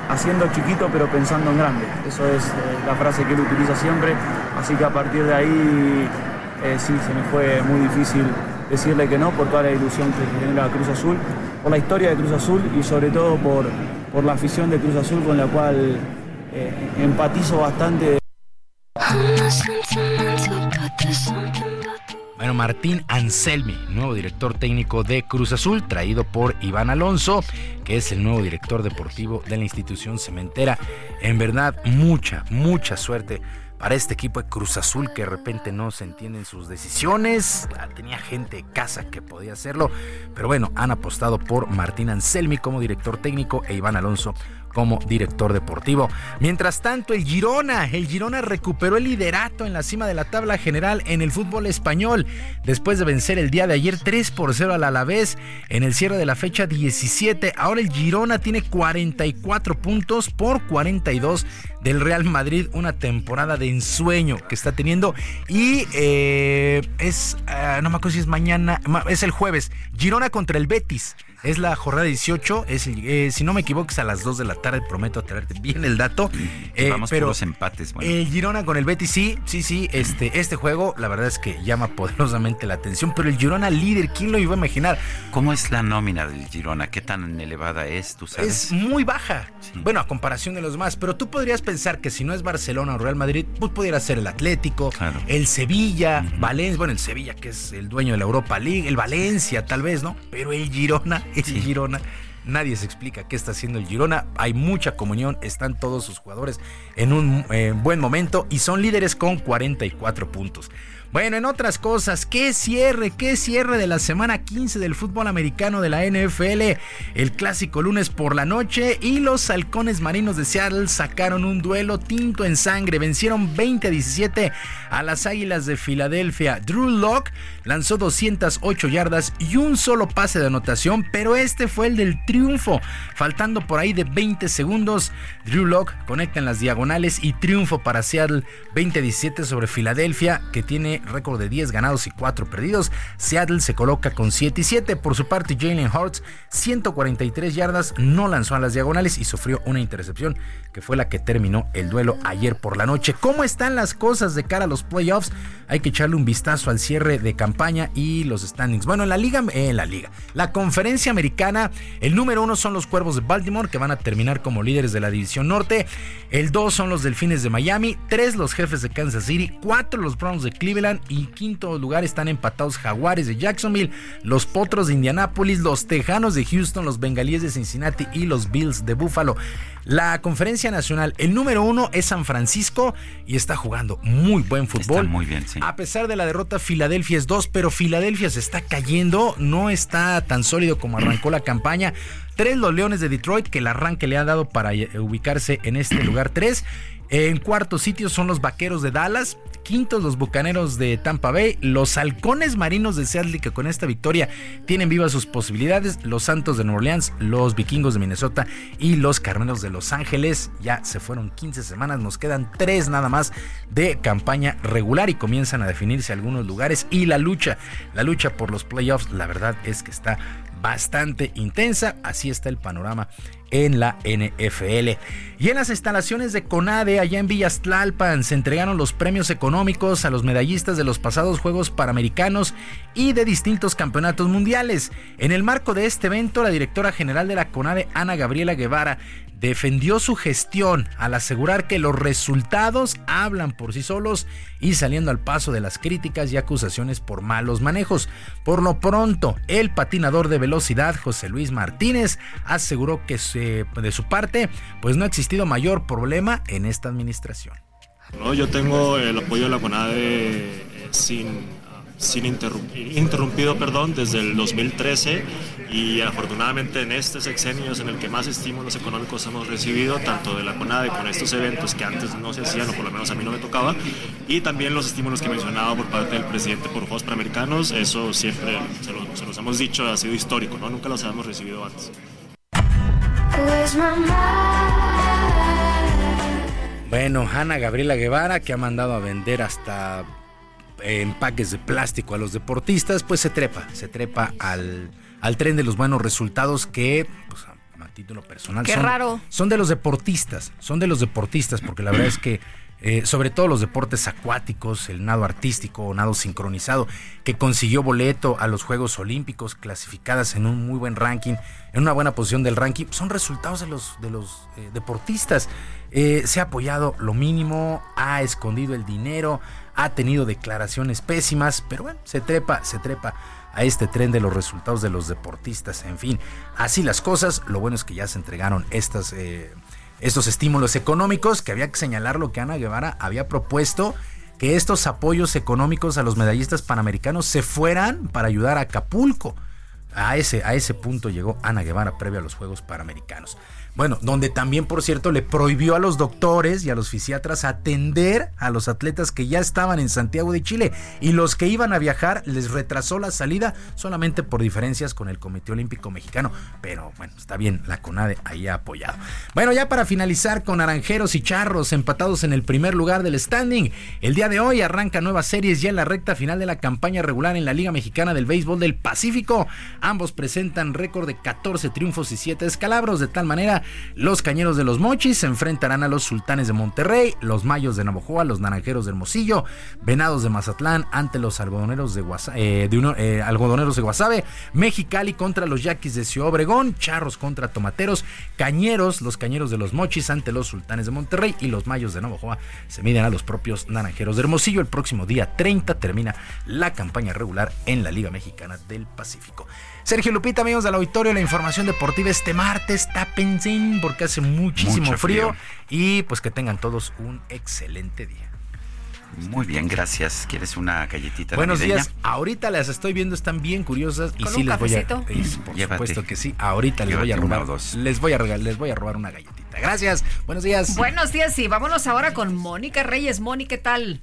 haciendo chiquito pero pensando en grande. Eso es eh, la frase que él utiliza siempre, así que a partir de ahí eh, sí, se me fue muy difícil decirle que no por toda la ilusión que genera Cruz Azul, por la historia de Cruz Azul y sobre todo por, por la afición de Cruz Azul con la cual eh, empatizo bastante.
Bueno, Martín Anselmi, nuevo director técnico de Cruz Azul, traído por Iván Alonso, que es el nuevo director deportivo de la institución cementera. En verdad, mucha, mucha suerte para este equipo de Cruz Azul que de repente no se entienden sus decisiones. Tenía gente de casa que podía hacerlo, pero bueno, han apostado por Martín Anselmi como director técnico e Iván Alonso como director deportivo. Mientras tanto, el Girona, el Girona recuperó el liderato en la cima de la tabla general en el fútbol español después de vencer el día de ayer 3 por 0 al Alavés en el cierre de la fecha 17. Ahora el Girona tiene 44 puntos por 42 del Real Madrid, una temporada de ensueño que está teniendo y eh, es, uh, no me acuerdo si es mañana, es el jueves, Girona contra el Betis. Es la jornada 18, es, eh, si no me equivoco es a las 2 de la tarde, prometo traerte bien el dato.
Eh, Vamos pero los empates. Bueno.
El Girona con el Betis, sí, sí, sí, este, este juego la verdad es que llama poderosamente la atención, pero el Girona líder, ¿quién lo iba a imaginar?
¿Cómo es la nómina del Girona? ¿Qué tan elevada es, tú sabes?
Es muy baja, sí. bueno, a comparación de los demás, pero tú podrías pensar que si no es Barcelona o Real Madrid, pues pudiera ser el Atlético, claro. el Sevilla, uh -huh. Valencia, bueno, el Sevilla que es el dueño de la Europa League, el Valencia tal vez, ¿no? Pero el Girona, el. Girona Nadie se explica qué está haciendo el Girona. Hay mucha comunión, están todos sus jugadores en un eh, buen momento y son líderes con 44 puntos. Bueno, en otras cosas, qué cierre, qué cierre de la semana 15 del fútbol americano de la NFL. El clásico lunes por la noche y los halcones marinos de Seattle sacaron un duelo tinto en sangre. Vencieron 20 a 17 a las águilas de Filadelfia. Drew Locke lanzó 208 yardas y un solo pase de anotación, pero este fue el del triunfo. Faltando por ahí de 20 segundos, Drew Locke conecta en las diagonales y triunfo para Seattle 20 a 17 sobre Filadelfia, que tiene récord de 10 ganados y 4 perdidos. Seattle se coloca con 7 y 7. Por su parte, Jalen Hurts, 143 yardas, no lanzó a las diagonales y sufrió una intercepción que fue la que terminó el duelo ayer por la noche. ¿Cómo están las cosas de cara a los playoffs? Hay que echarle un vistazo al cierre de campaña y los standings. Bueno, en la liga, en eh, la liga, la conferencia americana, el número uno son los Cuervos de Baltimore que van a terminar como líderes de la división norte. El dos son los Delfines de Miami, tres los Jefes de Kansas City, cuatro los Browns de Cleveland y en quinto lugar están empatados Jaguares de Jacksonville, los Potros de Indianápolis, los Tejanos de Houston, los Bengalíes de Cincinnati y los Bills de Buffalo. La conferencia nacional, el número uno es San Francisco y está jugando muy buen fútbol.
Muy bien, sí.
A pesar de la derrota, Filadelfia es dos, pero Filadelfia se está cayendo, no está tan sólido como arrancó la campaña. Tres los Leones de Detroit, que el arranque le ha dado para ubicarse en este lugar tres. En cuarto sitio son los Vaqueros de Dallas. Quintos los Bucaneros de Tampa Bay. Los Halcones Marinos de Seattle que con esta victoria tienen vivas sus posibilidades. Los Santos de Nueva Orleans, los Vikingos de Minnesota y los Carneros de Los Ángeles. Ya se fueron 15 semanas. Nos quedan tres nada más de campaña regular y comienzan a definirse algunos lugares. Y la lucha, la lucha por los playoffs, la verdad es que está bastante intensa. Así está el panorama en la NFL. Y en las instalaciones de CONADE, allá en Villas Tlalpan, se entregaron los premios económicos a los medallistas de los pasados Juegos Panamericanos y de distintos campeonatos mundiales. En el marco de este evento, la directora general de la CONADE, Ana Gabriela Guevara, defendió su gestión al asegurar que los resultados hablan por sí solos y saliendo al paso de las críticas y acusaciones por malos manejos. Por lo pronto, el patinador de velocidad José Luis Martínez aseguró que de su parte pues no ha existido mayor problema en esta administración.
No, yo tengo el apoyo de la CONADE eh, sin sin interrumpido perdón, desde el 2013 y afortunadamente en este sexenio es en el que más estímulos económicos hemos recibido, tanto de la CONADE con estos eventos que antes no se hacían o por lo menos a mí no me tocaba, y también los estímulos que mencionaba por parte del presidente por Juegos Panamericanos, eso siempre se, lo, los hemos dicho, ha sido histórico, ¿no? nunca los habíamos recibido antes.
Bueno, Ana Gabriela Guevara que ha mandado a vender hasta empaques de plástico a los deportistas, pues se trepa, se trepa al, al tren de los buenos resultados que, pues, a, título personal,
Qué
son,
raro.
son de los deportistas, son de los deportistas, porque la verdad es que eh, sobre todo los deportes acuáticos, el nado artístico o nado sincronizado, que consiguió boleto a los Juegos Olímpicos, clasificadas en un muy buen ranking, en una buena posición del ranking, son resultados de los, de los eh, deportistas. Eh, se ha apoyado lo mínimo, ha escondido el dinero, ha tenido declaraciones pésimas, pero bueno, se trepa, se trepa a este tren de los resultados de los deportistas. En fin, así las cosas. Lo bueno es que ya se entregaron estas, eh, estos estímulos económicos, que había que señalar lo que Ana Guevara había propuesto, que estos apoyos económicos a los medallistas panamericanos se fueran para ayudar a Acapulco. A ese, a ese punto llegó Ana Guevara previo a los Juegos Panamericanos. Bueno, donde también, por cierto, le prohibió a los doctores y a los fisiatras atender a los atletas que ya estaban en Santiago de Chile y los que iban a viajar les retrasó la salida solamente por diferencias con el Comité Olímpico Mexicano. Pero bueno, está bien, la CONADE ahí ha apoyado. Bueno, ya para finalizar con Naranjeros y Charros empatados en el primer lugar del standing, el día de hoy arranca nuevas series ya en la recta final de la campaña regular en la Liga Mexicana del Béisbol del Pacífico. Ambos presentan récord de 14 triunfos y 7 descalabros, de tal manera los Cañeros de los Mochis se enfrentarán a los Sultanes de Monterrey, los Mayos de Navojoa, los Naranjeros de Hermosillo, Venados de Mazatlán ante los Algodoneros de, eh, eh, de Guasave, Mexicali contra los Yaquis de Ciudad Obregón, Charros contra Tomateros, Cañeros, los Cañeros de los Mochis ante los Sultanes de Monterrey y los Mayos de Navojoa se miden a los propios Naranjeros de Hermosillo. El próximo día 30 termina la campaña regular en la Liga Mexicana del Pacífico. Sergio Lupita, amigos del auditorio, la información deportiva este martes, tápense porque hace muchísimo frío. y pues que tengan todos un excelente día.
Muy bien, gracias. ¿Quieres una galletita
Buenos
navideña?
días. Ahorita las estoy viendo, están bien curiosas y
¿Con
sí
un
les voy a eh, por
Llévate.
supuesto que sí. Ahorita les voy robar. Les voy a regalar, les voy a robar una galletita. Gracias. Buenos días.
Buenos días y vámonos ahora con Mónica Reyes. Mónica, ¿qué tal?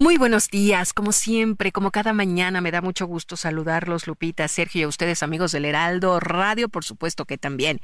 Muy buenos días, como siempre, como cada mañana me da mucho gusto saludarlos, Lupita, Sergio y a ustedes amigos del Heraldo Radio, por supuesto que también.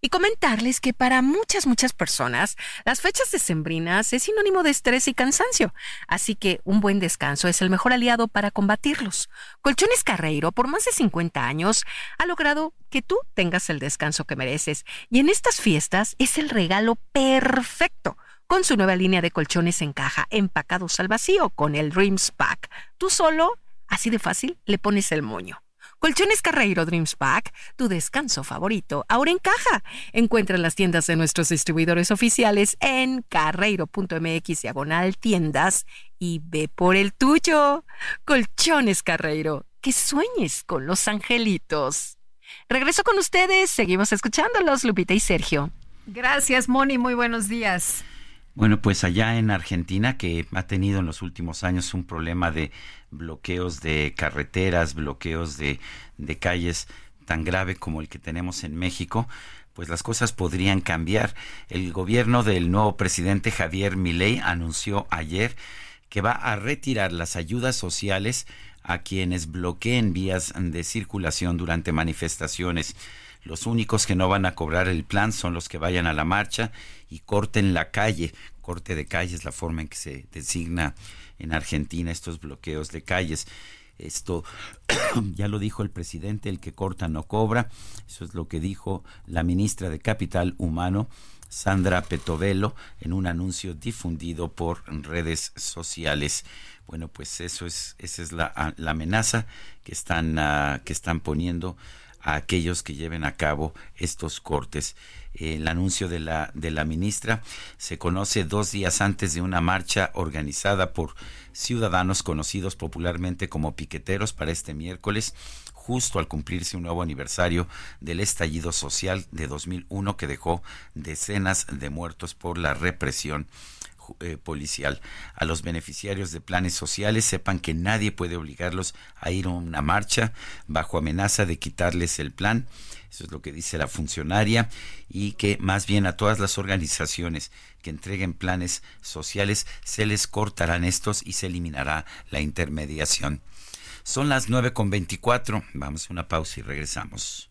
Y comentarles que para muchas, muchas personas, las fechas decembrinas es sinónimo de estrés y cansancio, así que un buen descanso es el mejor aliado para combatirlos. Colchones Carreiro, por más de 50 años, ha logrado que tú tengas el descanso que mereces, y en estas fiestas es el regalo perfecto con su nueva línea de colchones en caja empacados al vacío con el Dreams Pack. Tú solo, así de fácil, le pones el moño. Colchones Carreiro Dreams Pack, tu descanso favorito, ahora en caja. Encuentra en las tiendas de nuestros distribuidores oficiales en carreiro.mx diagonal tiendas y ve por el tuyo. Colchones Carreiro, que sueñes con los angelitos. Regreso con ustedes, seguimos escuchándolos, Lupita y Sergio.
Gracias, Moni. Muy buenos días.
Bueno, pues allá en Argentina, que ha tenido en los últimos años un problema de bloqueos de carreteras, bloqueos de, calles tan grave como el que tenemos en México, pues las cosas podrían cambiar. El gobierno del nuevo presidente Javier Milei anunció ayer que va a retirar las ayudas sociales a quienes bloqueen vías de circulación durante manifestaciones. Los únicos que no van a cobrar el plan son los que vayan a la marcha y corten la calle. Corte de calle es la forma en que se designa en Argentina estos bloqueos de calles. Esto ya lo dijo el presidente, el que corta no cobra. Eso es lo que dijo la ministra de Capital Humano, Sandra Petovelo, en un anuncio difundido por redes sociales. Bueno, pues eso es, esa es la, la amenaza que están, uh, que están poniendo a aquellos que lleven a cabo estos cortes. El anuncio de la, de la ministra se conoce dos días antes de una marcha organizada por ciudadanos conocidos popularmente como piqueteros para este miércoles, justo al cumplirse un nuevo aniversario del estallido social de 2001 que dejó decenas de muertos por la represión eh, policial. A los beneficiarios de planes sociales sepan que nadie puede obligarlos a ir a una marcha bajo amenaza de quitarles el plan. Eso es lo que dice la funcionaria y que más bien a todas las organizaciones que entreguen planes sociales se les cortarán estos y se eliminará la intermediación. Son las 9 con 24. Vamos a una pausa y regresamos.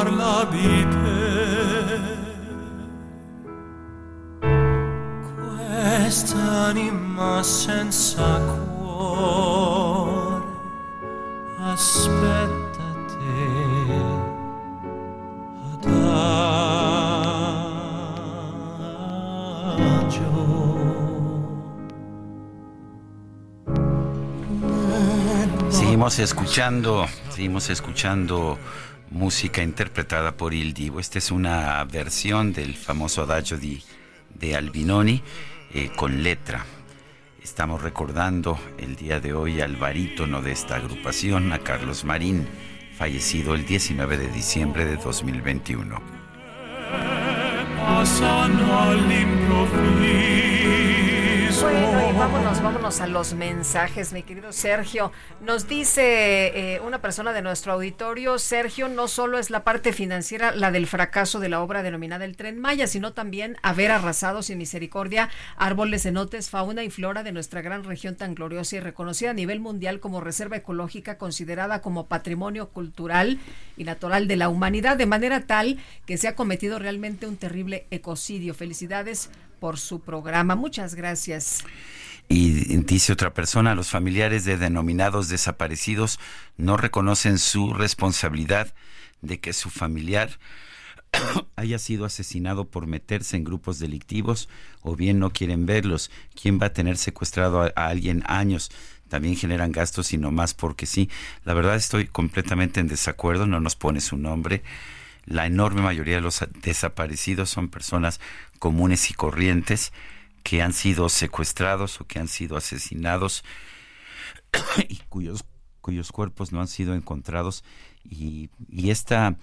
Parla di te. Quest'anima senza cuore aspetta
Seguimos escuchando, seguimos escuchando música interpretada por Il Divo. Esta es una versión del famoso adagio di, de Albinoni eh, con letra. Estamos recordando el día de hoy al barítono de esta agrupación, a Carlos Marín, fallecido el 19 de diciembre de 2021.
Bueno, y vámonos, vámonos a los mensajes, mi querido Sergio. Nos dice eh, una persona de nuestro auditorio, Sergio, no solo es la parte financiera la del fracaso de la obra denominada el Tren Maya, sino también haber arrasado sin misericordia árboles, cenotes, fauna y flora de nuestra gran región tan gloriosa y reconocida a nivel mundial como reserva ecológica, considerada como patrimonio cultural y natural de la humanidad, de manera tal que se ha cometido realmente un terrible ecocidio. Felicidades por su programa. Muchas gracias.
Y dice otra persona, los familiares de denominados desaparecidos no reconocen su responsabilidad de que su familiar haya sido asesinado por meterse en grupos delictivos o bien no quieren verlos. ¿Quién va a tener secuestrado a, alguien años? También generan gastos y no más porque sí. La verdad estoy completamente en desacuerdo, no nos pone su nombre. La enorme mayoría de los desaparecidos son personas comunes y corrientes que han sido secuestrados o que han sido asesinados y cuyos, cuyos cuerpos no han sido encontrados. Y, y esta,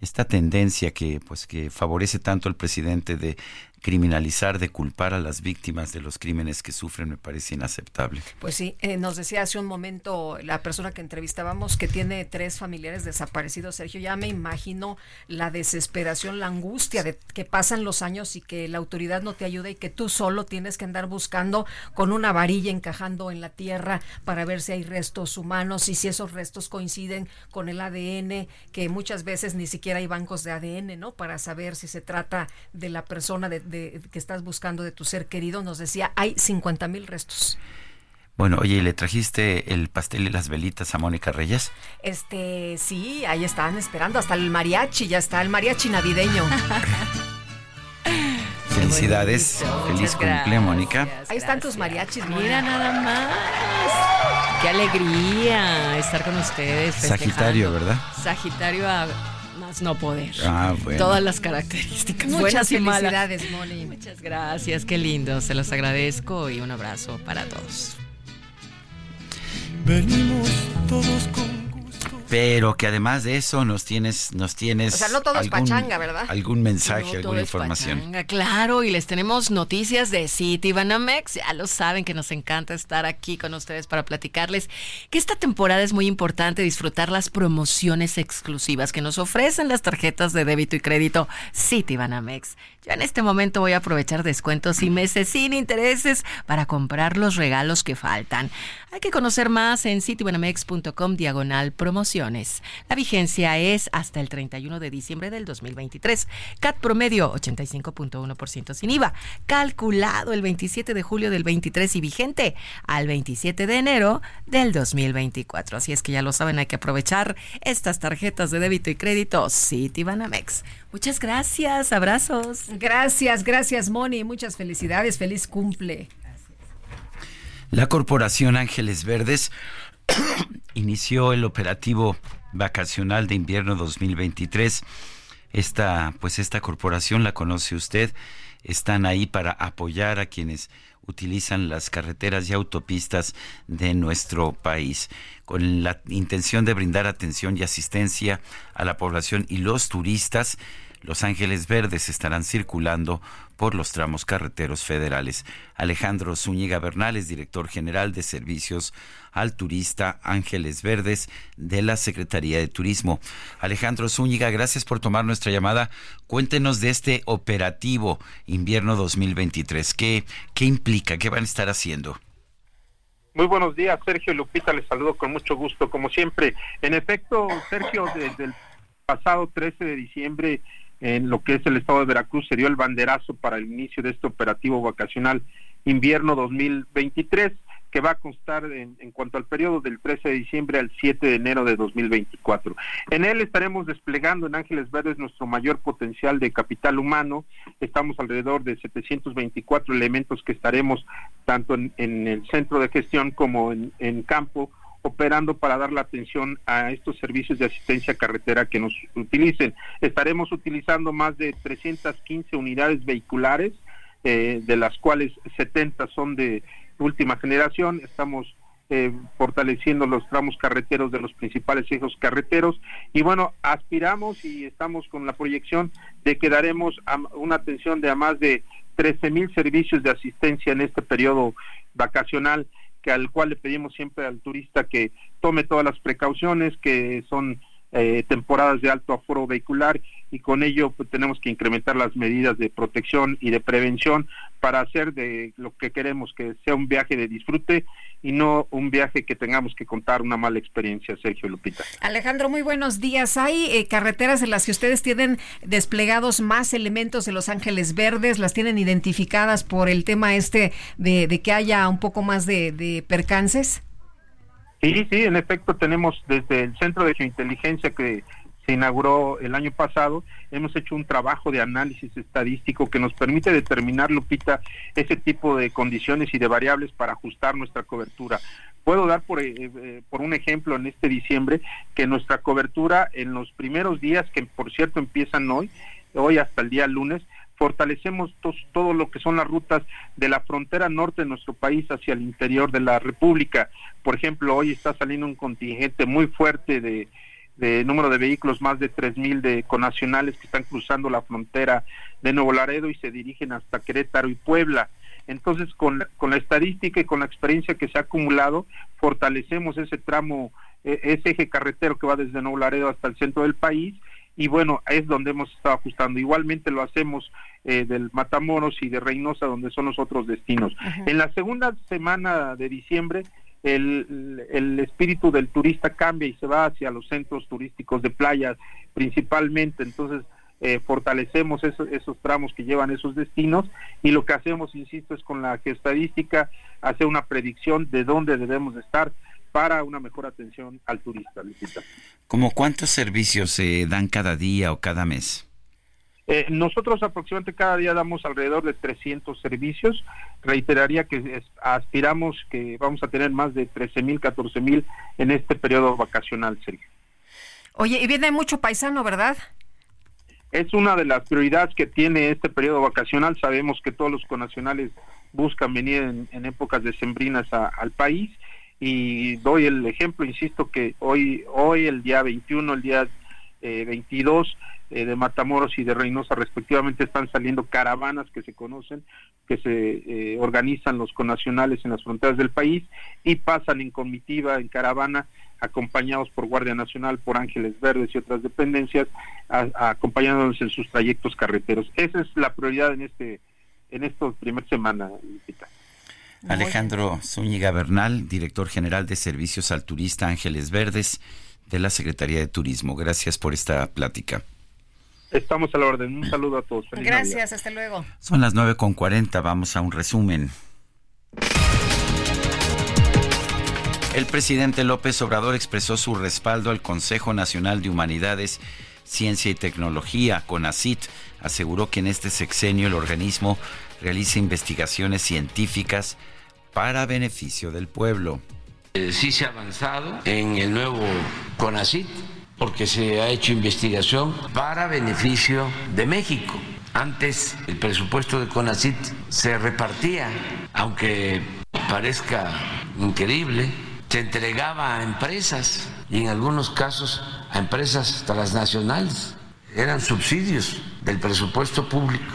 esta tendencia que pues que favorece tanto al presidente de criminalizar, de culpar a las víctimas de los crímenes que sufren me parece inaceptable.
Pues sí, eh, nos decía hace un momento la persona que entrevistábamos que tiene tres familiares desaparecidos, Sergio, ya me imagino la desesperación, la angustia de que pasan los años y que la autoridad no te ayuda y que tú solo tienes que andar buscando con una varilla encajando en la tierra para ver si hay restos humanos y si esos restos coinciden con el ADN, que muchas veces ni siquiera hay bancos de ADN, ¿no? Para saber si se trata de la persona de, que estás buscando de tu ser querido. Nos decía, hay 50 mil restos.
Bueno, oye, ¿le trajiste el pastel y las velitas a Mónica Reyes?
Este, sí, ahí están esperando, hasta el mariachi, ya está, el mariachi navideño.
Felicidades, feliz cumple, Mónica.
Ahí están tus mariachis,
mira nada más. Qué alegría estar con ustedes.
Sagitario, ¿verdad?
Sagitario a más no poder.
Ah, bueno.
Todas las características.
Muchas
buenas y malas.
felicidades, Moni.
Muchas gracias, qué lindo, se los agradezco y un abrazo para todos.
Venimos todos con
Pero que además de eso nos tienes, nos tienes
O sea, no todo es pachanga, ¿verdad?
algún mensaje,
No, todo
alguna
es
información.
pachanga, claro, y les tenemos noticias de City Banamex. Ya lo saben que nos encanta estar aquí con ustedes para platicarles que esta temporada es muy importante disfrutar las promociones exclusivas que nos ofrecen las tarjetas de débito y crédito City Banamex. Yo en este momento voy a aprovechar descuentos y meses sin intereses para comprar los regalos que faltan. Hay que conocer más en citybanamex.com diagonal promociones. La vigencia es hasta el 31 de diciembre del 2023. CAT promedio 85.1% sin IVA. Calculado el 27 de julio del 23 y vigente al 27 de enero del 2024. Así es que ya lo saben, hay que aprovechar estas tarjetas de débito y crédito Citibanamex. Muchas gracias, abrazos.
Gracias, gracias, Moni. Muchas felicidades, feliz cumple.
La Corporación Ángeles Verdes inició el operativo vacacional de invierno 2023. Esta, pues esta corporación la conoce usted. Están ahí para apoyar a quienes utilizan las carreteras y autopistas de nuestro país, con la intención de brindar atención y asistencia a la población y los turistas. Los Ángeles Verdes estarán circulando por los tramos carreteros federales. Alejandro Zúñiga Bernal es director general de Servicios al Turista Ángeles Verdes de la Secretaría de Turismo. Alejandro Zúñiga, gracias por tomar nuestra llamada. Cuéntenos de este operativo invierno 2023. ¿Qué, qué implica? ¿Qué van a estar haciendo?
Muy buenos días, Sergio Lupita, les saludo con mucho gusto, como siempre. En efecto, Sergio, desde el pasado 13 de diciembre, en lo que es el estado de Veracruz, se dio el banderazo para el inicio de este operativo vacacional invierno 2023, que va a constar en, cuanto al periodo del 13 de diciembre al 7 de enero de 2024. En él estaremos desplegando en Ángeles Verdes nuestro mayor potencial de capital humano. Estamos alrededor de 724 elementos que estaremos tanto en, el centro de gestión como en campo operando para dar la atención a estos servicios de asistencia carretera que nos utilicen. Estaremos utilizando más de 315 unidades vehiculares, eh, de las cuales 70 son de última generación. Estamos eh, fortaleciendo los tramos carreteros de los principales ejes carreteros y bueno, aspiramos y estamos con la proyección de que daremos una atención de a más de 13 mil servicios de asistencia en este periodo vacacional que al cual le pedimos siempre al turista que tome todas las precauciones, que son eh, temporadas de alto aforo vehicular y con ello pues, tenemos que incrementar las medidas de protección y de prevención para hacer de lo que queremos que sea un viaje de disfrute y no un viaje que tengamos que contar una mala experiencia, Sergio Lupita.
Alejandro, muy buenos días. ¿Hay eh, carreteras en las que ustedes tienen desplegados más elementos de Los Ángeles Verdes? ¿Las tienen identificadas por el tema este de, de que haya un poco más de, de percances?
Sí, sí, en efecto tenemos desde el Centro de Geointeligencia que se inauguró el año pasado, hemos hecho un trabajo de análisis estadístico que nos permite determinar, Lupita, ese tipo de condiciones y de variables para ajustar nuestra cobertura. Puedo dar por, eh, eh, por un ejemplo en este diciembre que nuestra cobertura en los primeros días, que por cierto empiezan hoy, hoy hasta el día lunes, fortalecemos todo lo que son las rutas de la frontera norte de nuestro país hacia el interior de la República. Por ejemplo, hoy está saliendo un contingente muy fuerte de, de número de vehículos, más de 3.000 de conacionales que están cruzando la frontera de Nuevo Laredo y se dirigen hasta Querétaro y Puebla. Entonces, con, con la estadística y con la experiencia que se ha acumulado, fortalecemos ese tramo, e, ese eje carretero que va desde Nuevo Laredo hasta el centro del país y bueno, es donde hemos estado ajustando. Igualmente lo hacemos eh, del Matamoros y de Reynosa, donde son los otros destinos. En la segunda semana de diciembre, el, el, espíritu del turista cambia y se va hacia los centros turísticos de playas principalmente. Entonces, eh, fortalecemos esos tramos que llevan esos destinos y lo que hacemos, insisto, es con la geostadística hacer una predicción de dónde debemos estar para una mejor atención al turista.
¿Cómo cuántos servicios se dan cada día o cada mes?
Eh, nosotros aproximadamente cada día damos alrededor de 300 servicios. Reiteraría que aspiramos que vamos a tener más de 13 mil, 14 mil en este periodo vacacional, Sergio.
Oye, y viene mucho paisano, ¿verdad?
Es una de las prioridades que tiene este periodo vacacional. Sabemos que todos los conacionales buscan venir en, épocas decembrinas al país y doy el ejemplo, insisto que hoy, hoy el día 21, el día 22 eh, eh, de Matamoros y de Reynosa respectivamente están saliendo caravanas que se conocen, que se eh, organizan los conacionales en las fronteras del país y pasan en comitiva, en caravana acompañados por Guardia Nacional, por Ángeles Verdes y otras dependencias, acompañándonos en sus trayectos carreteros. Esa es la prioridad en este en esta primera semana.
Alejandro Zúñiga Bernal, director general de Servicios al Turista Ángeles Verdes de la Secretaría de Turismo. Gracias por esta plática.
Estamos a la orden. Un saludo a todos.
Gracias, hasta luego.
Son las 9.40, vamos a un resumen. El presidente López Obrador expresó su respaldo al Consejo Nacional de Humanidades, Ciencia y Tecnología, CONACIT. Aseguró que en este sexenio el organismo realiza investigaciones científicas para beneficio del pueblo.
Eh, sí se ha avanzado en el nuevo CONACIT porque se ha hecho investigación para beneficio de México. Antes el presupuesto de CONACIT se repartía, aunque parezca increíble, se entregaba a empresas y en algunos casos a empresas transnacionales. Eran subsidios del presupuesto público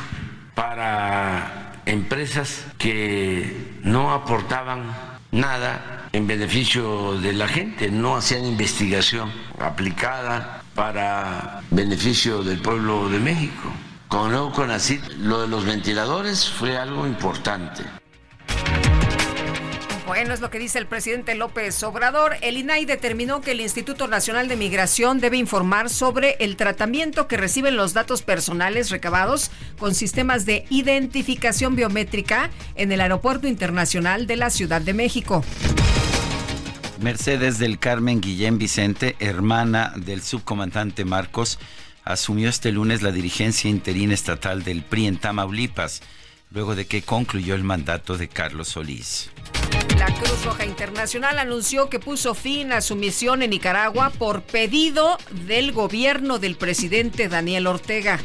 para empresas que no aportaban nada en beneficio de la gente, no hacían investigación aplicada para beneficio del pueblo de México. Con el nuevo lo de los ventiladores fue algo importante.
Bueno, es lo que dice el presidente López Obrador. El INAI determinó que el Instituto Nacional de Migración debe informar sobre el tratamiento que reciben los datos personales recabados con sistemas de identificación biométrica en el Aeropuerto Internacional de la Ciudad de México.
Mercedes del Carmen Guillén Vicente, hermana del subcomandante Marcos, asumió este lunes la dirigencia interina estatal del PRI en Tamaulipas, luego de que concluyó el mandato de Carlos Solís.
La Cruz Roja Internacional anunció que puso fin a su misión en Nicaragua por pedido del gobierno del presidente Daniel Ortega.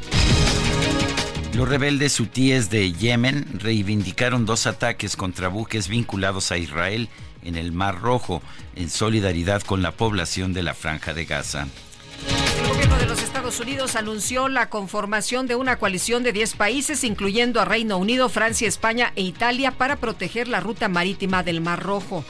Los rebeldes hutíes de Yemen reivindicaron dos ataques contra buques vinculados a Israel en el Mar Rojo, en solidaridad con la población de la Franja de Gaza.
El gobierno de los Estados Unidos anunció la conformación de una coalición de 10 países, incluyendo a Reino Unido, Francia, España e Italia, para proteger la ruta marítima del Mar Rojo.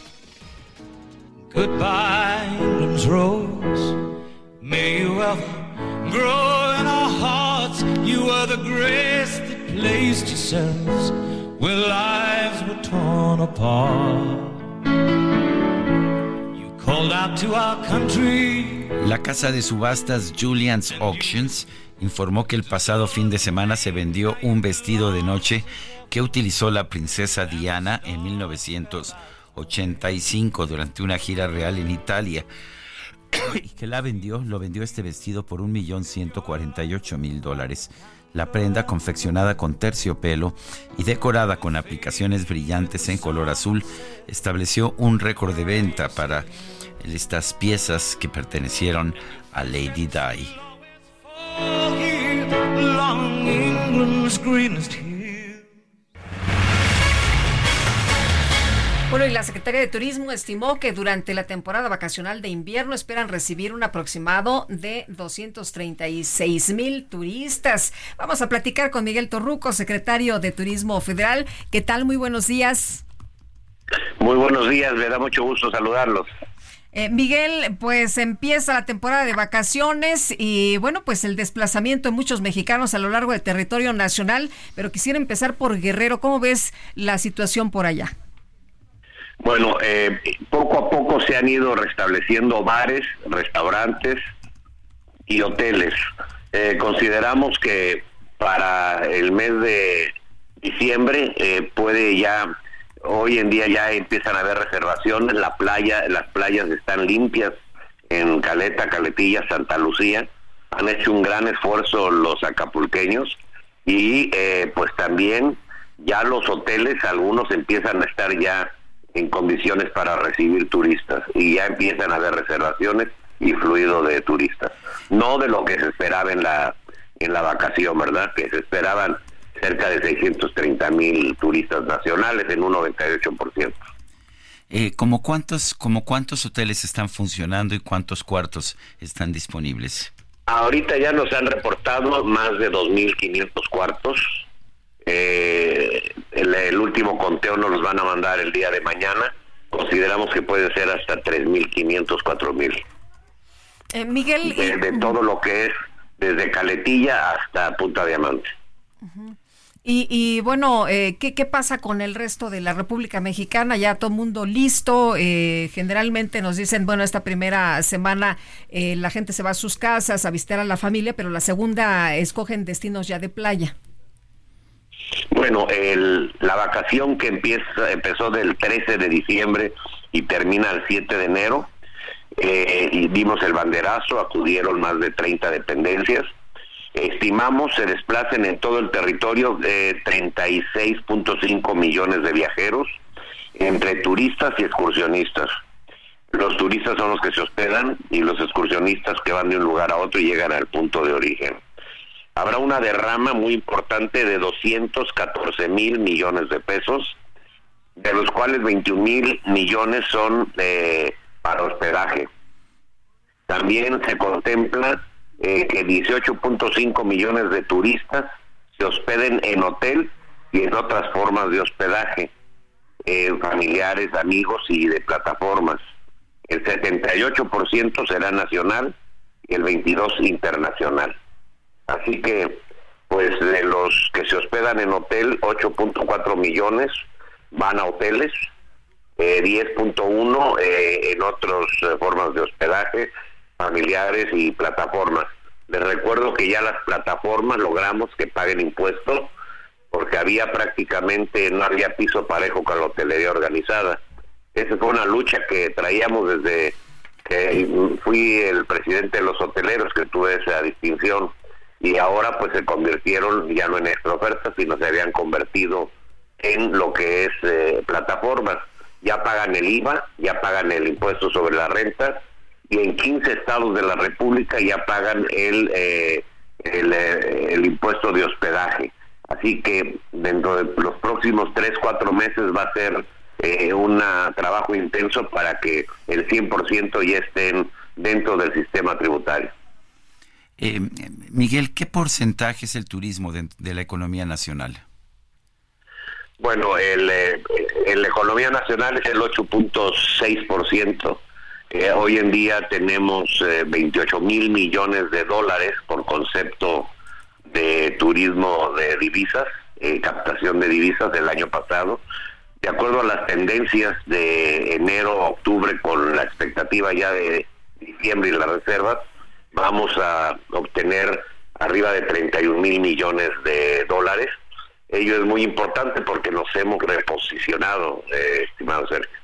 La casa de subastas Julian's Auctions informó que el pasado fin de semana se vendió un vestido de noche que utilizó la princesa Diana en 1985 durante una gira real en Italia. y que la vendió, lo vendió este vestido por un millón ciento cuarenta y ocho mil dólares. La prenda, confeccionada con terciopelo y decorada con aplicaciones brillantes en color azul, estableció un récord de venta para estas piezas que pertenecieron a Lady Di.
Bueno, y la Secretaría de Turismo estimó que durante la temporada vacacional de invierno esperan recibir un aproximado de 236 mil turistas. Vamos a platicar con Miguel Torruco, secretario de Turismo Federal. ¿Qué tal? Muy buenos días.
Muy buenos días, me da mucho gusto saludarlos.
Eh, Miguel, pues empieza la temporada de vacaciones y bueno, pues el desplazamiento de muchos mexicanos a lo largo del territorio nacional, pero quisiera empezar por Guerrero. ¿Cómo ves la situación por allá?
Bueno, eh, poco a poco se han ido restableciendo bares, restaurantes y hoteles. Eh, consideramos que para el mes de diciembre eh, puede ya, hoy en día ya empiezan a haber reservaciones, la playa, las playas están limpias en Caleta, Caletilla, Santa Lucía. Han hecho un gran esfuerzo los acapulqueños y pues también ya los hoteles, algunos empiezan a estar ya en condiciones para recibir turistas y ya empiezan a haber reservaciones y fluido de turistas. No de lo que se esperaba en la en la vacación, ¿verdad? Que se esperaban cerca de 630 mil turistas nacionales en un 98%.
Eh, ¿como cuántos, como cuántos hoteles están funcionando y cuántos cuartos están disponibles?
Ahorita ya nos han reportado más de 2.500 cuartos eh, el, último conteo nos los van a mandar el día de mañana. Consideramos que puede ser hasta 3.500, 4.000.
Eh, Miguel.
De, todo lo que es desde Caletilla hasta Punta Diamante.
Y, y, bueno, eh, ¿qué, ¿qué, pasa con el resto de la República Mexicana? Ya todo mundo listo. Eh, generalmente nos dicen, bueno, esta primera semana eh, la gente se va a sus casas a visitar a la familia, pero la segunda escogen destinos ya de playa.
Bueno, el, la vacación que empieza empezó del 13 de diciembre y termina el 7 de enero, eh, y dimos el banderazo, acudieron más de 30 dependencias. Estimamos se desplacen en todo el territorio de 36.5 millones de viajeros entre turistas y excursionistas. Los turistas son los que se hospedan y los excursionistas que van de un lugar a otro y llegan al punto de origen habrá una derrama muy importante de 214 mil millones de pesos, de los cuales 21 mil millones son eh, para hospedaje. También se contempla eh, que 18.5 millones de turistas se hospeden en hotel y en otras formas de hospedaje, eh, familiares, amigos y de plataformas. El 78% será nacional y el 22% internacional. Así que, pues de los que se hospedan en hotel, 8.4 millones van a hoteles, eh, 10.1 eh, en otras formas de hospedaje, familiares y plataformas. Les recuerdo que ya las plataformas logramos que paguen impuestos porque había prácticamente, no había piso parejo con la hotelería organizada. Esa fue una lucha que traíamos desde que fui el presidente de los hoteleros, que tuve esa distinción y ahora pues se convirtieron ya no en extra ofertas, sino se habían convertido en lo que es eh, plataformas. Ya pagan el IVA, ya pagan el impuesto sobre la renta y en 15 estados de la República ya pagan el, eh, eh, el, impuesto de hospedaje. Así que dentro de los próximos 3, 4 meses va a ser un trabajo intenso para que el 100% ya estén dentro del sistema tributario.
Eh, Miguel, ¿qué porcentaje es el turismo de, la economía nacional?
Bueno, el, eh, la economía nacional es el 8.6%. Eh, hoy en día tenemos 28 mil millones de dólares por concepto de turismo de divisas, captación de divisas del año pasado. De acuerdo a las tendencias de enero a octubre con la expectativa ya de diciembre y las reservas, vamos a obtener arriba de 31 mil millones de dólares. Ello es muy importante porque nos hemos reposicionado, eh, estimado Sergio.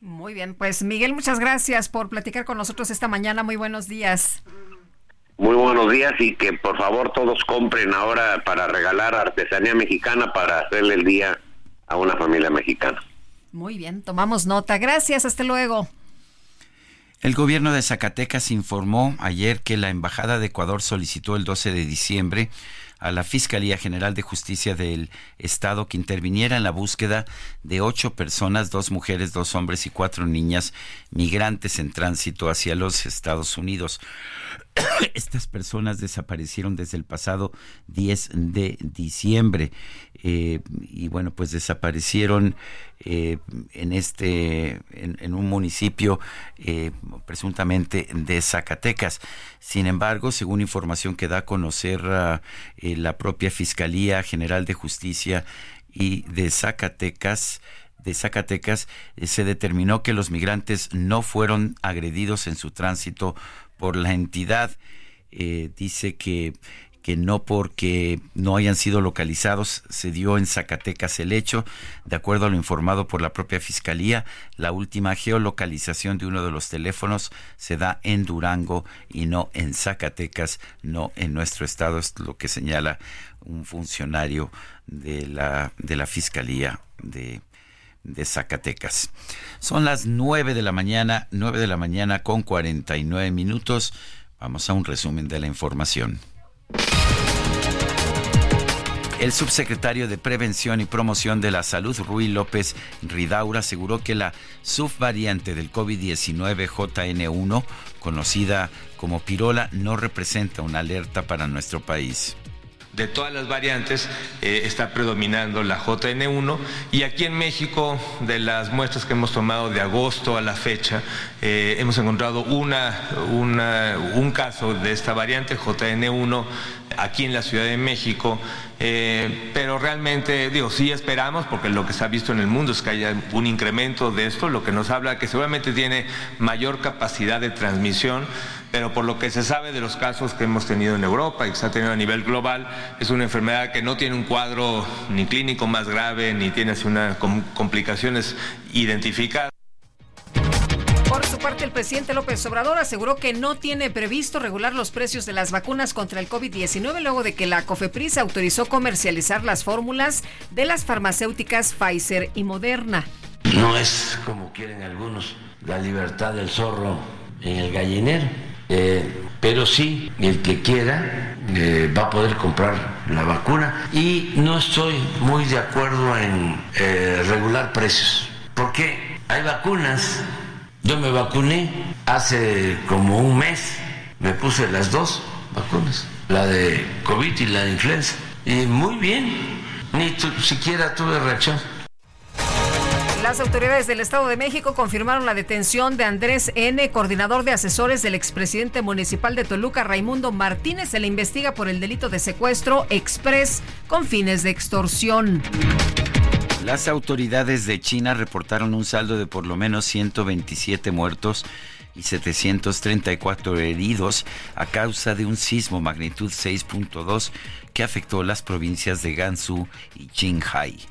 Muy bien, pues Miguel, muchas gracias por platicar con nosotros esta mañana. Muy buenos días.
Muy buenos días y que por favor todos compren ahora para regalar artesanía mexicana para hacerle el día a una familia mexicana.
Muy bien, tomamos nota. Gracias, hasta luego.
El gobierno de Zacatecas informó ayer que la Embajada de Ecuador solicitó el 12 de diciembre a la Fiscalía General de Justicia del Estado que interviniera en la búsqueda de ocho personas, dos mujeres, dos hombres y cuatro niñas migrantes en tránsito hacia los Estados Unidos. Estas personas desaparecieron desde el pasado 10 de diciembre eh, y bueno, pues desaparecieron eh, en este, en, un municipio eh, presuntamente de Zacatecas. Sin embargo, según información que da a conocer la propia Fiscalía General de Justicia y de Zacatecas, de Zacatecas, se determinó que los migrantes no fueron agredidos en su tránsito por la entidad. dice que que no porque no hayan sido localizados se dio en Zacatecas el hecho. De acuerdo a lo informado por la propia Fiscalía, la última geolocalización de uno de los teléfonos se da en Durango y no en Zacatecas, no en nuestro estado, es lo que señala un funcionario de la, de la Fiscalía de, de Zacatecas. Son las nueve de la mañana, nueve de la mañana con 49 minutos. Vamos a un resumen de la información. El subsecretario de Prevención y Promoción de la Salud, Rui López Ridaura, aseguró que la subvariante del COVID-19 JN1, conocida como pirola, no representa una alerta para nuestro país
de todas las variantes eh, está predominando la JN1 y aquí en México de las muestras que hemos tomado de agosto a la fecha eh, hemos encontrado una, un caso de esta variante JN1 aquí en la Ciudad de México. Eh, pero realmente digo sí esperamos porque lo que se ha visto en el mundo es que haya un incremento de esto. Lo que nos habla que seguramente tiene mayor capacidad de transmisión pero por lo que se sabe de los casos que hemos tenido en Europa y que se ha tenido a nivel global, es una enfermedad que no tiene un cuadro ni clínico más grave, ni tiene así una complicaciones identificadas.
Por su parte, el presidente López Obrador aseguró que no tiene previsto regular los precios de las vacunas contra el COVID-19 luego de que la COFEPRIS autorizó comercializar las fórmulas de las farmacéuticas Pfizer y Moderna.
No es, como quieren algunos, la libertad del zorro en el gallinero eh, pero sí, el que quiera eh, va a poder comprar la vacuna. Y no estoy muy de acuerdo en eh, regular precios, porque hay vacunas, yo me vacuné hace como un mes, me puse las dos vacunas, la de COVID y la de influenza, y muy bien, ni siquiera tuve reacción.
Las autoridades del Estado de México confirmaron la detención de Andrés N., coordinador de asesores del expresidente municipal de Toluca, Raimundo Martínez. Se le investiga por el delito de secuestro express con fines de extorsión.
Las autoridades de China reportaron un saldo de por lo menos 127 muertos y 734 heridos a causa de un sismo magnitud 6.2 que afectó las provincias de Gansu y Qinghai.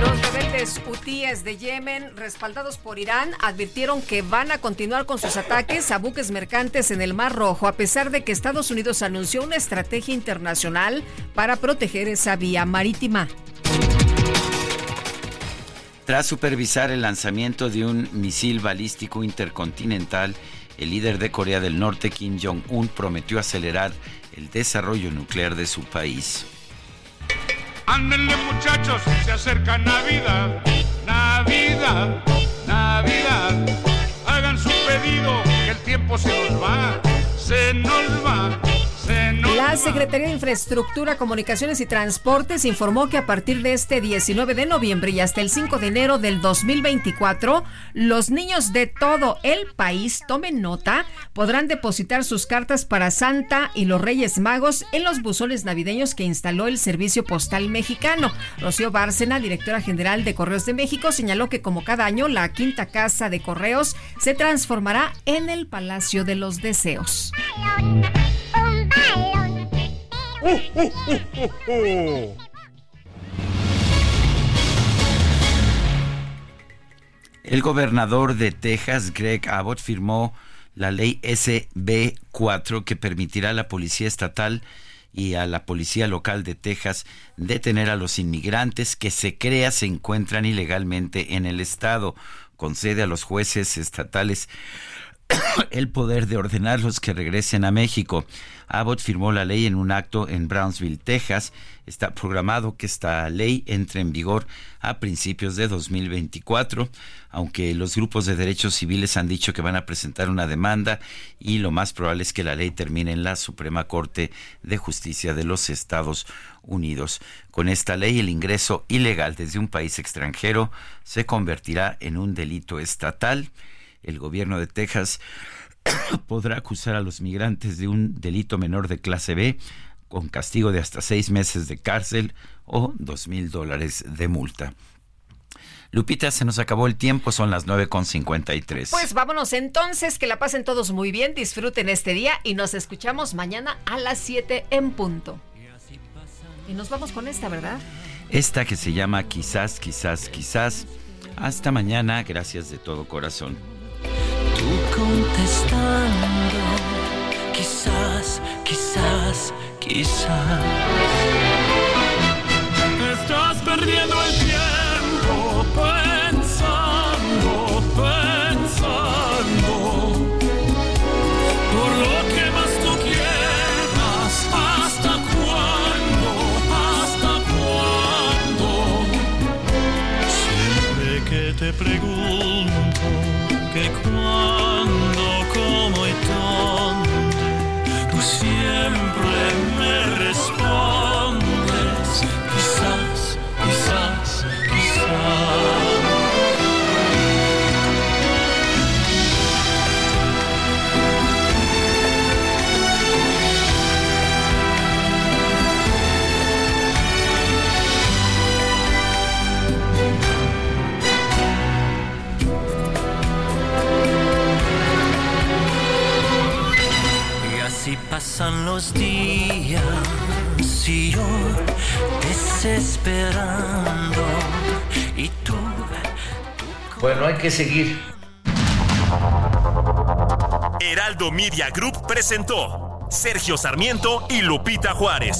Los rebeldes hutíes de Yemen, respaldados por Irán, advirtieron que van a continuar con sus ataques a buques mercantes en el Mar Rojo, a pesar de que Estados Unidos anunció una estrategia internacional para proteger esa vía marítima.
Tras supervisar el lanzamiento de un misil balístico intercontinental, el líder de Corea del Norte, Kim Jong-un, prometió acelerar el desarrollo nuclear de su país.
Ándenle muchachos, se acerca Navidad, Navidad, Navidad. Hagan su pedido, que el tiempo se nos va, se nos va.
La Secretaría de Infraestructura, Comunicaciones y Transportes informó que a partir de este 19 de noviembre y hasta el 5 de enero del 2024, los niños de todo el país, tomen nota, podrán depositar sus cartas para Santa y los Reyes Magos en los buzones navideños que instaló el Servicio Postal Mexicano. Rocío Bárcena, directora general de Correos de México, señaló que como cada año la quinta casa de correos se transformará en el Palacio de los Deseos.
El gobernador de Texas, Greg Abbott, firmó la ley SB 4 que permitirá a la policía estatal y a la policía local de Texas detener a los inmigrantes que se crea se encuentran ilegalmente en el estado. Concede a los jueces estatales el poder de ordenarlos que regresen a México. Abbott firmó la ley en un acto en Brownsville, Texas. Está programado que esta ley entre en vigor a principios de 2024, aunque los grupos de derechos civiles han dicho que van a presentar una demanda y lo más probable es que la ley termine en la Suprema Corte de Justicia de los Estados Unidos. Con esta ley, el ingreso ilegal desde un país extranjero se convertirá en un delito estatal. El gobierno de Texas podrá acusar a los migrantes de un delito menor de clase B con castigo de hasta seis meses de cárcel o dos mil dólares de multa. Lupita, se nos acabó el tiempo, son las 9.53.
Pues vámonos entonces, que la pasen todos muy bien, disfruten este día y nos escuchamos mañana a las 7 en punto. Y nos vamos con esta, ¿verdad?
Esta que se llama Quizás, quizás, quizás. Hasta mañana, gracias de todo corazón.
Contestando, quizás, quizás, quizás.
Estás perdiendo el tiempo pensando, pensando. Por lo que más tú quieras, ¿hasta cuándo? ¿Hasta cuándo?
Siempre que te pregunto que pasan los días y yo desesperando y tú
Bueno, hay que seguir.
Heraldo Media Group presentó Sergio Sarmiento y Lupita Juárez.